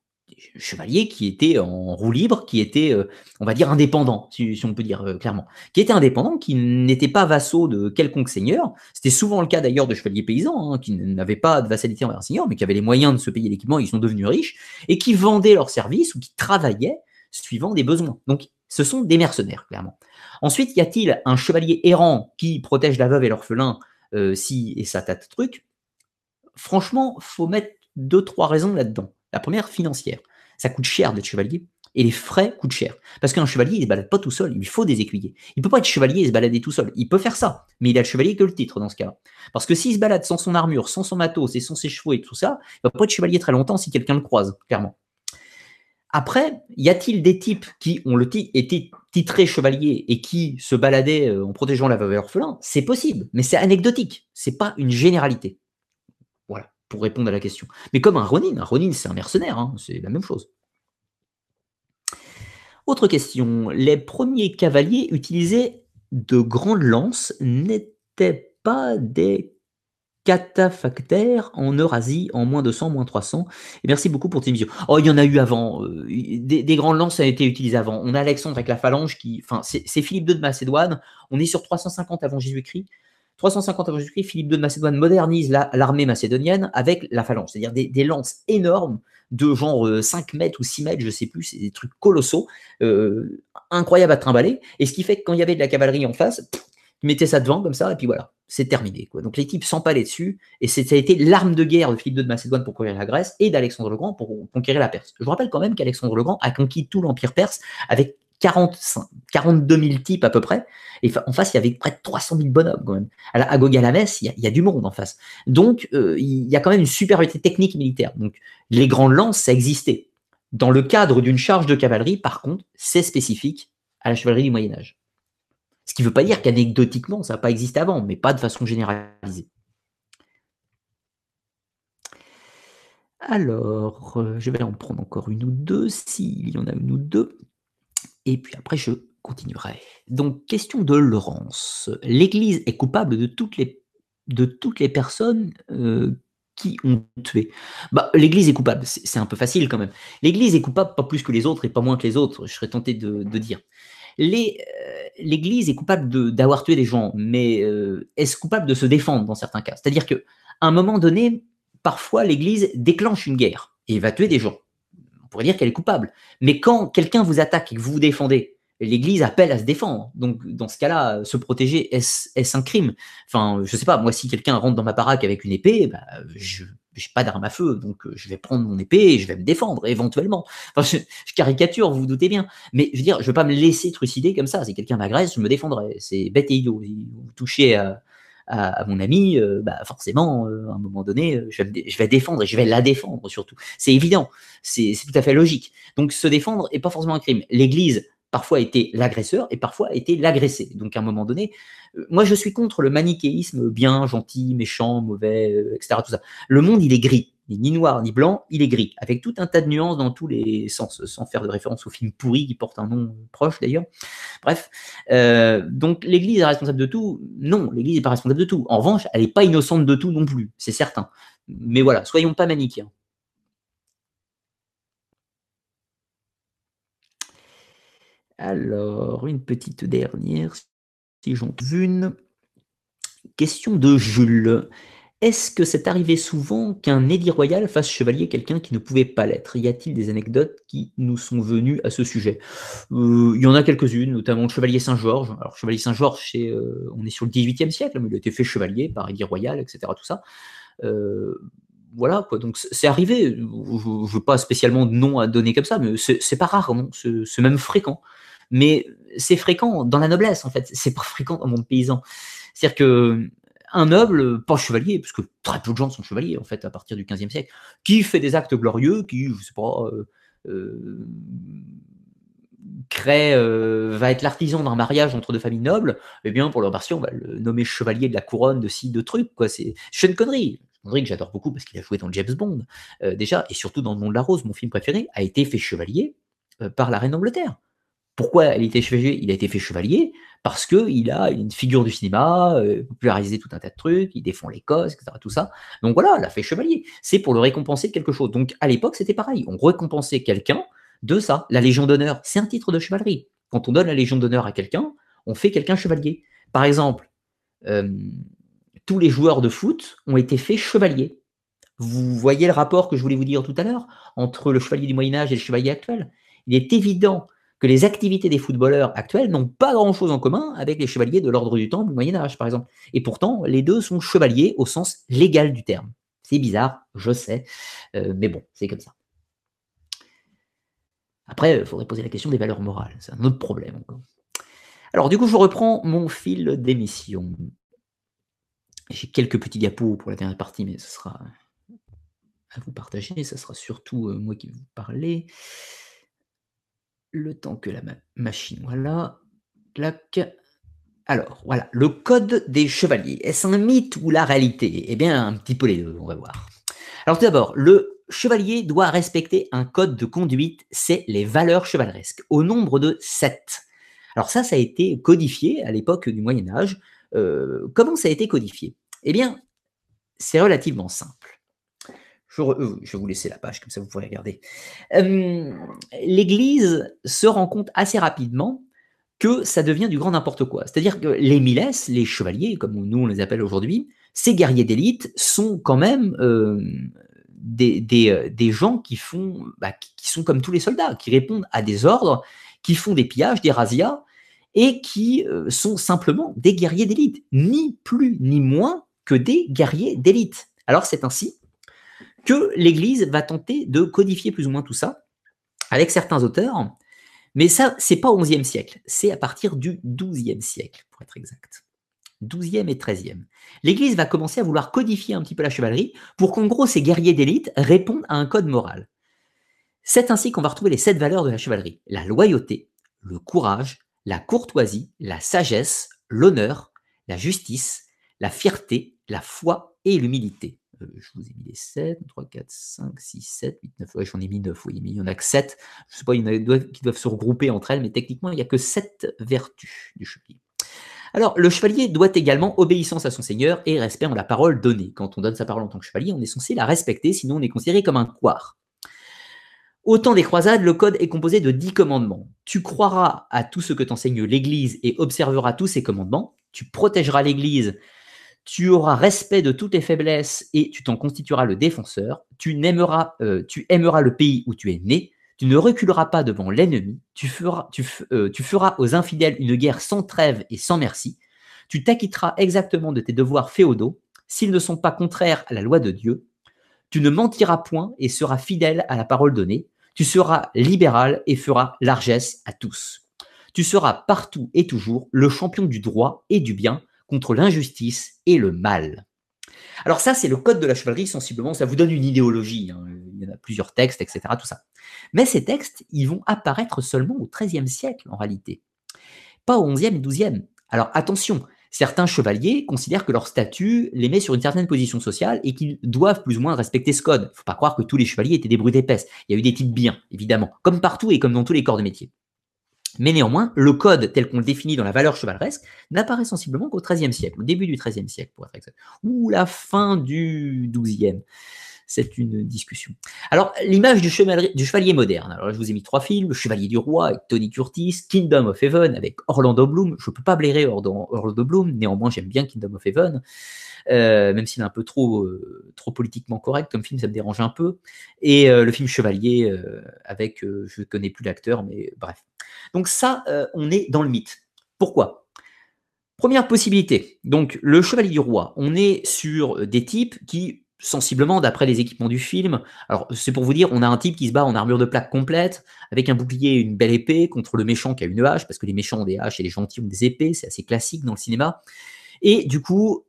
chevalier qui était en roue libre, qui était, euh, on va dire, indépendant, si, on peut dire euh, clairement, qui était indépendant, qui n'était pas vassaux de quelconque seigneur. C'était souvent le cas d'ailleurs de chevaliers paysans, hein, qui n'avaient pas de vassalité envers un seigneur, mais qui avaient les moyens de se payer l'équipement, ils sont devenus riches, et qui vendaient leurs services ou qui travaillaient suivant des besoins. Donc, ce sont des mercenaires, clairement. Ensuite, y a-t-il un chevalier errant qui protège la veuve et l'orphelin, euh, si et ça tas de trucs Franchement, faut mettre deux, trois raisons là-dedans. La première, financière. Ça coûte cher d'être chevalier. Et les frais coûtent cher. Parce qu'un chevalier, il ne se balade pas tout seul. Il lui faut des écuyers. Il ne peut pas être chevalier et se balader tout seul. Il peut faire ça. Mais il a le chevalier que le titre dans ce cas. Parce que s'il se balade sans son armure, sans son matos et sans ses chevaux et tout ça, il ne va pas être chevalier très longtemps si quelqu'un le croise, clairement. Après, y a-t-il des types qui ont le été titrés chevalier et qui se baladaient euh, en protégeant la veuve et l'orphelin? C'est possible, mais c'est anecdotique. C'est pas une généralité pour répondre à la question. Mais comme un Ronin, un Ronin c'est un mercenaire, hein, c'est la même chose. Autre question, les premiers cavaliers utilisaient de grandes lances n'étaient pas des cataphractaires en Eurasie en moins de 100, moins 300. Et merci beaucoup pour tes visions. Oh, il y en a eu avant. Euh, des, des, grandes lances ont été utilisées avant. On a Alexandre avec la phalange qui, enfin, c'est Philippe II de Macédoine. On est sur 350 avant Jésus-Christ. 350 avant Jésus-Christ, Philippe II de Macédoine modernise l'armée macédonienne avec la phalange, c'est-à-dire des, lances énormes de genre 5 euh, mètres ou 6 mètres, je ne sais plus, c'est des trucs colossaux, euh, incroyables à trimballer. Et ce qui fait que quand il y avait de la cavalerie en face, il mettait ça devant comme ça, et puis voilà, c'est terminé. Quoi. Donc les types s'empalaient dessus, et ça a été l'arme de guerre de Philippe II de Macédoine pour conquérir la Grèce et d'Alexandre le Grand pour conquérir la Perse. Je vous rappelle quand même qu'Alexandre le Grand a conquis tout l'Empire perse avec 40, 42 000 types à peu près. Et en face, il y avait près de 300 000 bonhommes quand même. À, à il, y a, du monde en face. Donc, euh, il y a quand même une supériorité technique militaire. Donc, les grandes lances, ça existait. Dans le cadre d'une charge de cavalerie, par contre, c'est spécifique à la chevalerie du Moyen Âge. Ce qui ne veut pas dire qu'anecdotiquement, ça n'a pas existé avant, mais pas de façon généralisée. Alors, euh, je vais en prendre encore une ou deux, s'il y en a une ou deux et puis après je continuerai. Donc, question de Laurence. L'Église est coupable de toutes les, de toutes les personnes euh, qui ont tué. Bah, L'Église est coupable, c'est un peu facile quand même. L'Église est coupable pas plus que les autres et pas moins que les autres, je serais tenté de, dire. Euh, L'Église est coupable d'avoir tué des gens, mais euh, est-ce coupable de se défendre dans certains cas? C'est-à-dire qu'à un moment donné, parfois l'Église déclenche une guerre et va tuer des gens on pourrait dire qu'elle est coupable. Mais quand quelqu'un vous attaque et que vous vous défendez, l'Église appelle à se défendre. Donc, dans ce cas-là, se protéger, est-ce un crime? Enfin, je sais pas, moi, si quelqu'un rentre dans ma baraque avec une épée, bah, je n'ai pas d'arme à feu, donc euh, je vais prendre mon épée et je vais me défendre, éventuellement. Enfin, je, caricature, vous vous doutez bien. Mais je veux dire, je ne vais pas me laisser trucider comme ça. Si quelqu'un m'agresse, je me défendrai. C'est bête et idiot. vous touchez à, à, mon ami, euh, bah forcément, euh, à un moment donné, euh, je vais, défendre et je vais la défendre surtout. C'est évident, c'est tout à fait logique. Donc se défendre n'est pas forcément un crime. L'Église parfois été l'agresseur et parfois été l'agressé. Donc à un moment donné, moi je suis contre le manichéisme bien, gentil, méchant, mauvais, etc. Tout ça. Le monde il est gris ni noir ni blanc, il est gris, avec tout un tas de nuances dans tous les sens, sans faire de référence au film pourri qui porte un nom proche d'ailleurs. Bref, euh, donc l'Église est responsable de tout Non, l'Église n'est pas responsable de tout. En revanche, elle n'est pas innocente de tout non plus, c'est certain. Mais voilà, soyons pas manichéens. Alors, une petite dernière, si j'en veux une. Question de Jules. Est-ce que c'est arrivé souvent qu'un édit royal fasse chevalier quelqu'un qui ne pouvait pas l'être? Y a-t-il des anecdotes qui nous sont venues à ce sujet? Euh, Il y en a quelques-unes, notamment le chevalier Saint-Georges. Alors, chevalier Saint-Georges, euh, on est sur le XVIIIe siècle, mais il a été fait chevalier par édit royal, etc. Tout ça. Euh, voilà, quoi. Donc, c'est arrivé. Je ne veux pas spécialement de nom à donner comme ça, mais c'est pas rare, C'est même fréquent. Mais c'est fréquent dans la noblesse, en fait. C'est pas fréquent dans le monde paysan. C'est-à-dire que un noble, pas chevalier, parce que très peu de gens sont chevaliers, en fait, à partir du XVe siècle, qui fait des actes glorieux, qui, je sais pas, euh, euh, crée, euh, va être l'artisan d'un mariage entre deux familles nobles, eh bien, pour leur remercier, on va le nommer chevalier de la couronne de ci, de trucs, quoi. C'est une connerie. Connerie que j'adore beaucoup parce qu'il a joué dans James Bond, déjà, et surtout dans Le Nom de la Rose, mon film préféré, a été fait chevalier par la reine d'Angleterre. Pourquoi elle a été chevalier? Il a été fait chevalier parce qu'il a une figure du cinéma, euh, popularisé tout un tas de trucs, il défend l'Écosse, etc. Tout ça. Donc voilà, il a fait chevalier. C'est pour le récompenser de quelque chose. Donc à l'époque, c'était pareil. On récompensait quelqu'un de ça. La Légion d'honneur, c'est un titre de chevalerie. Quand on donne la Légion d'honneur à quelqu'un, on fait quelqu'un chevalier. Par exemple, euh, tous les joueurs de foot ont été faits chevaliers. Vous voyez le rapport que je voulais vous dire tout à l'heure entre le chevalier du Moyen Âge et le chevalier actuel? Il est évident que les activités des footballeurs actuels n'ont pas grand-chose en commun avec les chevaliers de l'ordre du temps du Moyen Âge, par exemple. Et pourtant, les deux sont chevaliers au sens légal du terme. C'est bizarre, je sais, euh, mais bon, c'est comme ça. Après, il faudrait poser la question des valeurs morales, c'est un autre problème encore. Alors du coup, je reprends mon fil d'émission. J'ai quelques petits diapos pour la dernière partie, mais ce sera à vous partager, ce sera surtout euh, moi qui vais vous parler le temps que la machine, voilà, clac. Alors, voilà, le code des chevaliers. Est-ce un mythe ou la réalité? Eh bien, un petit peu les deux, on va voir. Alors, tout d'abord, le chevalier doit respecter un code de conduite, c'est les valeurs chevaleresques, au nombre de sept. Alors ça, ça a été codifié à l'époque du Moyen Âge. Euh, comment ça a été codifié? Eh bien, c'est relativement simple. Euh, je, vais vous laisser la page, comme ça vous pourrez regarder. L'Église se rend compte assez rapidement que ça devient du grand n'importe quoi. C'est-à-dire que les miles, les chevaliers, comme nous on les appelle aujourd'hui, ces guerriers d'élite sont quand même des, des, gens qui, font, bah, qui sont comme tous les soldats, qui répondent à des ordres, qui font des pillages, des razzias, et qui sont simplement des guerriers d'élite, ni plus ni moins que des guerriers d'élite. Alors c'est ainsi que l'Église va tenter de codifier plus ou moins tout ça avec certains auteurs. Mais ça, c'est pas au XIe siècle, c'est à partir du XIIe siècle, pour être exact. XIIe et XIIIe. L'Église va commencer à vouloir codifier un petit peu la chevalerie pour qu'en gros ces guerriers d'élite répondent à un code moral. C'est ainsi qu'on va retrouver les sept valeurs de la chevalerie. La loyauté, le courage, la courtoisie, la sagesse, l'honneur, la justice, la fierté, la foi et l'humilité. Euh, je vous ai mis les 7, 3, 4, 5, 6, 7, 8, 9. Ouais, j'en ai mis 9, oui, il n'y en a que 7. Je ne sais pas, il y en a qui doivent se regrouper entre elles, mais techniquement, il n'y a que 7 vertus du chevalier. Alors, le chevalier doit également obéissance à son seigneur et respect en la parole donnée. Quand on donne sa parole en tant que chevalier, on est censé la respecter, sinon on est considéré comme un couard. Au temps des croisades, le code est composé de 10 commandements. Tu croiras à tout ce que t'enseigne l'Église et observeras tous ces commandements. Tu protégeras l'Église tu auras respect de toutes tes faiblesses et tu t'en constitueras le défenseur, tu, aimeras, euh, aimeras le pays où tu es né, tu ne reculeras pas devant l'ennemi, euh, tu feras aux infidèles une guerre sans trêve et sans merci, tu t'acquitteras exactement de tes devoirs féodaux, s'ils ne sont pas contraires à la loi de Dieu, tu ne mentiras point et seras fidèle à la parole donnée, tu seras libéral et feras largesse à tous. Tu seras partout et toujours le champion du droit et du bien, contre l'injustice et le mal. Alors ça, c'est le code de la chevalerie, sensiblement, ça vous donne une idéologie, hein. il y en a plusieurs textes, etc., tout ça. Mais ces textes, ils vont apparaître seulement au XIIIe siècle, en réalité, pas au XIe et XIIe. Alors attention, certains chevaliers considèrent que leur statut les met sur une certaine position sociale et qu'ils doivent plus ou moins respecter ce code. Il ne faut pas croire que tous les chevaliers étaient des brutes épaisses. Il y a eu des types bien, évidemment, comme partout et comme dans tous les corps de métier. Mais néanmoins, le code tel qu'on le définit dans la valeur chevaleresque n'apparaît sensiblement qu'au XIIIe siècle, au début du XIIIe siècle pour être exact, ou la fin du XIIe. C'est une discussion. Alors, l'image du, chevalier moderne. Alors, je vous ai mis trois films Chevalier du Roi avec Tony Curtis, Kingdom of Heaven avec Orlando Bloom. Je ne peux pas blairer Orlando Bloom, néanmoins, j'aime bien Kingdom of Heaven. Euh, même s'il est un peu trop, euh, trop politiquement correct comme film, ça me dérange un peu. Et euh, le film Chevalier avec, je ne connais plus l'acteur, mais bref. Donc ça, on est dans le mythe. Pourquoi? Première possibilité, donc le chevalier du roi, on est sur des types qui sensiblement d'après les équipements du film. Alors, c'est pour vous dire, on a un type qui se bat en armure de plaque complète, avec un bouclier et une belle épée, contre le méchant qui a une hache, parce que les méchants ont des haches et les gentils ont des épées, c'est assez classique dans le cinéma. Et du coup,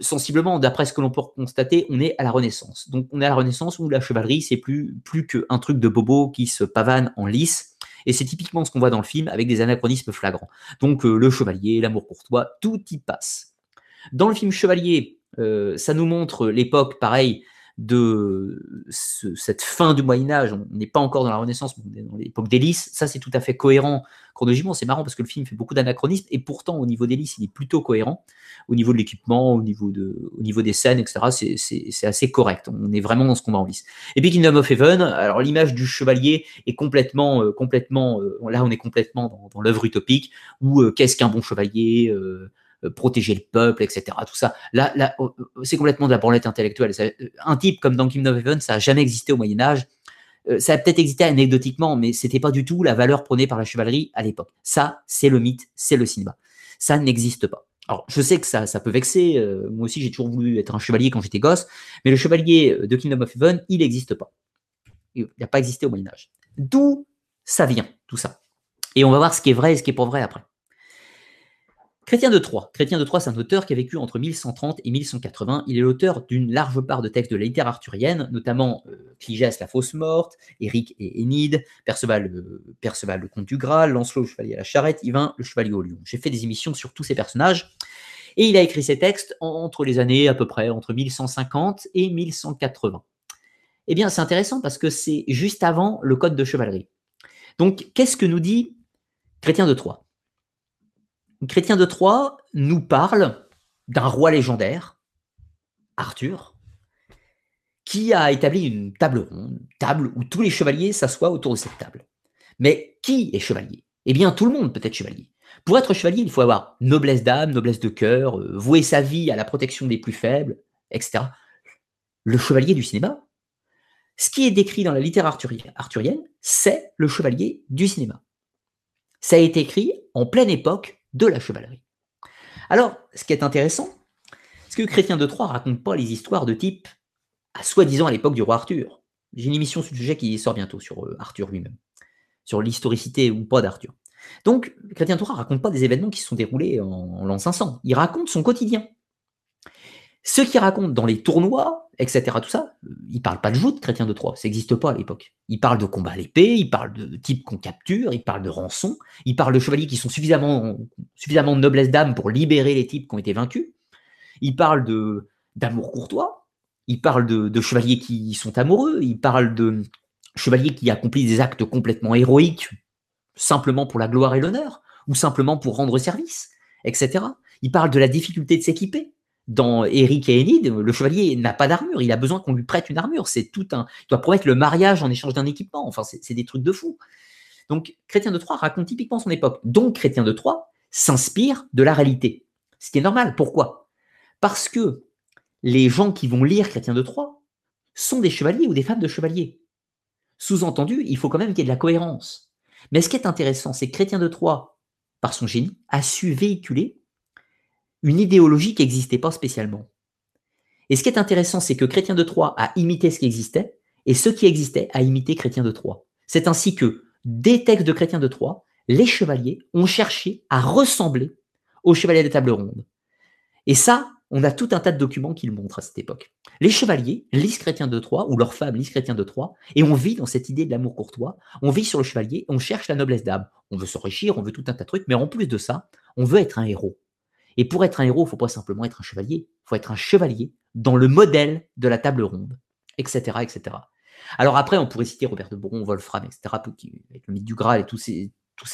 sensiblement, d'après ce que l'on peut constater, on est à la Renaissance. Donc, on est à la Renaissance où la chevalerie, c'est plus, plus qu'un truc de bobo qui se pavane en lice. Et c'est typiquement ce qu'on voit dans le film avec des anachronismes flagrants. Donc, euh, le chevalier, l'amour courtois, tout y passe. Dans le film Chevalier, euh, ça nous montre l'époque, pareil, de cette fin du Moyen Âge. On n'est pas encore dans la Renaissance, on est dans l'époque d'Hélice. Ça, c'est tout à fait cohérent chronologiquement. C'est marrant parce que le film fait beaucoup d'anachronismes et pourtant, au niveau d'Hélice, il est plutôt cohérent. Au niveau de l'équipement, au, niveau de, au niveau des scènes, etc., c'est assez correct. On est vraiment dans ce combat en lice. Et puis Kingdom of Heaven, alors l'image du chevalier est complètement, euh, complètement, euh, là, on est complètement dans, l'œuvre utopique où qu'est-ce qu'un bon chevalier euh, protéger le peuple, etc. Tout ça. Là, là oh, oh, c'est complètement de la branlette intellectuelle. Euh, un type comme dans Kingdom of Heaven, ça n'a jamais existé au Moyen Âge. Euh, ça a peut-être existé anecdotiquement, mais c'était pas du tout la valeur prônée par la chevalerie à l'époque. Ça, c'est le mythe, c'est le cinéma. Ça n'existe pas. Alors, je sais que ça, ça peut vexer. moi aussi, j'ai toujours voulu être un chevalier quand j'étais gosse, mais le chevalier de Kingdom of Heaven, il n'existe pas. Il n'a pas existé au Moyen Âge. D'où ça vient, tout ça? Et on va voir ce qui est vrai et ce qui est pas vrai après. Chrétien de Troyes. Chrétien de Troyes, c'est un auteur qui a vécu entre 1130 et 1180. Il est l'auteur d'une large part de textes de la littérature arthurienne, notamment euh, Cligès, la fausse morte, Éric et Énide, Perceval, euh, Perceval, le comte du Graal, Lancelot, le chevalier à la charrette, Yvain, le chevalier au lion. J'ai fait des émissions sur tous ces personnages. Et il a écrit ces textes entre les années à peu près entre 1150 et 1180. Eh bien, c'est intéressant parce que c'est juste avant le code de chevalerie. Donc, qu'est-ce que nous dit Chrétien de Troyes? Chrétien de Troyes nous parle d'un roi légendaire, Arthur, qui a établi une table ronde, table où tous les chevaliers s'assoient autour de cette table. Mais qui est chevalier? Eh bien, tout le monde peut être chevalier. Pour être chevalier, il faut avoir noblesse d'âme, noblesse de cœur, euh, vouer sa vie à la protection des plus faibles, etc. Le chevalier du cinéma, ce qui est décrit dans la littérature arthurienne, c'est le chevalier du cinéma. Ça a été écrit en pleine époque de la chevalerie. Alors, ce qui est intéressant, c'est que Chrétien de Troyes raconte pas les histoires de type, à soi-disant à l'époque du roi Arthur. J'ai une émission sur le sujet qui sort bientôt sur euh, Arthur lui-même, sur l'historicité ou pas d'Arthur. Donc, Chrétien de Troyes raconte pas des événements qui se sont déroulés en, en l'an 500. Il raconte son quotidien. Ce qu'il raconte dans les tournois, etc., tout ça, il parle pas de joute, chrétien de Troyes, ça n'existe pas à l'époque. Il parle de combat à l'épée, il parle de type qu'on capture, il parle de rançon, il parle de chevaliers qui sont suffisamment, suffisamment de noblesse d'âme pour libérer les types qui ont été vaincus, il parle de d'amour courtois, il parle de, de, chevaliers qui sont amoureux, il parle de chevaliers qui accomplissent des actes complètement héroïques, simplement pour la gloire et l'honneur, ou simplement pour rendre service, etc. Il parle de la difficulté de s'équiper, dans Eric et Enid, le chevalier n'a pas d'armure, il a besoin qu'on lui prête une armure. C'est tout un. Il doit promettre le mariage en échange d'un équipement. Enfin, c'est des trucs de fou. Donc, Chrétien de Troyes raconte typiquement son époque. Donc, Chrétien de Troyes s'inspire de la réalité. Ce qui est normal. Pourquoi? Parce que les gens qui vont lire Chrétien de Troyes sont des chevaliers ou des femmes de chevaliers. Sous-entendu, il faut quand même qu'il y ait de la cohérence. Mais ce qui est intéressant, c'est que Chrétien de Troyes, par son génie, a su véhiculer une idéologie qui n'existait pas spécialement. Et ce qui est intéressant, c'est que Chrétien de Troyes a imité ce qui existait, et ce qui existait a imité Chrétien de Troyes. C'est ainsi que, des textes de Chrétien de Troyes, les chevaliers ont cherché à ressembler aux chevaliers des tables rondes. Et ça, on a tout un tas de documents qui le montrent à cette époque. Les chevaliers lisent Chrétien de Troyes, ou leurs femmes lisent Chrétien de Troyes, et on vit dans cette idée de l'amour courtois, on vit sur le chevalier, on cherche la noblesse d'âme. On veut s'enrichir, on veut tout un tas de trucs, mais en plus de ça, on veut être un héros. Et pour être un héros, il ne faut pas simplement être un chevalier, il faut être un chevalier dans le modèle de la table ronde, etc. etc. Alors après, on pourrait citer Robert de Boron, Wolfram, etc., avec le mythe du Graal et tous ces,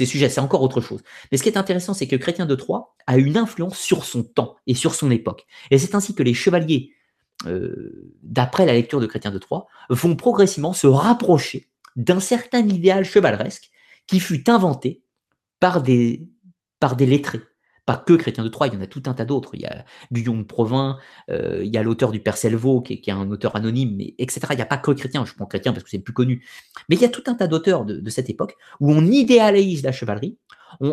sujets, c'est encore autre chose. Mais ce qui est intéressant, c'est que Chrétien de Troyes a une influence sur son temps et sur son époque. Et c'est ainsi que les chevaliers, euh, d'après la lecture de Chrétien de Troyes, vont progressivement se rapprocher d'un certain idéal chevaleresque qui fut inventé par des lettrés, pas que Chrétien de Troyes, il y en a tout un tas d'autres. Il y a Guillaume Provins, euh, il y a l'auteur du Père Selvaud, qui est, un auteur anonyme, etc. Il n'y a pas que Chrétien, je prends Chrétien parce que c'est le plus connu. Mais il y a tout un tas d'auteurs de, cette époque où on idéalise la chevalerie.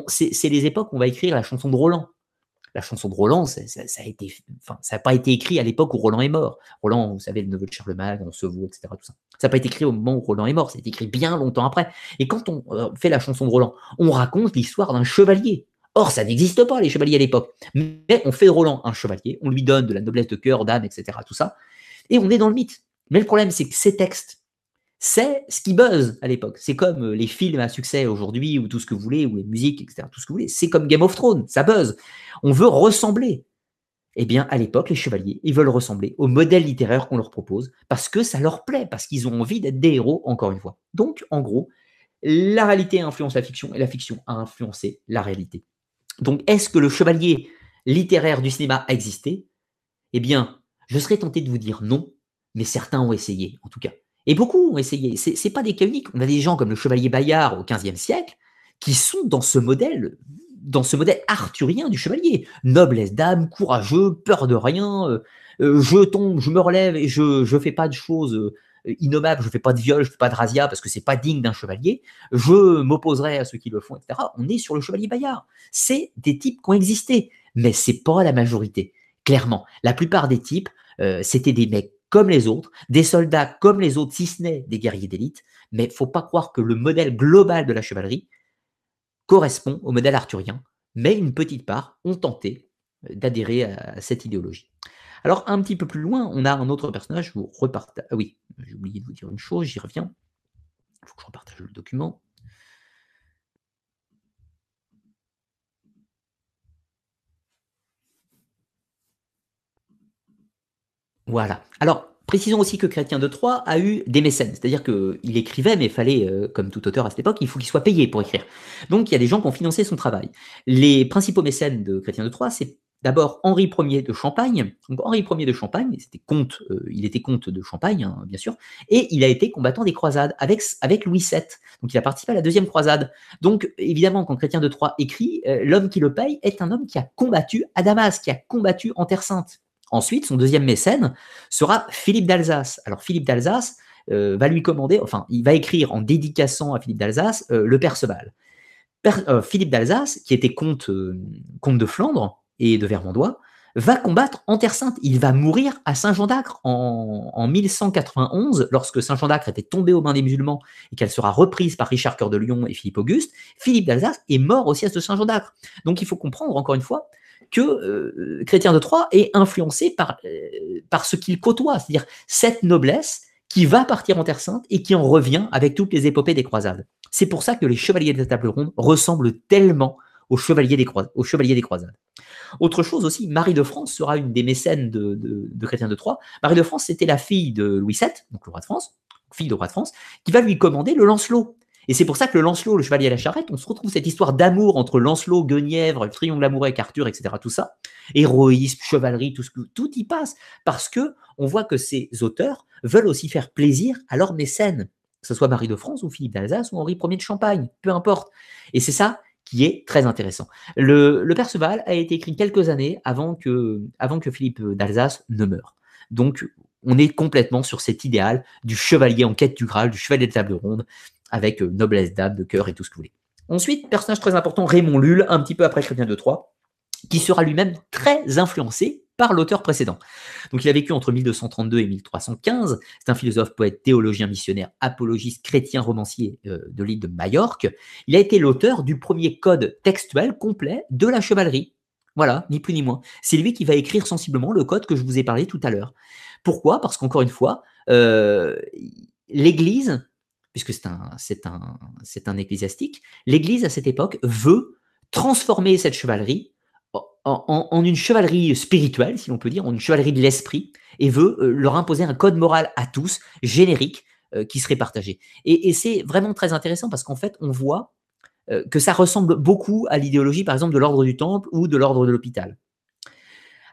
C'est les époques où on va écrire la chanson de Roland. la chanson de Roland, ça, a n'a pas été écrit à l'époque où Roland est mort. Roland, vous savez, le neveu de Charlemagne, on se voit, etc. Tout ça. Ça n'a pas été écrit au moment où Roland est mort, été écrit bien longtemps après. Et quand on euh, fait la chanson de Roland, on raconte l'histoire d'un chevalier. Or, ça n'existe pas, les chevaliers à l'époque. Mais on fait de Roland un chevalier, on lui donne de la noblesse de cœur, d'âme, etc. Tout ça. Et on est dans le mythe. Mais le problème, c'est que ces textes, c'est ce qui buzz à l'époque. C'est comme euh, les films à succès aujourd'hui, ou tout ce que vous voulez, ou les musiques, etc. Tout ce que vous voulez. C'est comme Game of Thrones, ça buzz. On veut ressembler. Eh bien, à l'époque, les chevaliers, ils veulent ressembler au modèle littéraire qu'on leur propose, parce que ça leur plaît, parce qu'ils ont envie d'être des héros, encore une fois. Donc, en gros, la réalité influence la fiction, et la fiction a influencé la réalité. Donc, est-ce que le chevalier littéraire du cinéma a existé? Eh bien, je serais tenté de vous dire non, mais certains ont essayé, en tout cas. Et beaucoup ont essayé. Ce n'est pas des cas uniques. On a des gens comme le chevalier Bayard au XVe siècle qui sont dans ce modèle, dans ce modèle arthurien du chevalier. Noblesse d'âme, courageux, peur de rien, euh, euh, je tombe, je me relève et je ne fais pas de choses euh, innommables, je ne fais pas de viol, je ne fais pas de razzia parce que c'est pas digne d'un chevalier, je m'opposerai à ceux qui le font, etc. On est sur le chevalier Bayard. C'est des types qui ont existé, mais c'est pas la majorité. Clairement, la plupart des types, c'était des mecs comme les autres, des soldats comme les autres, si ce n'est des guerriers d'élite, mais faut pas croire que le modèle global de la chevalerie correspond au modèle arthurien, mais une petite part ont tenté euh, d'adhérer à cette idéologie. Alors un petit peu plus loin, on a un autre personnage, je vous. Ah oui, j'ai oublié de vous dire une chose, j'y reviens. Il faut que je repartage le document. Voilà. Alors, précisons aussi que Chrétien de Troyes a eu des mécènes, c'est-à-dire qu'il écrivait, mais il fallait, euh, comme tout auteur à cette époque, il faut qu'il soit payé pour écrire. Donc, il y a des gens qui ont financé son travail. Les principaux mécènes de Chrétien de Troyes, c'est d'abord Henri Ier de Champagne. Donc, Henri Ier de Champagne, c'était comte, euh, il était comte de Champagne, hein, bien sûr, et il a été combattant des croisades avec, Louis VII. Donc, il a participé à la deuxième croisade. Donc, évidemment, quand Chrétien de Troyes écrit, euh, l'homme qui le paye est un homme qui a combattu à Damas, qui a combattu en Terre Sainte. Ensuite, son deuxième mécène sera Philippe d'Alsace. Alors Philippe d'Alsace euh, va lui commander, enfin, il va écrire en dédicaçant à Philippe d'Alsace le Perceval. Philippe d'Alsace, qui était comte, comte de Flandre et de Vermandois, va combattre en Terre Sainte. Il va mourir à Saint-Jean d'Acre en, en, 1191, lorsque Saint-Jean d'Acre était tombé aux mains des musulmans et qu'elle sera reprise par Richard Cœur de Lion et Philippe Auguste. Philippe d'Alsace est mort au siège de Saint-Jean d'Acre. Donc il faut comprendre, encore une fois, que euh, Chrétien de Troyes est influencé par, euh, par ce qu'il côtoie, c'est-à-dire cette noblesse qui va partir en Terre Sainte et qui en revient avec toutes les épopées des croisades. C'est pour ça que les chevaliers de la table ronde ressemblent tellement aux chevaliers des, croisades. Autre chose aussi, Marie de France sera une des mécènes de, Chrétien de Troyes. Marie de France, c'était la fille de Louis VII, donc le roi de France, fille du roi de France, qui va lui commander le Lancelot. Et c'est pour ça que le Lancelot, le chevalier à la charrette, on se retrouve cette histoire d'amour entre Lancelot, Guenièvre, triangle amoureux Arthur, etc. Tout ça, héroïsme, chevalerie, tout y passe, parce que on voit que ces auteurs veulent aussi faire plaisir à leurs mécènes, que ce soit Marie de France ou Philippe d'Alsace ou Henri Ier de Champagne, peu importe. Et c'est ça qui est très intéressant. Le, le, Perceval a été écrit quelques années avant que, avant que Philippe d'Alsace ne meure. Donc, on est complètement sur cet idéal du chevalier en quête du Graal, du chevalier de table ronde, avec euh, noblesse d'âme, de cœur et tout ce que vous voulez. Ensuite, personnage très important, Raymond Lulle, un petit peu après Chrétien de Troyes, qui sera lui-même très influencé par l'auteur précédent. Donc il a vécu entre 1232 et 1315, c'est un philosophe, poète, théologien, missionnaire, apologiste, chrétien, romancier euh, de l'île de Majorque. Il a été l'auteur du premier code textuel complet de la chevalerie. Voilà, ni plus ni moins. C'est lui qui va écrire sensiblement le code que je vous ai parlé tout à l'heure. Pourquoi? Parce qu'encore une fois, euh, l'Église puisque c'est un, c'est un, c'est un ecclésiastique, l'Église à cette époque veut transformer cette chevalerie en, une chevalerie spirituelle, si l'on peut dire, en une chevalerie de l'esprit, et veut euh, leur imposer un code moral à tous, générique, euh, qui serait partagé. Et, c'est vraiment très intéressant parce qu'en fait, on voit euh, que ça ressemble beaucoup à l'idéologie, par exemple, de l'ordre du Temple ou de l'ordre de l'hôpital.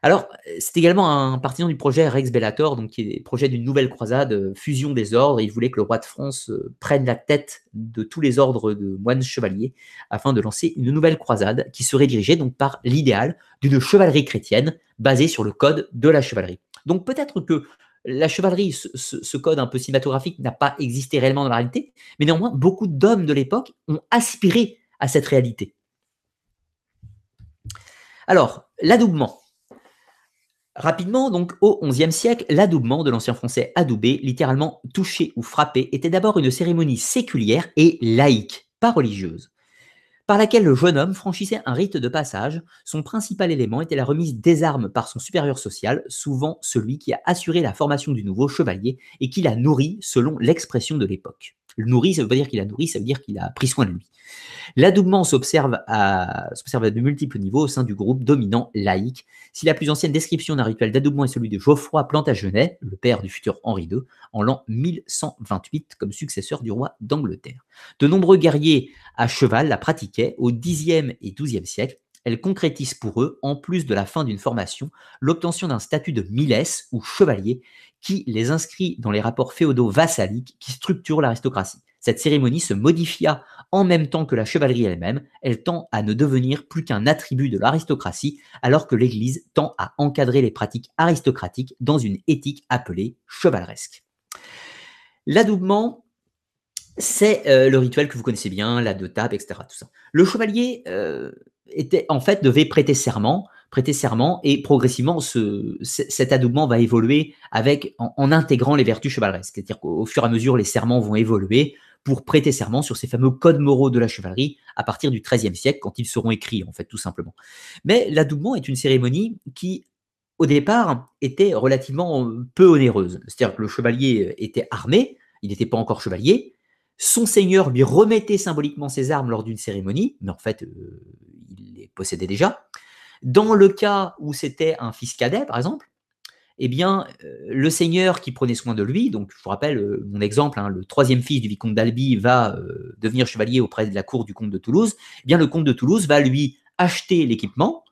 Alors, c'est également un partisan du projet Rex Bellator, donc qui est le projet d'une nouvelle croisade, euh, fusion des ordres. Il voulait que le roi de France euh, prenne la tête de tous les ordres de moines chevaliers afin de lancer une nouvelle croisade qui serait dirigée donc par l'idéal d'une chevalerie chrétienne basée sur le code de la chevalerie. Donc peut-être que la chevalerie, ce, code un peu cinématographique, n'a pas existé réellement dans la réalité, mais néanmoins, beaucoup d'hommes de l'époque ont aspiré à cette réalité. Alors, l'adoubement. Rapidement, donc au XIe siècle, l'adoubement de l'ancien français adouber, littéralement toucher ou frapper, était d'abord une cérémonie séculière et laïque, pas religieuse, par laquelle le jeune homme franchissait un rite de passage. Son principal élément était la remise des armes par son supérieur social, souvent celui qui a assuré la formation du nouveau chevalier et qui l'a nourri selon l'expression de l'époque. Le nourri, ça veut pas dire qu'il a nourri, ça veut dire qu'il a pris soin de lui. L'adoubement s'observe à, à, de multiples niveaux au sein du groupe dominant laïque. Si la plus ancienne description d'un rituel d'adoubement est celui de Geoffroy Plantagenet, le père du futur Henri II, en l'an 1128 comme successeur du roi d'Angleterre. De nombreux guerriers à cheval la pratiquaient au Xe et XIIe siècle. Elle concrétise pour eux, en plus de la fin d'une formation, l'obtention d'un statut de milès ou chevalier qui les inscrit dans les rapports féodaux vassaliques qui structurent l'aristocratie. Cette cérémonie se modifia en même temps que la chevalerie elle-même, elle tend à ne devenir plus qu'un attribut de l'aristocratie, alors que l'Église tend à encadrer les pratiques aristocratiques dans une éthique appelée chevaleresque. L'adoubement, c'est euh, le rituel que vous connaissez bien, la de table, etc. Tout. Le chevalier euh, était, en fait, devait prêter serment, prêter serment, et progressivement, ce, cet adoubement va évoluer en intégrant les vertus chevaleresques. C'est-à-dire qu'au fur et à mesure, les serments vont évoluer pour prêter serment sur ces fameux codes moraux de la chevalerie à partir du XIIIe siècle, quand ils seront écrits, en fait, tout simplement. Mais l'adoubement est une cérémonie qui, au départ, était relativement peu onéreuse. C'est-à-dire que le chevalier était armé, il n'était pas encore chevalier, son seigneur lui remettait symboliquement ses armes lors d'une cérémonie, mais en fait, euh, il les possédait déjà. Dans le cas où c'était un fils cadet, par exemple, eh bien, euh, le seigneur qui prenait soin de lui, donc je vous rappelle euh, mon exemple, hein, le troisième fils du vicomte d'Albi va euh, devenir chevalier auprès de la cour du comte de Toulouse, eh bien le comte de Toulouse va lui acheter l'équipement,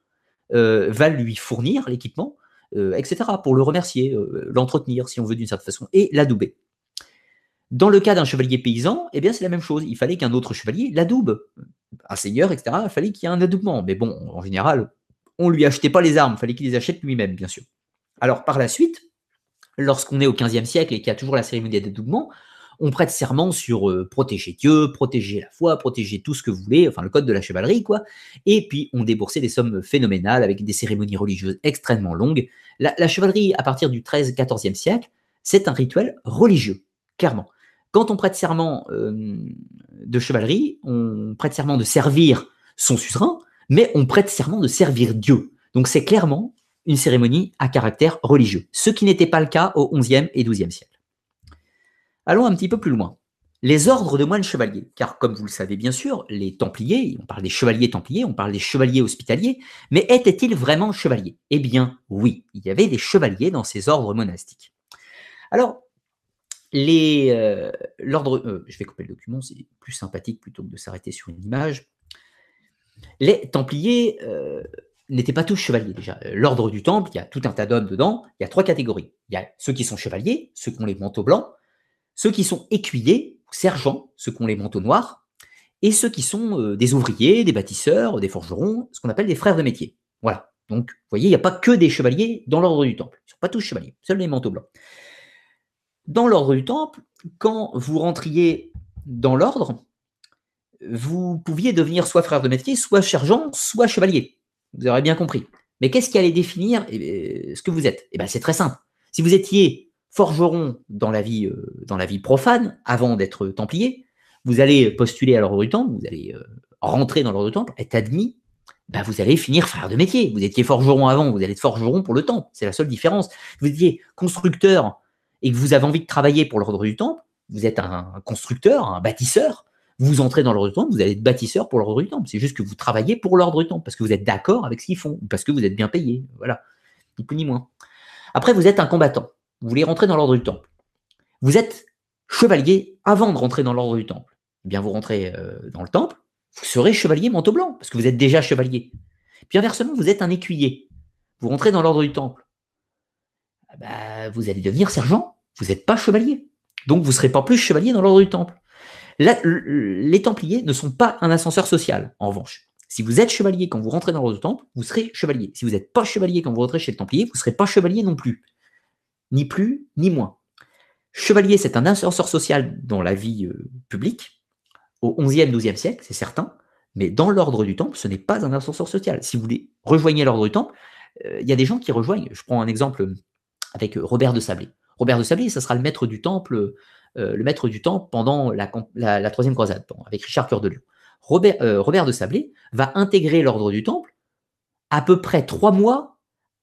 va lui fournir l'équipement, etc., pour le remercier, l'entretenir, si on veut d'une certaine façon, et l'adouber. Dans le cas d'un chevalier paysan, eh bien c'est la même chose. Il fallait qu'un autre chevalier l'adoube. Un seigneur, etc., il fallait qu'il y ait un adoubement. Mais bon, en général, on ne lui achetait pas les armes, il fallait qu'il les achète lui-même, bien sûr. Alors par la suite, lorsqu'on est au XVe siècle et qu'il y a toujours la cérémonie d'adoubement, on prête serment sur euh, protéger Dieu, protéger la foi, protéger tout ce que vous voulez, enfin le code de la chevalerie, quoi. Et puis on déboursait des sommes phénoménales avec des cérémonies religieuses extrêmement longues. La, chevalerie, à partir du XIIIe-XIVe siècle, c'est un rituel religieux, clairement. Quand on prête serment euh, de chevalerie, on prête serment de servir son suzerain, mais on prête serment de servir Dieu. Donc c'est clairement une cérémonie à caractère religieux, ce qui n'était pas le cas au XIe et XIIe siècle. Allons un petit peu plus loin. Les ordres de moines chevaliers, car comme vous le savez bien sûr, les templiers, on parle des chevaliers templiers, on parle des chevaliers hospitaliers, mais étaient-ils vraiment chevaliers? Eh bien oui, il y avait des chevaliers dans ces ordres monastiques. Alors, les euh, euh, je vais couper le document, c'est plus sympathique plutôt que de s'arrêter sur une image. Les templiers euh, n'étaient pas tous chevaliers déjà. Euh, l'ordre du temple, il y a tout un tas d'hommes dedans, il y a trois catégories. Il y a ceux qui sont chevaliers, ceux qui ont les manteaux blancs, ceux qui sont écuyers, sergents, ceux qui ont les manteaux noirs, et ceux qui sont euh, des ouvriers, des bâtisseurs, des forgerons, ce qu'on appelle des frères de métier. Voilà. Donc, vous voyez, il n'y a pas que des chevaliers dans l'ordre du temple. Ils ne sont pas tous chevaliers, seuls les manteaux blancs. Dans l'ordre du temple, quand vous rentriez dans l'ordre, vous pouviez devenir soit frère de métier, soit sergent, soit chevalier. Vous aurez bien compris. Mais qu'est-ce qui allait définir eh ce que vous êtes? Eh bien, c'est très simple. Si vous étiez forgeron dans la vie, euh, dans la vie profane, avant d'être templier, vous allez postuler à l'ordre du temple, vous allez euh, rentrer dans l'ordre du temple, être admis, ben vous allez finir frère de métier. Vous étiez forgeron avant, vous allez être forgeron pour le temple. C'est la seule différence. Vous étiez constructeur et que vous avez envie de travailler pour l'ordre du temple, vous êtes un constructeur, un bâtisseur, vous entrez dans l'ordre du temple, vous allez être bâtisseur pour l'ordre du temple. C'est juste que vous travaillez pour l'ordre du temple, parce que vous êtes d'accord avec ce qu'ils font, parce que vous êtes bien payé. Voilà, ni plus ni moins. Après, vous êtes un combattant. Vous voulez rentrer dans l'ordre du temple. Vous êtes chevalier avant de rentrer dans l'ordre du temple. Eh bien, vous rentrez euh, dans le temple, vous serez chevalier manteau blanc, parce que vous êtes déjà chevalier. Puis inversement, vous êtes un écuyer. Vous rentrez dans l'ordre du temple. Ah bah, vous allez devenir sergent. Vous n'êtes pas chevalier. Donc, vous ne serez pas plus chevalier dans l'ordre du temple les Templiers ne sont pas un ascenseur social, en revanche. Si vous êtes chevalier quand vous rentrez dans le temple, vous serez chevalier. Si vous n'êtes pas chevalier quand vous rentrez chez le Templier, vous ne serez pas chevalier non plus. Ni plus, ni moins. Chevalier, c'est un ascenseur social dans la vie euh, publique, au XIe, XIIe siècle, c'est certain, Mais dans l'ordre du temple, ce n'est pas un ascenseur social. Si vous voulez rejoigner l'ordre du temple, il y a des gens qui rejoignent. Je prends un exemple avec Robert de Sablé. Robert de Sablé, ça sera le maître du temple, le maître du temple pendant la, troisième croisade, avec Richard Cœur de Lion. Robert, Robert de Sablé va intégrer l'ordre du temple à peu près trois mois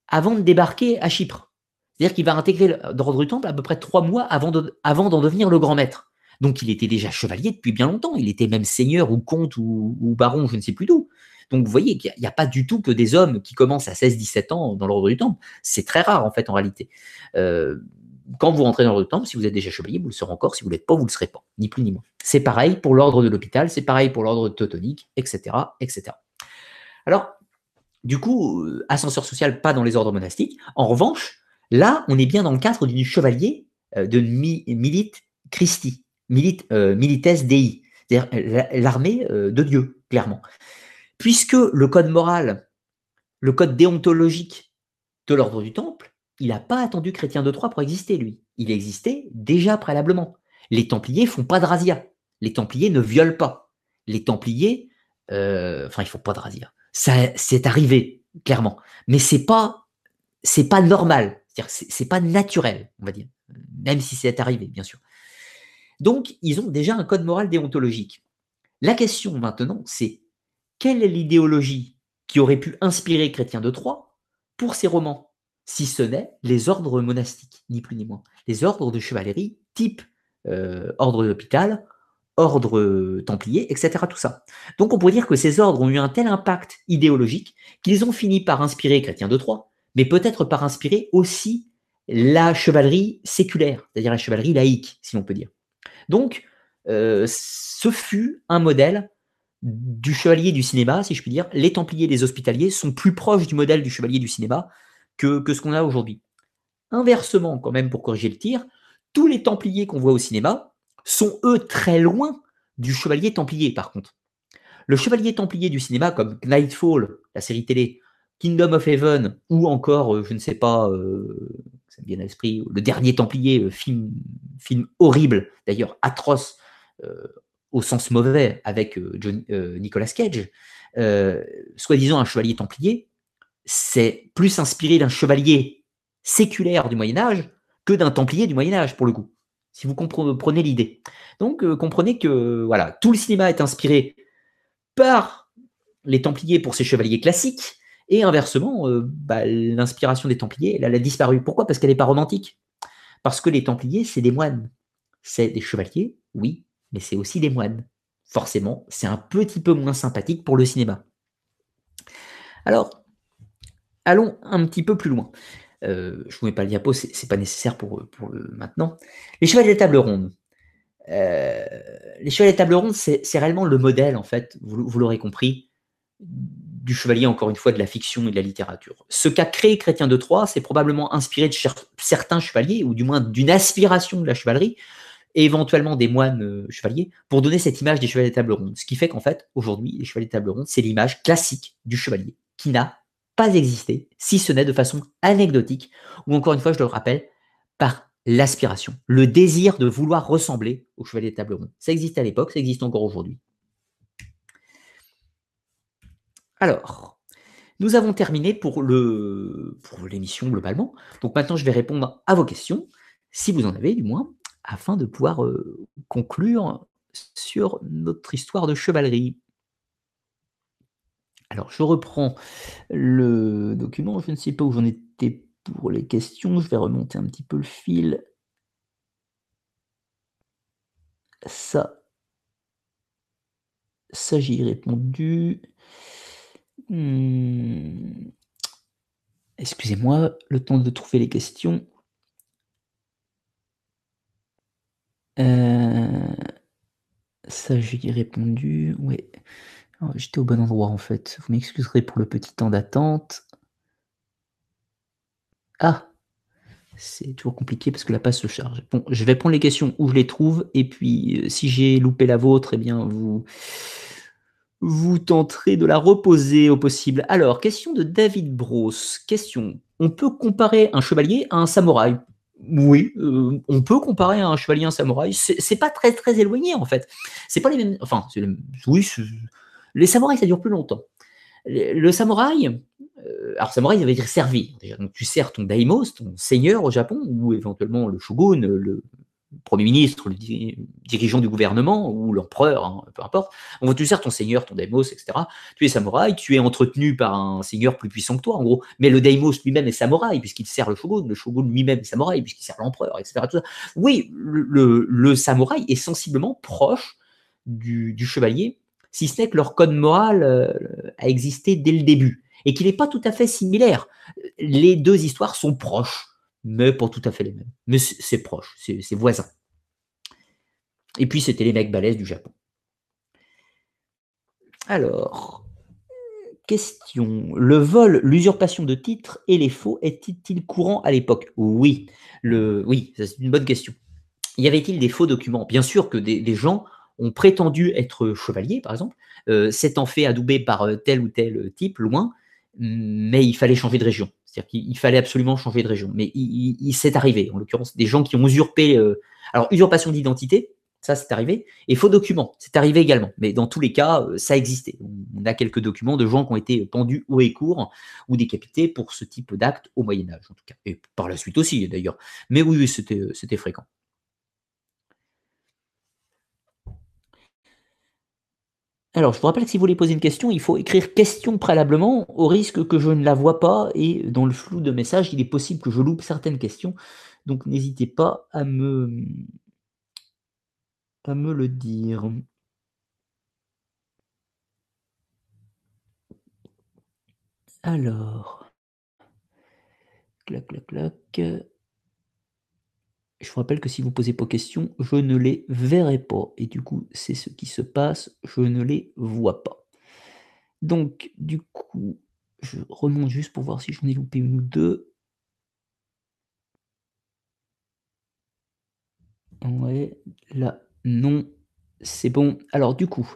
avant de débarquer à Chypre. C'est-à-dire qu'il va intégrer l'ordre du temple à peu près trois mois avant d'en devenir le grand maître. Donc il était déjà chevalier depuis bien longtemps, il était même seigneur ou comte ou, baron, je ne sais plus d'où. Donc vous voyez qu'il n'y a, pas du tout que des hommes qui commencent à 16-17 ans dans l'ordre du temple. C'est très rare en fait en réalité. Euh, quand vous rentrez dans du temple, si vous êtes déjà chevalier, vous le serez encore. Si vous ne l'êtes pas, vous ne le serez pas, ni plus ni moins. C'est pareil pour l'ordre de l'hôpital, c'est pareil pour l'ordre teutonique, etc., etc. Alors, du coup, euh, ascenseur social, pas dans les ordres monastiques. En revanche, là, on est bien dans le cadre du chevalier euh, de Milite Christi, Milite, euh, Milites Dei, c'est-à-dire l'armée de Dieu, clairement. Puisque le code moral, le code déontologique de l'ordre du Temple, il n'a pas attendu Chrétien de Troyes pour exister, lui. Il existait déjà préalablement. Les Templiers font pas de razzia. Les Templiers ne violent pas. Les Templiers, enfin, ils font pas de razzia c'est arrivé, clairement. Mais c'est pas, c'est pas normal. C'est pas naturel, on va dire. Même si c'est arrivé, bien sûr. Donc, ils ont déjà un code moral déontologique. La question maintenant, c'est quelle est l'idéologie qui aurait pu inspirer Chrétien de Troyes pour ses romans, si ce n'est les ordres monastiques, ni plus ni moins. Les ordres de chevalerie, type euh, ordre de l'hôpital, ordre templier, etc. Tout ça. Donc on pourrait dire que ces ordres ont eu un tel impact idéologique qu'ils ont fini par inspirer Chrétien de Troyes, mais peut-être par inspirer aussi la chevalerie séculaire, c'est-à-dire la chevalerie laïque, si l'on peut dire. Donc, euh, ce fut un modèle du chevalier du cinéma, si je puis dire. Les Templiers et les Hospitaliers sont plus proches du modèle du chevalier du cinéma que, ce qu'on a aujourd'hui. Inversement, quand même, pour corriger le tir, tous les Templiers qu'on voit au cinéma, sont eux très loin du chevalier templier, par contre. Le chevalier templier du cinéma, comme Nightfall, la série télé, Kingdom of Heaven, ou encore, euh, je ne sais pas, euh, ça me vient à l'esprit, le dernier templier, euh, film, film horrible, d'ailleurs atroce, au sens mauvais, avec Nicolas Cage, soi-disant un chevalier templier, c'est plus inspiré d'un chevalier séculaire du Moyen Âge que d'un templier du Moyen Âge, pour le coup si vous comprenez l'idée. Donc, euh, comprenez que voilà, tout le cinéma est inspiré par les Templiers pour ces chevaliers classiques, et inversement, euh, bah, l'inspiration des Templiers, elle, a disparu. Pourquoi? Parce qu'elle n'est pas romantique. Parce que les Templiers, c'est des moines. C'est des chevaliers, oui, mais c'est aussi des moines. Forcément, c'est un petit peu moins sympathique pour le cinéma. Alors, allons un petit peu plus loin. Euh, je ne vous mets pas le diapo, ce n'est pas nécessaire pour, pour maintenant. Les chevaliers de table ronde. Euh, les chevaliers de table ronde, c'est réellement le modèle, en fait, vous, l'aurez compris, du chevalier, encore une fois, de la fiction et de la littérature. Ce qu'a créé Chrétien de Troyes, c'est probablement inspiré de certains chevaliers, ou du moins d'une aspiration de la chevalerie, et éventuellement des moines euh, chevaliers, pour donner cette image des chevaliers de table ronde. Ce qui fait qu'en fait, aujourd'hui, les chevaliers de table ronde, c'est l'image classique du chevalier, qui n'a pas exister, si ce n'est de façon anecdotique, ou encore une fois, je le rappelle, par l'aspiration, le désir de vouloir ressembler au chevalier de table ronde. Ça existait à l'époque, ça existe encore aujourd'hui. Alors, nous avons terminé pour le pour l'émission globalement. Donc maintenant, je vais répondre à vos questions, si vous en avez du moins, afin de pouvoir euh, conclure sur notre histoire de chevalerie. Alors, je reprends le document. Je ne sais pas où j'en étais pour les questions. Je vais remonter un petit peu le fil. Ça, ça j'y ai répondu. Hmm. Excusez-moi, le temps de trouver les questions. Euh, ça, j'y ai répondu. Oui. J'étais au bon endroit en fait. Vous m'excuserez pour le petit temps d'attente. Ah C'est toujours compliqué parce que la page se charge. Bon, je vais prendre les questions où je les trouve et puis euh, si j'ai loupé la vôtre, eh bien vous vous tenterez de la reposer au possible. Alors, question de David Bros. Question. On peut comparer un chevalier à un samouraï? Oui, euh, on peut comparer un chevalier à un samouraï. C'est pas très très éloigné en fait. C'est pas les mêmes. Enfin, oui, Les samouraïs, ça dure plus longtemps. Le, samouraï, euh, alors samouraï, ça veut dire servir. Donc tu sers ton daimos, ton seigneur au Japon, ou éventuellement le shogun, le Premier ministre, le dirigeant du gouvernement ou l'empereur, hein, peu importe. Tu sers ton seigneur, ton daimos, etc. Tu es samouraï, tu es entretenu par un seigneur plus puissant que toi, en gros. Mais le daimos lui-même est samouraï, puisqu'il sert le shogun. Le shogun lui-même est samouraï, puisqu'il sert l'empereur, etc. Oui, le, samouraï est sensiblement proche du, chevalier, si ce n'est que leur code moral euh, a existé dès le début et qu'il n'est pas tout à fait similaire. Les deux histoires sont proches mais pas tout à fait les mêmes. Mais c'est proche, c'est voisin. Et puis c'était les mecs balèzes du Japon. Alors, question. Le vol, l'usurpation de titres et les faux était-il courant à l'époque? Oui, oui, c'est une bonne question. Y avait-il des faux documents? Bien sûr que des, gens ont prétendu être chevaliers, par exemple, euh, s'étant fait adouber par euh, tel ou tel type, loin, mais il fallait changer de région. C'est-à-dire qu'il fallait absolument changer de région. Mais il, s'est arrivé, en l'occurrence, des gens qui ont usurpé. Euh, alors, usurpation d'identité, ça c'est arrivé. Et faux documents, c'est arrivé également. Mais dans tous les cas, ça existait. On a quelques documents de gens qui ont été pendus haut et court ou décapités pour ce type d'acte au Moyen-Âge, en tout cas. Et par la suite aussi, d'ailleurs. Mais oui, oui c'était fréquent. Alors, je vous rappelle que si vous voulez poser une question, il faut écrire question préalablement, au risque que je ne la vois pas, et dans le flou de message, il est possible que je loupe certaines questions. Donc, n'hésitez pas à me, à me le dire. Alors, clac, clac, clac. Je vous rappelle que si vous ne posez pas question, je ne les verrai pas. Et du coup, c'est ce qui se passe, je ne les vois pas. Donc, du coup, je remonte juste pour voir si j'en ai loupé une ou deux. Ouais, là, non, c'est bon. Alors, du coup,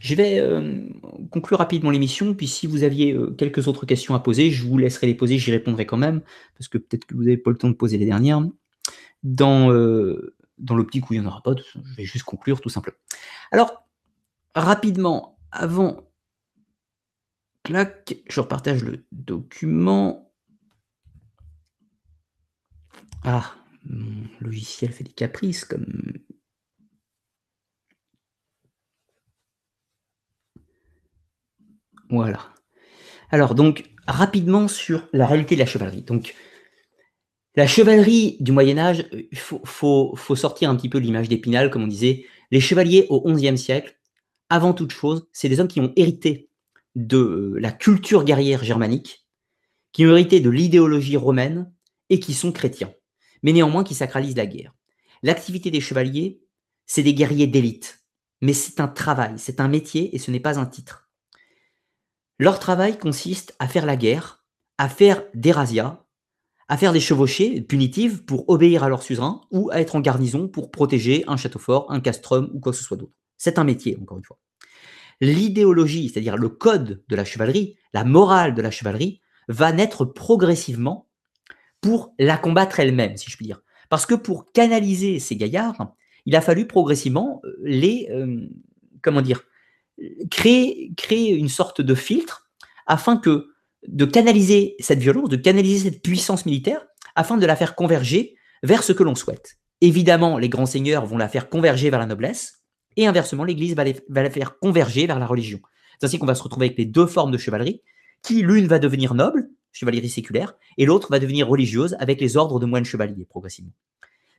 je vais euh, conclure rapidement l'émission. Puis, si vous aviez euh, quelques autres questions à poser, je vous laisserai les poser, j'y répondrai quand même, parce que peut-être que vous n'avez pas le temps de poser les dernières dans, euh, dans l'optique où il n'y en aura pas, je vais juste conclure tout simplement. Alors, rapidement, avant, clac, je repartage le document. Ah, mon logiciel fait des caprices comme... Voilà. Alors, donc, rapidement sur la réalité de la chevalerie. Donc, la chevalerie du Moyen Âge, il euh, faut, sortir un petit peu l'image d'Épinal, comme on disait. Les chevaliers au XIe siècle, avant toute chose, c'est des hommes qui ont hérité de euh, la culture guerrière germanique, qui ont hérité de l'idéologie romaine et qui sont chrétiens, mais néanmoins qui sacralisent la guerre. L'activité des chevaliers, c'est des guerriers d'élite, mais c'est un travail, c'est un métier et ce n'est pas un titre. Leur travail consiste à faire la guerre, à faire des razzias, à faire des chevauchées punitives pour obéir à leur suzerain ou à être en garnison pour protéger un château fort, un castrum ou quoi que ce soit d'autre. C'est un métier, encore une fois. L'idéologie, c'est-à-dire le code de la chevalerie, la morale de la chevalerie, va naître progressivement pour la combattre elle-même, si je puis dire. Parce que pour canaliser ces gaillards, il a fallu progressivement euh, les, euh, comment dire, créer, créer une sorte de filtre afin que de canaliser cette violence, de canaliser cette puissance militaire, afin de la faire converger vers ce que l'on souhaite. Évidemment, les grands seigneurs vont la faire converger vers la noblesse, et inversement, l'Église va, la faire converger vers la religion. C'est ainsi qu'on va se retrouver avec les deux formes de chevalerie, qui l'une va devenir noble, chevalerie séculaire, et l'autre va devenir religieuse avec les ordres de moines chevaliers progressivement.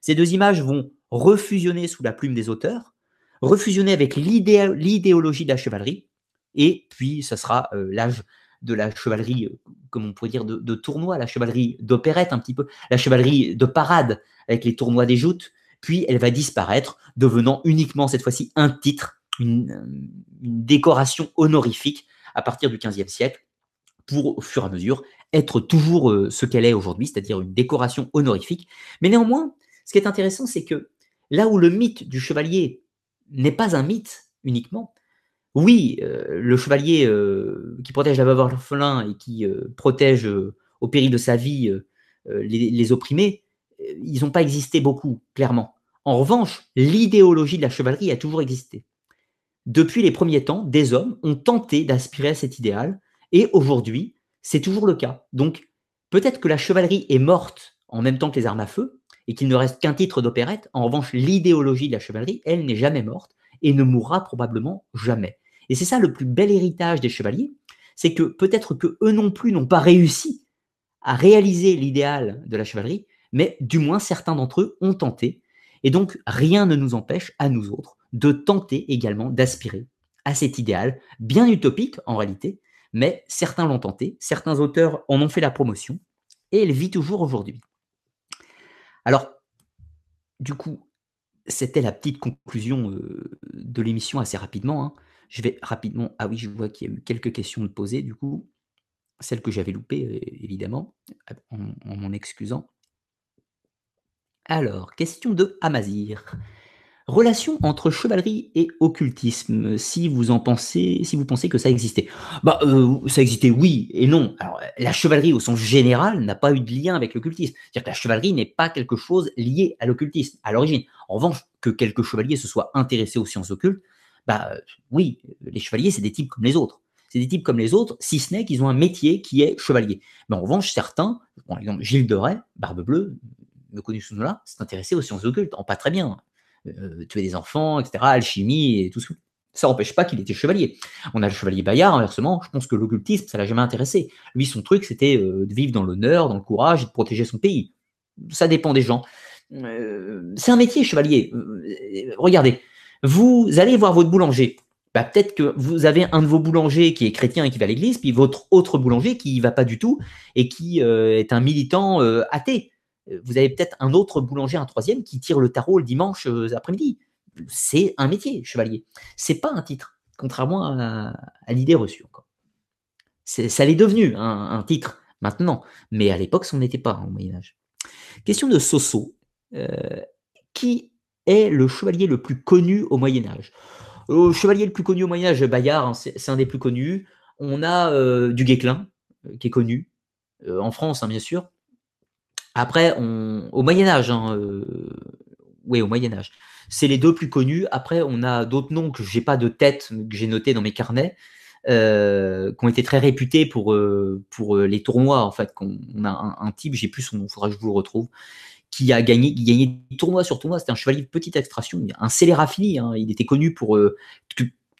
Ces deux images vont refusionner sous la plume des auteurs, refusionner avec l'idéologie de la chevalerie, et puis ce sera euh, l'âge de la chevalerie, euh, comme on pourrait dire, de, tournoi, la chevalerie d'opérette un petit peu, la chevalerie de parade avec les tournois des joutes, puis elle va disparaître, devenant uniquement cette fois-ci un titre, une, décoration honorifique à partir du XVe siècle, pour au fur et à mesure être toujours euh, ce qu'elle est aujourd'hui, c'est-à-dire une décoration honorifique. Mais néanmoins, ce qui est intéressant, c'est que là où le mythe du chevalier n'est pas un mythe uniquement, oui, euh, le chevalier euh, qui protège la veuve orphelin et qui euh, protège au péril de sa vie les, opprimés, ils n'ont pas existé beaucoup, clairement. En revanche, l'idéologie de la chevalerie a toujours existé. depuis les premiers temps, des hommes ont tenté d'aspirer à cet idéal, et aujourd'hui, c'est toujours le cas. Donc, peut-être que la chevalerie est morte en même temps que les armes à feu, et qu'il ne reste qu'un titre d'opérette. En revanche, l'idéologie de la chevalerie, elle, n'est jamais morte, et ne mourra probablement jamais. Et c'est ça le plus bel héritage des chevaliers, c'est que peut-être que eux non plus n'ont pas réussi à réaliser l'idéal de la chevalerie, mais du moins certains d'entre eux ont tenté, et donc rien ne nous empêche, à nous autres, de tenter également d'aspirer à cet idéal, bien utopique en réalité, mais certains l'ont tenté, certains auteurs en ont fait la promotion, et elle vit toujours aujourd'hui. Alors, du coup, c'était la petite conclusion euh, de l'émission assez rapidement. Hein. Je vais rapidement. Ah oui, je vois qu'il y a eu quelques questions de poser, du coup. Celles que j'avais loupées, euh, évidemment, en m'en excusant. Alors, question de Amazir. Relation entre chevalerie et occultisme, si vous en pensez, si vous pensez que ça existait. Bah, euh, ça existait, oui et non. Alors, la chevalerie au sens général n'a pas eu de lien avec l'occultisme. C'est-à-dire que la chevalerie n'est pas quelque chose lié à l'occultisme à l'origine. En revanche, que quelques chevaliers se soient intéressés aux sciences occultes, bah oui, les chevaliers c'est des types comme les autres. C'est des types comme les autres, si ce n'est qu'ils ont un métier qui est chevalier. Mais en revanche, certains, par exemple Gilles de Rais, Barbe Bleue, me connu sous nom-là, s'est intéressé aux sciences occultes, en pas très bien. Euh, tuer des enfants, etc., alchimie et tout ça. Ça n'empêche pas qu'il était chevalier. On a le chevalier Bayard, inversement, je pense que l'occultisme, ça l'a jamais intéressé. Lui, son truc, c'était euh, de vivre dans l'honneur, dans le courage et de protéger son pays. Ça dépend des gens. Euh, c'est un métier, chevalier. regardez, vous allez voir votre boulanger. Bah, peut-être que vous avez un de vos boulangers qui est chrétien et qui va à l'église, puis votre autre boulanger qui y va pas du tout et qui est un militant athée vous avez peut-être un autre boulanger, un troisième, qui tire le tarot le dimanche euh, après-midi. C'est un métier, chevalier. C'est pas un titre, contrairement à, l'idée reçue. Ça l'est devenu un, titre maintenant, mais à l'époque, ça n'en était pas au Moyen Âge. Question de Soso. Euh, qui est le chevalier le plus connu au Moyen Âge Le chevalier le plus connu au Moyen Âge, Bayard, hein, c'est un des plus connus. On a euh, du Guesclin, qui est connu, en France, hein, bien sûr. Après, au Moyen Âge, hein, euh, oui, au Moyen Âge, c'est les deux plus connus. Après, on a d'autres noms que j'ai pas de tête, que j'ai notés dans mes carnets, euh, qui ont été très réputés pour, euh, pour les tournois. En fait, on, a un, type, j'ai plus son nom, faudra que je vous le retrouve, qui a gagné, qui gagnait tournoi sur tournoi. C'était un chevalier de petite extraction, un scélérat fini. Hein. il était connu pour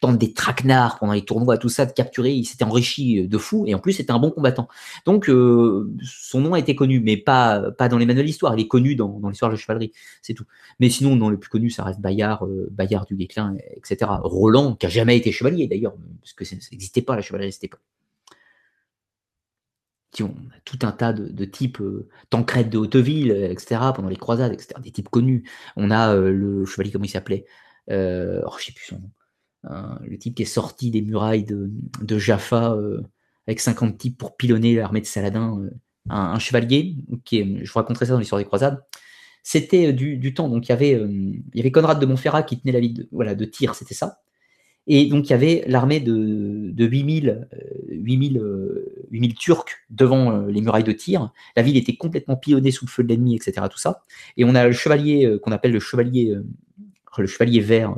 tente des traquenards pendant les tournois, tout ça, de capturer, il s'était enrichi euh, de fou, et en plus c'était un bon combattant. Donc euh, son nom a été connu, mais pas, dans les manuels d'histoire, il est connu dans, l'histoire de la chevalerie, c'est tout. Mais sinon, dans le plus connu, ça reste Bayard, euh, Bayard du Guesclin, etc. Roland, qui a jamais été chevalier d'ailleurs, parce que ça n'existait pas la chevalerie à cette époque. On a tout un tas de, types, Tancred de Hauteville, etc., pendant les croisades, etc., des types connus. On a le chevalier, comment il s'appelait euh, oh, Je sais plus son nom le type qui est sorti des murailles de, Jaffa euh, avec 50 types pour pilonner l'armée de Saladin, euh, un, chevalier, qui je vous raconterai ça dans l'histoire des croisades. C'était euh, du, temps, donc il y, avait, Conrad de Montferrat qui tenait la ville de, voilà, Tyr, c'était ça. Et donc il y avait l'armée de, de 8000, 8000, 8000 Turcs devant les murailles de Tyr. La ville était complètement pilonnée sous le feu de l'ennemi, etc. Tout ça. Et on a le chevalier qu'on appelle le chevalier, le chevalier vert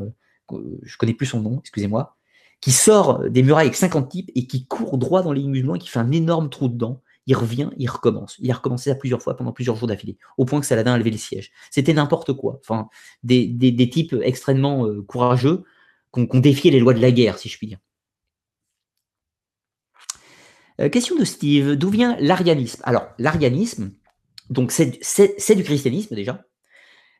je connais plus son nom, excusez-moi, qui sort des murailles avec 50 types et qui court droit dans les musulmans et qui fait un énorme trou dedans. Il revient, il recommence. Il a recommencé ça plusieurs fois pendant plusieurs jours d'affilée, au point que Saladin a levé le siège. C'était n'importe quoi. Des, types extrêmement euh, courageux qui ont défié les lois de la guerre, si je puis dire. Euh, question de Steve, d'où vient l'arianisme? Alors, l'arianisme, donc c'est du christianisme déjà,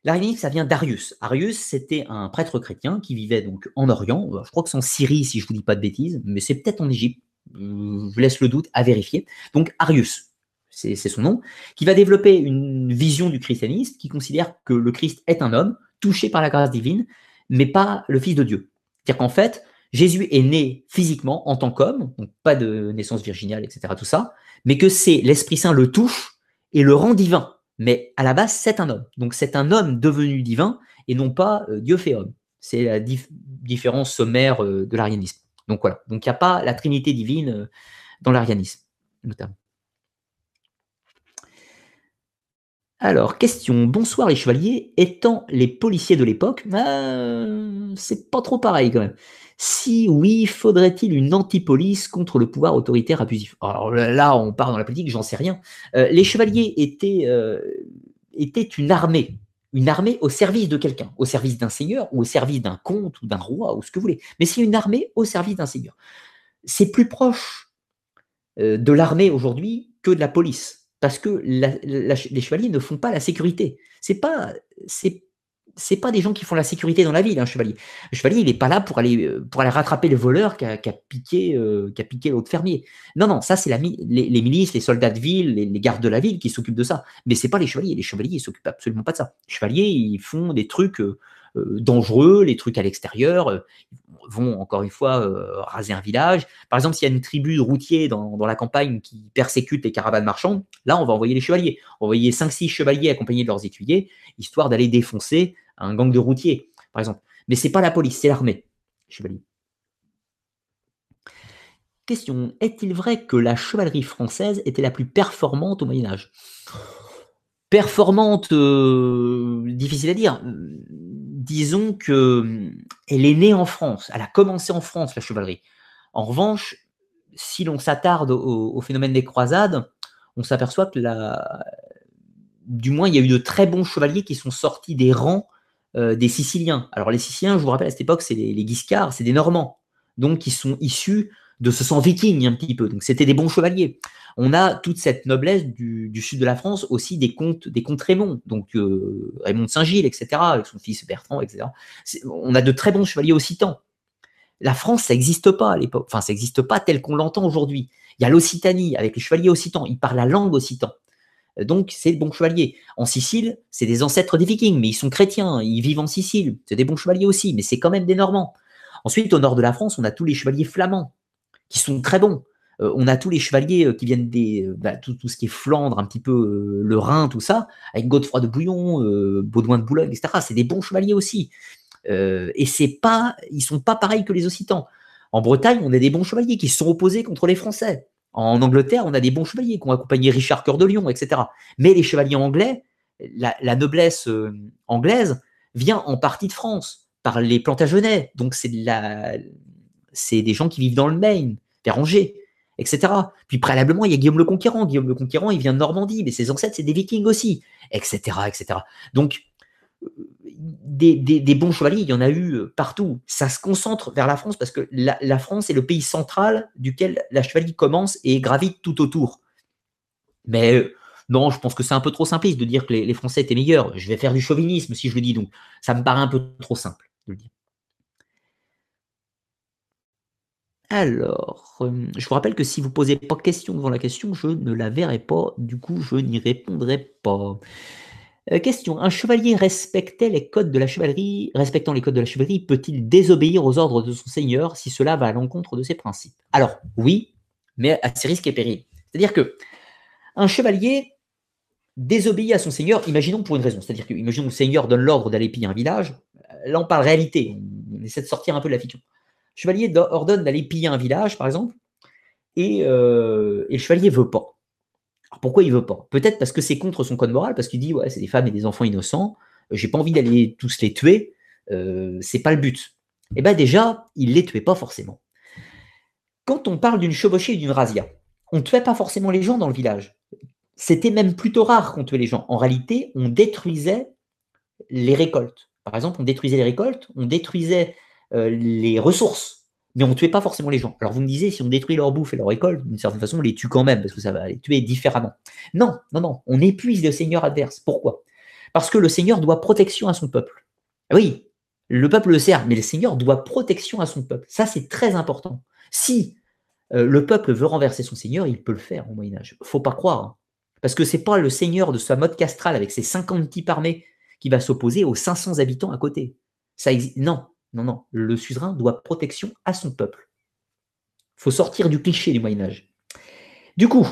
L'arianisme, ça vient d'Arius. Arius, c'était un prêtre chrétien qui vivait donc en Orient. Je crois que c'est en Syrie, si je vous dis pas de bêtises, mais c'est peut-être en Égypte. Je vous laisse le doute à vérifier. Donc Arius, c'est son nom, qui va développer une vision du christianisme qui considère que le Christ est un homme touché par la grâce divine, mais pas le Fils de Dieu. C'est-à-dire qu'en fait, Jésus est né physiquement en tant qu'homme, donc pas de naissance virginale, etc., tout ça, mais que c'est l'Esprit Saint le touche et le rend divin mais à la base, c'est un homme. Donc c'est un homme devenu divin et non pas euh, Dieu fait homme. C'est la différence sommaire euh, de l'arianisme. Donc voilà. Donc il n'y a pas la Trinité divine euh, dans l'arianisme, notamment. Alors, question. Bonsoir les chevaliers. Étant les policiers de l'époque, euh, c'est pas trop pareil quand même. Si oui, faudrait-il une anti-police contre le pouvoir autoritaire abusif? Alors là, on part dans la politique, j'en sais rien. Euh, les chevaliers euh, étaient une armée, une armée au service de quelqu'un, au service d'un seigneur ou au service d'un comte ou d'un roi ou ce que vous voulez. Mais c'est une armée au service d'un seigneur. C'est plus proche de l'armée aujourd'hui que de la police parce que les chevaliers ne font pas la sécurité. C'est pas, c'est, pas des gens qui font la sécurité dans la ville, un chevalier. Le chevalier, il n'est pas là pour aller, euh, pour aller rattraper le voleur qui a, piqué, euh, qui a piqué l'autre fermier. Non, non, ça c'est les, milices, les soldats de ville, les, gardes de la ville qui s'occupent de ça. Mais c'est pas les chevaliers. Les chevaliers, ils s'occupent absolument pas de ça. Les chevaliers, ils font des trucs euh, dangereux, les trucs à l'extérieur vont encore une fois euh, raser un village. Par exemple, s'il y a une tribu de routiers dans, la campagne qui persécute les caravanes marchandes, là, on va envoyer les chevaliers. Envoyer 5-6 chevaliers accompagnés de leurs écuyers, histoire d'aller défoncer un gang de routiers, par exemple. Mais c'est pas la police, c'est l'armée, chevaliers. Question est-il vrai que la chevalerie française était la plus performante au Moyen Âge? Performante, euh, difficile à dire disons que hum, elle est née en France, elle a commencé en France, la chevalerie. En revanche, si l'on s'attarde au, phénomène des croisades, on s'aperçoit que du moins, il y a eu de très bons chevaliers qui sont sortis des rangs euh, des Siciliens. Alors les Siciliens, je vous rappelle, à cette époque, c'est les, les Guiscards, c'est des Normands, donc ils sont issus de ce sang viking un petit peu. Donc c'était des bons chevaliers. On a toute cette noblesse du, sud de la France, aussi des comtes, des comtes Raymond, donc euh, Raymond de Saint-Gilles, etc., avec son fils Bertrand, etc. On a de très bons chevaliers occitans. La France, ça n'existe pas à l'époque. Enfin, ça n'existe pas tel qu'on l'entend aujourd'hui. Il y a l'Occitanie avec les chevaliers occitans. Ils parlent la langue occitan. Donc, c'est des bons chevaliers. En Sicile, c'est des ancêtres des Vikings, mais ils sont chrétiens, ils vivent en Sicile. C'est des bons chevaliers aussi, mais c'est quand même des Normands. Ensuite, au nord de la France, on a tous les chevaliers flamands qui sont très bons. Euh, on a tous les chevaliers euh, qui viennent des euh, bah, tout, ce qui est Flandre, un petit peu le Rhin, tout ça, avec Godefroy de Bouillon, Baudouin de Boulogne, etc. C'est des bons chevaliers aussi. et c'est pas, ils sont pas pareils que les Occitans. En Bretagne, on a des bons chevaliers qui se sont opposés contre les Français. En Angleterre, on a des bons chevaliers qui ont accompagné Richard Cœur de Lion, etc. Mais les chevaliers anglais, la, noblesse anglaise vient en partie de France par les Plantagenets. Donc c'est la, c'est des gens qui vivent dans le Maine, vers Angers, etc. Puis préalablement, il y a Guillaume le Conquérant. Guillaume le Conquérant, il vient de Normandie, mais ses ancêtres, c'est des Vikings aussi, etc., etc. Donc, des, bons chevaliers, il y en a eu euh, partout. Ça se concentre vers la France parce que la, France est le pays central duquel la chevalerie commence et gravite tout autour. Mais euh, non, je pense que c'est un peu trop simpliste de dire que les, les, Français étaient meilleurs. Je vais faire du chauvinisme si je le dis, donc ça me paraît un peu trop simple de le dire. Alors, euh, je vous rappelle que si vous posez pas question devant la question, je ne la verrai pas, du coup je n'y répondrai pas. Euh, question, un chevalier respectait les codes de la chevalerie, respectant les codes de la chevalerie, peut-il désobéir aux ordres de son seigneur si cela va à l'encontre de ses principes? Alors, oui, mais à ses risques et périls. C'est-à-dire que un chevalier désobéit à son seigneur, imaginons pour une raison, c'est-à-dire que imaginons que le seigneur donne l'ordre d'aller piller un village, là on parle réalité, on essaie de sortir un peu de la fiction chevalier ordonne d'aller piller un village, par exemple, et, euh, le chevalier veut pas. Alors pourquoi il veut pas? Peut-être parce que c'est contre son code moral, parce qu'il dit ouais, c'est des femmes et des enfants innocents, j'ai pas envie d'aller tous les tuer, euh, c'est pas le but. Eh bien déjà, il les tuait pas forcément. Quand on parle d'une chevauchée et d'une razzia, on ne tuait pas forcément les gens dans le village. C'était même plutôt rare qu'on tuait les gens. En réalité, on détruisait les récoltes. Par exemple, on détruisait les récoltes, on détruisait les ressources, mais on ne tuait pas forcément les gens. Alors vous me disiez, si on détruit leur bouffe et leur récolte, d'une certaine façon, on les tue quand même, parce que ça va les tuer différemment. Non, non, non, on épuise le seigneur adverse. Pourquoi? Parce que le seigneur doit protection à son peuple. Ah oui, le peuple le sert, mais le seigneur doit protection à son peuple. Ça, c'est très important. Si euh, le peuple veut renverser son seigneur, il peut le faire au Moyen Âge. Faut pas croire. Hein. Parce que c'est pas le seigneur de sa mode castrale avec ses 50 types armés qui va s'opposer aux 500 habitants à côté. Ça Non, non, non, le suzerain doit protection à son peuple. Il faut sortir du cliché du Moyen Âge. Du coup,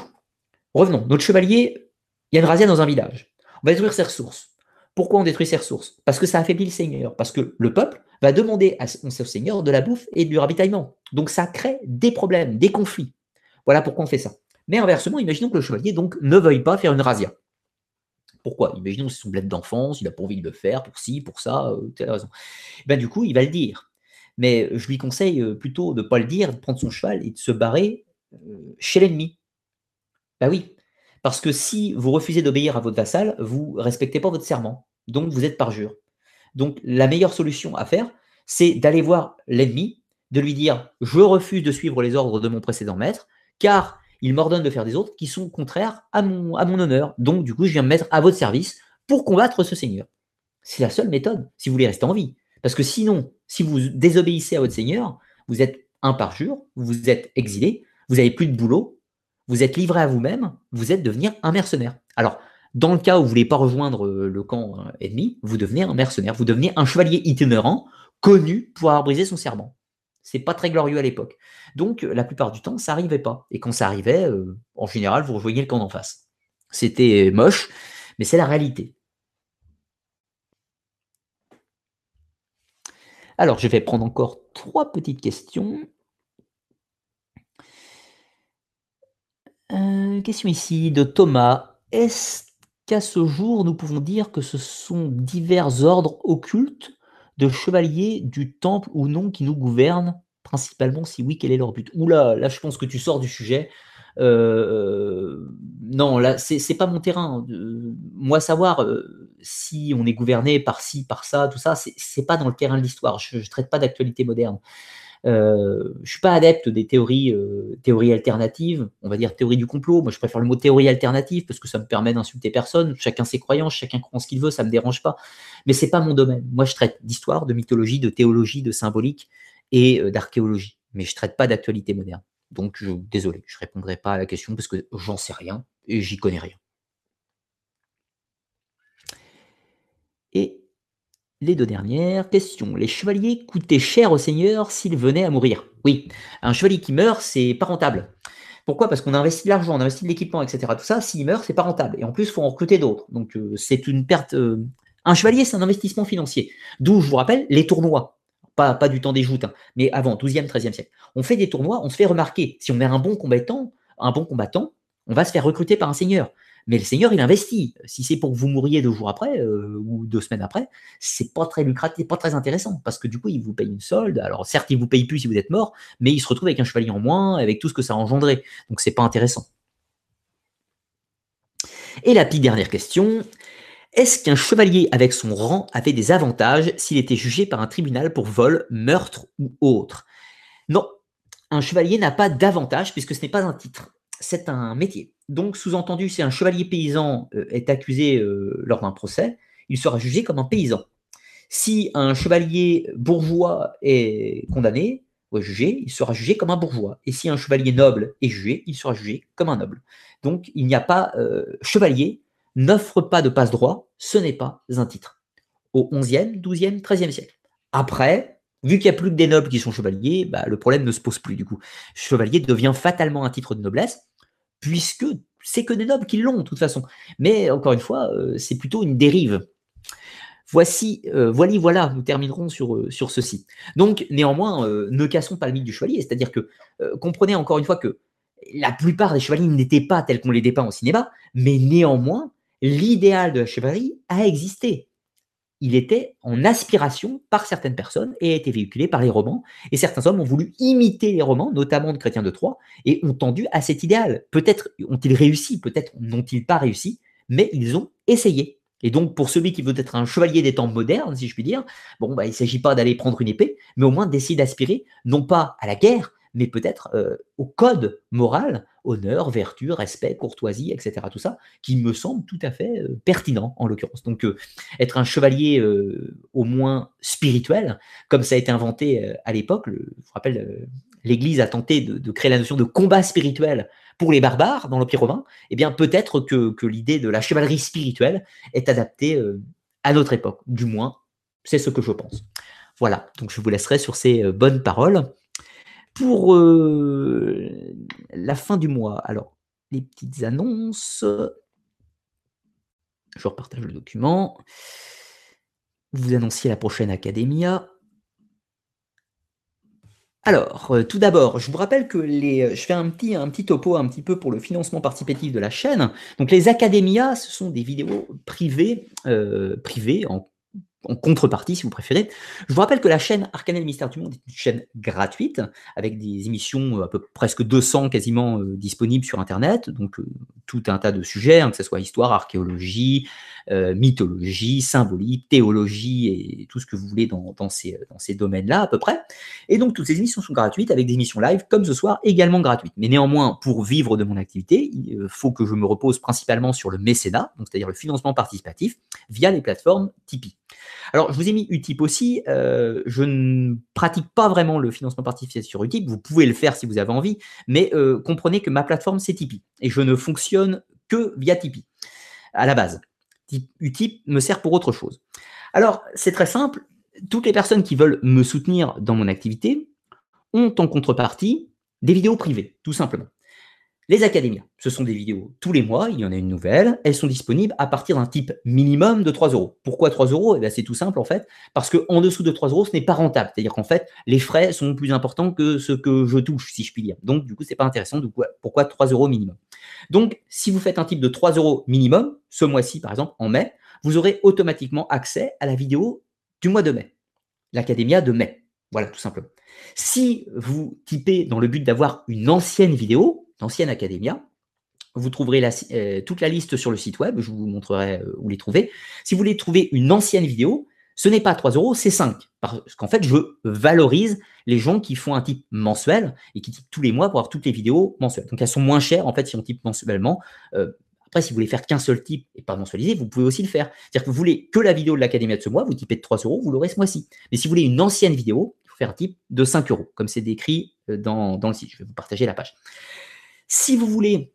revenons. Notre chevalier, il y a une razzia dans un village. On va détruire ses ressources. Pourquoi on détruit ses ressources? Parce que ça affaiblit le seigneur. Parce que le peuple va demander à son seigneur de la bouffe et du ravitaillement. Donc ça crée des problèmes, des conflits. Voilà pourquoi on fait ça. Mais inversement, imaginons que le chevalier donc ne veuille pas faire une razzia. Pourquoi? Imaginons c'est son bled d'enfance, il n'a pas envie de le faire pour ci, pour ça, euh, telle raison. Ben, du coup, il va le dire. Mais je lui conseille euh, plutôt de ne pas le dire, de prendre son cheval et de se barrer euh, chez l'ennemi. Ben oui, parce que si vous refusez d'obéir à votre vassal, vous respectez pas votre serment. Donc vous êtes parjure. Donc la meilleure solution à faire, c'est d'aller voir l'ennemi, de lui dire je refuse de suivre les ordres de mon précédent maître, car il m'ordonne de faire des autres qui sont contraires à mon, honneur. Donc du coup, je viens me mettre à votre service pour combattre ce seigneur. C'est la seule méthode si vous voulez rester en vie. Parce que sinon, si vous désobéissez à votre seigneur, vous êtes un parjure, vous êtes exilé, vous n'avez plus de boulot, vous êtes livré à vous-même, vous êtes devenir un mercenaire. Alors, dans le cas où vous ne voulez pas rejoindre euh, le camp euh, ennemi, vous devenez un mercenaire, vous devenez un chevalier itinérant connu pour avoir brisé son serment. C'est pas très glorieux à l'époque. Donc, la plupart du temps, ça n'arrivait pas. Et quand ça arrivait, euh, en général, vous rejoignez le camp d'en face. C'était moche, mais c'est la réalité. Alors, je vais prendre encore trois petites questions. Euh, question ici de Thomas. Est-ce qu'à ce jour, nous pouvons dire que ce sont divers ordres occultes de chevaliers du temple ou non qui nous gouvernent Principalement, si oui, quel est leur but? Oula, là, je pense que tu sors du sujet. Euh, non, là, c'est pas mon terrain. moi, savoir euh, si on est gouverné par ci, par ça, tout ça, c'est pas dans le terrain de l'histoire. Je, ne traite pas d'actualité moderne. Euh, je suis pas adepte des théories, euh, théories alternatives, on va dire théorie du complot. Moi, je préfère le mot théorie alternative parce que ça me permet d'insulter personne. Chacun ses croyances, chacun croit ce qu'il veut, ça me dérange pas. Mais c'est pas mon domaine. Moi, je traite d'histoire, de mythologie, de théologie, de symbolique et euh, d'archéologie. Mais je traite pas d'actualité moderne. Donc, désolé, je répondrai pas à la question parce que j'en sais rien et j'y connais rien. Et les deux dernières questions. Les chevaliers coûtaient cher au seigneur s'ils venaient à mourir. Oui, un chevalier qui meurt, c'est pas rentable. Pourquoi? Parce qu'on a investi de l'argent, on a investi de l'équipement, etc. Tout ça, s'il meurt, c'est pas rentable. Et en plus, il faut en recruter d'autres. Donc, euh, c'est une perte. Euh, un chevalier, c'est un investissement financier. D'où, je vous rappelle, les tournois. Pas, pas du temps des joutes, hein, mais avant, 12e, 13e siècle. On fait des tournois, on se fait remarquer. Si on met un bon combattant, un bon combattant, on va se faire recruter par un seigneur. Mais le Seigneur, il investit. Si c'est pour que vous mouriez deux jours après euh, ou deux semaines après, c'est pas très lucratif, pas très intéressant parce que du coup, il vous paye une solde. Alors certes, il vous paye plus si vous êtes mort, mais il se retrouve avec un chevalier en moins, avec tout ce que ça a engendré. Donc c'est pas intéressant. Et la petite dernière question. Est-ce qu'un chevalier avec son rang avait des avantages s'il était jugé par un tribunal pour vol, meurtre ou autre? Non, un chevalier n'a pas d'avantage puisque ce n'est pas un titre, c'est un métier. Donc, sous-entendu, si un chevalier paysan euh, est accusé euh, lors d'un procès, il sera jugé comme un paysan. Si un chevalier bourgeois est condamné jugé, il sera jugé comme un bourgeois. Et si un chevalier noble est jugé, il sera jugé comme un noble. Donc, il n'y a pas euh, chevalier n'offre pas de passe-droit, ce n'est pas un titre. Au 11e, 12e, 13e siècle. Après, vu qu'il n'y a plus que des nobles qui sont chevaliers, bah, le problème ne se pose plus du coup. Chevalier devient fatalement un titre de noblesse puisque c'est que des nobles qui l'ont de toute façon. Mais encore une fois, euh, c'est plutôt une dérive. Voici, euh, voilà, nous terminerons sur, euh, sur ceci. Donc, néanmoins, ne cassons pas le mythe du chevalier, c'est-à-dire que comprenez encore une fois que la plupart des chevaliers n'étaient pas tels qu'on les dépeint au cinéma, mais néanmoins, l'idéal de la chevalerie a existé il était en aspiration par certaines personnes et a été véhiculé par les romans. Et certains hommes ont voulu imiter les romans, notamment de Chrétien de Troyes, et ont tendu à cet idéal. Peut-être ont-ils réussi, peut-être n'ont-ils pas réussi, mais ils ont essayé. Et donc, pour celui qui veut être un chevalier des temps modernes, si je puis dire, bah, il ne s'agit pas d'aller prendre une épée, mais au moins d'essayer d'aspirer, non pas à la guerre, mais peut-être euh, au code moral, honneur, vertu, respect, courtoisie, etc. Tout ça, qui me semble tout à fait euh, pertinent en l'occurrence. Donc, euh, être un chevalier au moins spirituel, comme ça a été inventé à l'époque, je vous rappelle, l'Église a tenté de, créer la notion de combat spirituel pour les barbares dans l'Empire romain, eh bien peut-être que, que l'idée de la chevalerie spirituelle est adaptée à notre époque. Du moins, c'est ce que je pense. Voilà, donc je vous laisserai sur ces bonnes paroles pour euh, la fin du mois, alors, les petites annonces. Je repartage le document. Vous annonciez la prochaine Academia. Alors, euh, tout d'abord, je vous rappelle que les, euh, je fais un petit, topo un petit peu pour le financement participatif de la chaîne. Donc, les académias, ce sont des vidéos privées, privées en en contrepartie, si vous préférez. Je vous rappelle que la chaîne Arcanel Mystère du Monde est une chaîne gratuite, avec des émissions à peu presque 200 quasiment disponibles sur Internet, donc tout un tas de sujets, hein, que ce soit histoire, archéologie, mythologie, symbolique, théologie et tout ce que vous voulez dans, ces, dans ces domaines-là à peu près. Et donc toutes ces émissions sont gratuites, avec des émissions live, comme ce soir, également gratuites. Mais néanmoins, pour vivre de mon activité, il faut que je me repose principalement sur le mécénat, c'est-à-dire le financement participatif, via les plateformes Tipeee. Alors, je vous ai mis Utip aussi. Euh, je ne pratique pas vraiment le financement participatif sur Utip. Vous pouvez le faire si vous avez envie, mais euh, comprenez que ma plateforme, c'est Tipeee. Et je ne fonctionne que via Tipeee, à la base. Utip me sert pour autre chose. Alors, c'est très simple. Toutes les personnes qui veulent me soutenir dans mon activité ont en contrepartie des vidéos privées, tout simplement. Les académias, ce sont des vidéos tous les mois, il y en a une nouvelle, elles sont disponibles à partir d'un type minimum de 3 euros. Pourquoi 3 euros? Eh C'est tout simple en fait, parce qu'en dessous de 3 euros, ce n'est pas rentable. C'est-à-dire qu'en fait, les frais sont plus importants que ce que je touche, si je puis dire. Donc du coup, c'est pas intéressant. Pourquoi 3 euros minimum? Donc, si vous faites un type de 3 euros minimum, ce mois-ci par exemple, en mai, vous aurez automatiquement accès à la vidéo du mois de mai, l'académia de mai. Voilà, tout simplement. Si vous typez dans le but d'avoir une ancienne vidéo, l'ancienne Academia. Vous trouverez euh, toute la liste sur le site web, je vous montrerai euh, où les trouver. Si vous voulez trouver une ancienne vidéo, ce n'est pas 3 euros, c'est 5. Parce qu'en fait, je valorise les gens qui font un type mensuel et qui typent tous les mois pour avoir toutes les vidéos mensuelles. Donc elles sont moins chères en fait si on type mensuellement. Euh, après, si vous voulez faire qu'un seul type et pas mensualiser, vous pouvez aussi le faire. C'est-à-dire que vous voulez que la vidéo de l'Académie de ce mois, vous typez de 3 euros, vous l'aurez ce mois-ci. Mais si vous voulez une ancienne vidéo, il faut faire un type de 5 euros, comme c'est décrit dans le site. Je vais vous partager la page. Si vous voulez,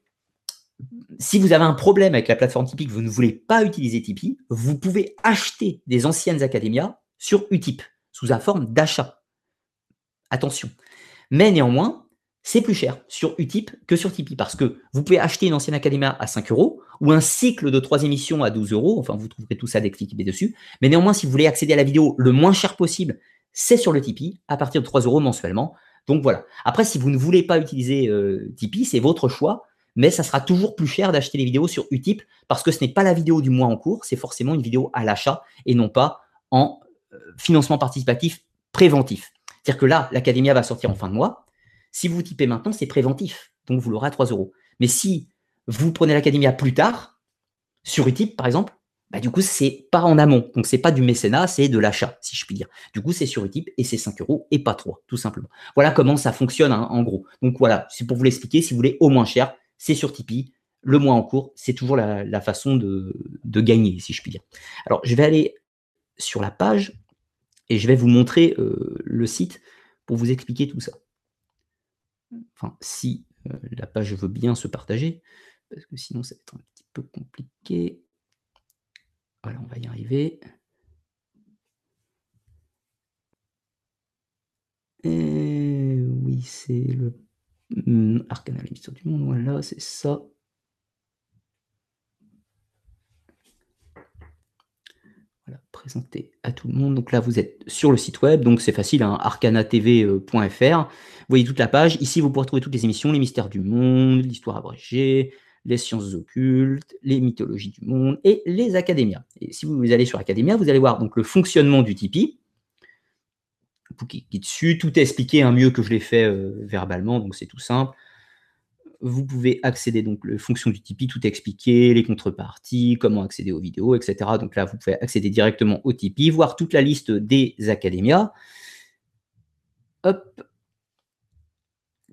si vous avez un problème avec la plateforme Tipeee, que vous ne voulez pas utiliser Tipeee, vous pouvez acheter des anciennes académias sur Utip, sous la forme d'achat. Attention. Mais néanmoins, c'est plus cher sur Utip que sur Tipeee parce que vous pouvez acheter une ancienne académia à 5 euros ou un cycle de trois émissions à 12 euros. Enfin, vous trouverez tout ça d'expliqué dessus. Mais néanmoins, si vous voulez accéder à la vidéo le moins cher possible, c'est sur le Tipeee à partir de 3 euros mensuellement. Donc voilà. Après, si vous ne voulez pas utiliser euh, Tipeee, c'est votre choix, mais ça sera toujours plus cher d'acheter les vidéos sur Utip parce que ce n'est pas la vidéo du mois en cours, c'est forcément une vidéo à l'achat et non pas en euh, financement participatif préventif. C'est-à-dire que là, l'académia va sortir en fin de mois. Si vous typez maintenant, c'est préventif, donc vous l'aurez à 3 euros. Mais si vous prenez l'académia plus tard, sur Utip par exemple, bah, du coup, c'est pas en amont. Donc, c'est pas du mécénat, c'est de l'achat, si je puis dire. Du coup, c'est sur Utip et c'est 5 euros et pas 3, tout simplement. Voilà comment ça fonctionne hein, en gros. Donc, voilà, c'est pour vous l'expliquer. Si vous voulez au moins cher, c'est sur Tipeee. Le mois en cours, c'est toujours la, façon de, gagner, si je puis dire. Alors, je vais aller sur la page et je vais vous montrer euh, le site pour vous expliquer tout ça. Enfin, si euh, la page veut bien se partager, parce que sinon, ça va être un petit peu compliqué. Voilà, on va y arriver. Et oui, c'est le hmm, Arcana, l'histoire du monde. Voilà, c'est ça. Voilà, présenté à tout le monde. Donc là, vous êtes sur le site web, donc c'est facile, hein, arcanatv.fr. Vous voyez toute la page. Ici, vous pourrez trouver toutes les émissions, les mystères du monde, l'histoire abrégée, les sciences occultes, les mythologies du monde et les académias. Et si vous allez sur Academia, vous allez voir donc le fonctionnement du Tipeee, est dessus, tout est expliqué un mieux que je l'ai fait euh, verbalement, donc c'est tout simple. Vous pouvez accéder donc aux fonctions du Tipeee, tout est expliqué, les contreparties, comment accéder aux vidéos, etc. Donc là, vous pouvez accéder directement au Tipeee, voir toute la liste des académias. Hop,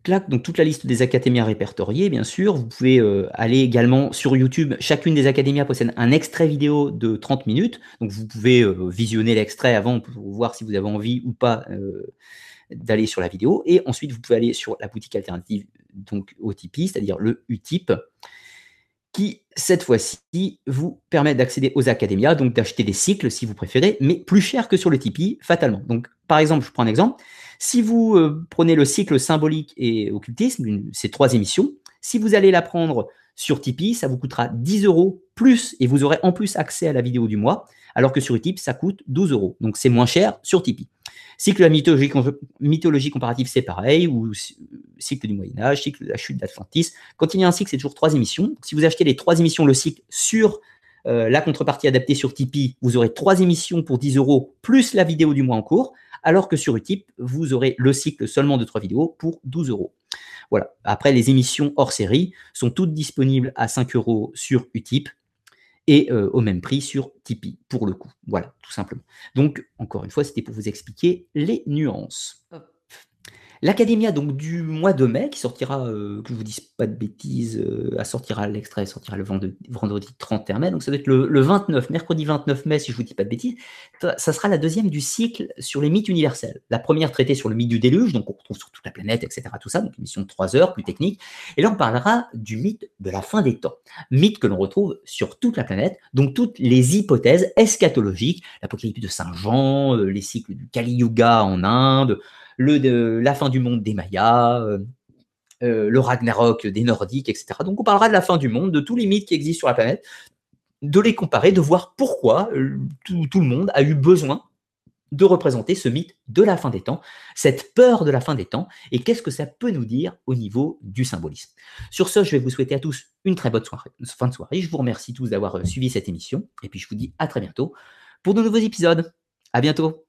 donc toute la liste des académias répertoriées, bien sûr. Vous pouvez euh, aller également sur YouTube. Chacune des académias possède un extrait vidéo de 30 minutes. Donc vous pouvez euh, visionner l'extrait avant pour voir si vous avez envie ou pas euh, d'aller sur la vidéo. Et ensuite, vous pouvez aller sur la boutique alternative donc au Tipeee, c'est-à-dire le Utip, qui cette fois-ci vous permet d'accéder aux académias, donc d'acheter des cycles si vous préférez, mais plus cher que sur le Tipeee, fatalement. Donc par exemple, je prends un exemple. Si vous euh, prenez le cycle symbolique et occultisme, ces trois émissions, si vous allez la prendre sur Tipeee, ça vous coûtera 10 euros plus et vous aurez en plus accès à la vidéo du mois, alors que sur Utip, ça coûte 12 euros. Donc c'est moins cher sur Tipeee. Cycle de la mythologie, comparative, c'est pareil, ou cycle du Moyen-Âge, cycle de la chute d'Atlantis. Quand il y a un cycle, c'est toujours trois émissions. Si vous achetez les trois émissions, le cycle sur euh, la contrepartie adaptée sur Tipeee, vous aurez trois émissions pour 10 euros, plus la vidéo du mois en cours, alors que sur Utip, vous aurez le cycle seulement de trois vidéos pour 12 euros. Voilà. Après, les émissions hors série sont toutes disponibles à 5 euros sur Utip et euh, au même prix sur Tipeee, pour le coup. Voilà, tout simplement. Donc, encore une fois, c'était pour vous expliquer les nuances. L'Académia donc du mois de mai, qui sortira, euh, que je vous dise pas de bêtises, euh, sortira l'extrait sortira le vendredi, vendredi 31 mai, donc ça doit être le, 29, mercredi 29 mai, si je vous dis pas de bêtises. Ça, sera la deuxième du cycle sur les mythes universels. La première traitée sur le mythe du déluge, donc on retrouve sur toute la planète, etc. Tout ça, donc une mission de 3 heures, plus technique. Et là, on parlera du mythe de la fin des temps. Mythe que l'on retrouve sur toute la planète, donc toutes les hypothèses eschatologiques, l'apocalypse de Saint Jean, euh, les cycles du Kali Yuga en Inde, la fin du monde des Mayas, euh, euh, le Ragnarok des Nordiques, etc. Donc on parlera de la fin du monde, de tous les mythes qui existent sur la planète, de les comparer, de voir pourquoi euh, tout, le monde a eu besoin de représenter ce mythe de la fin des temps, cette peur de la fin des temps, et qu'est-ce que ça peut nous dire au niveau du symbolisme. Sur ce, je vais vous souhaiter à tous une très bonne soirée, fin de soirée. Je vous remercie tous d'avoir suivi cette émission, et puis je vous dis à très bientôt pour de nouveaux épisodes. À bientôt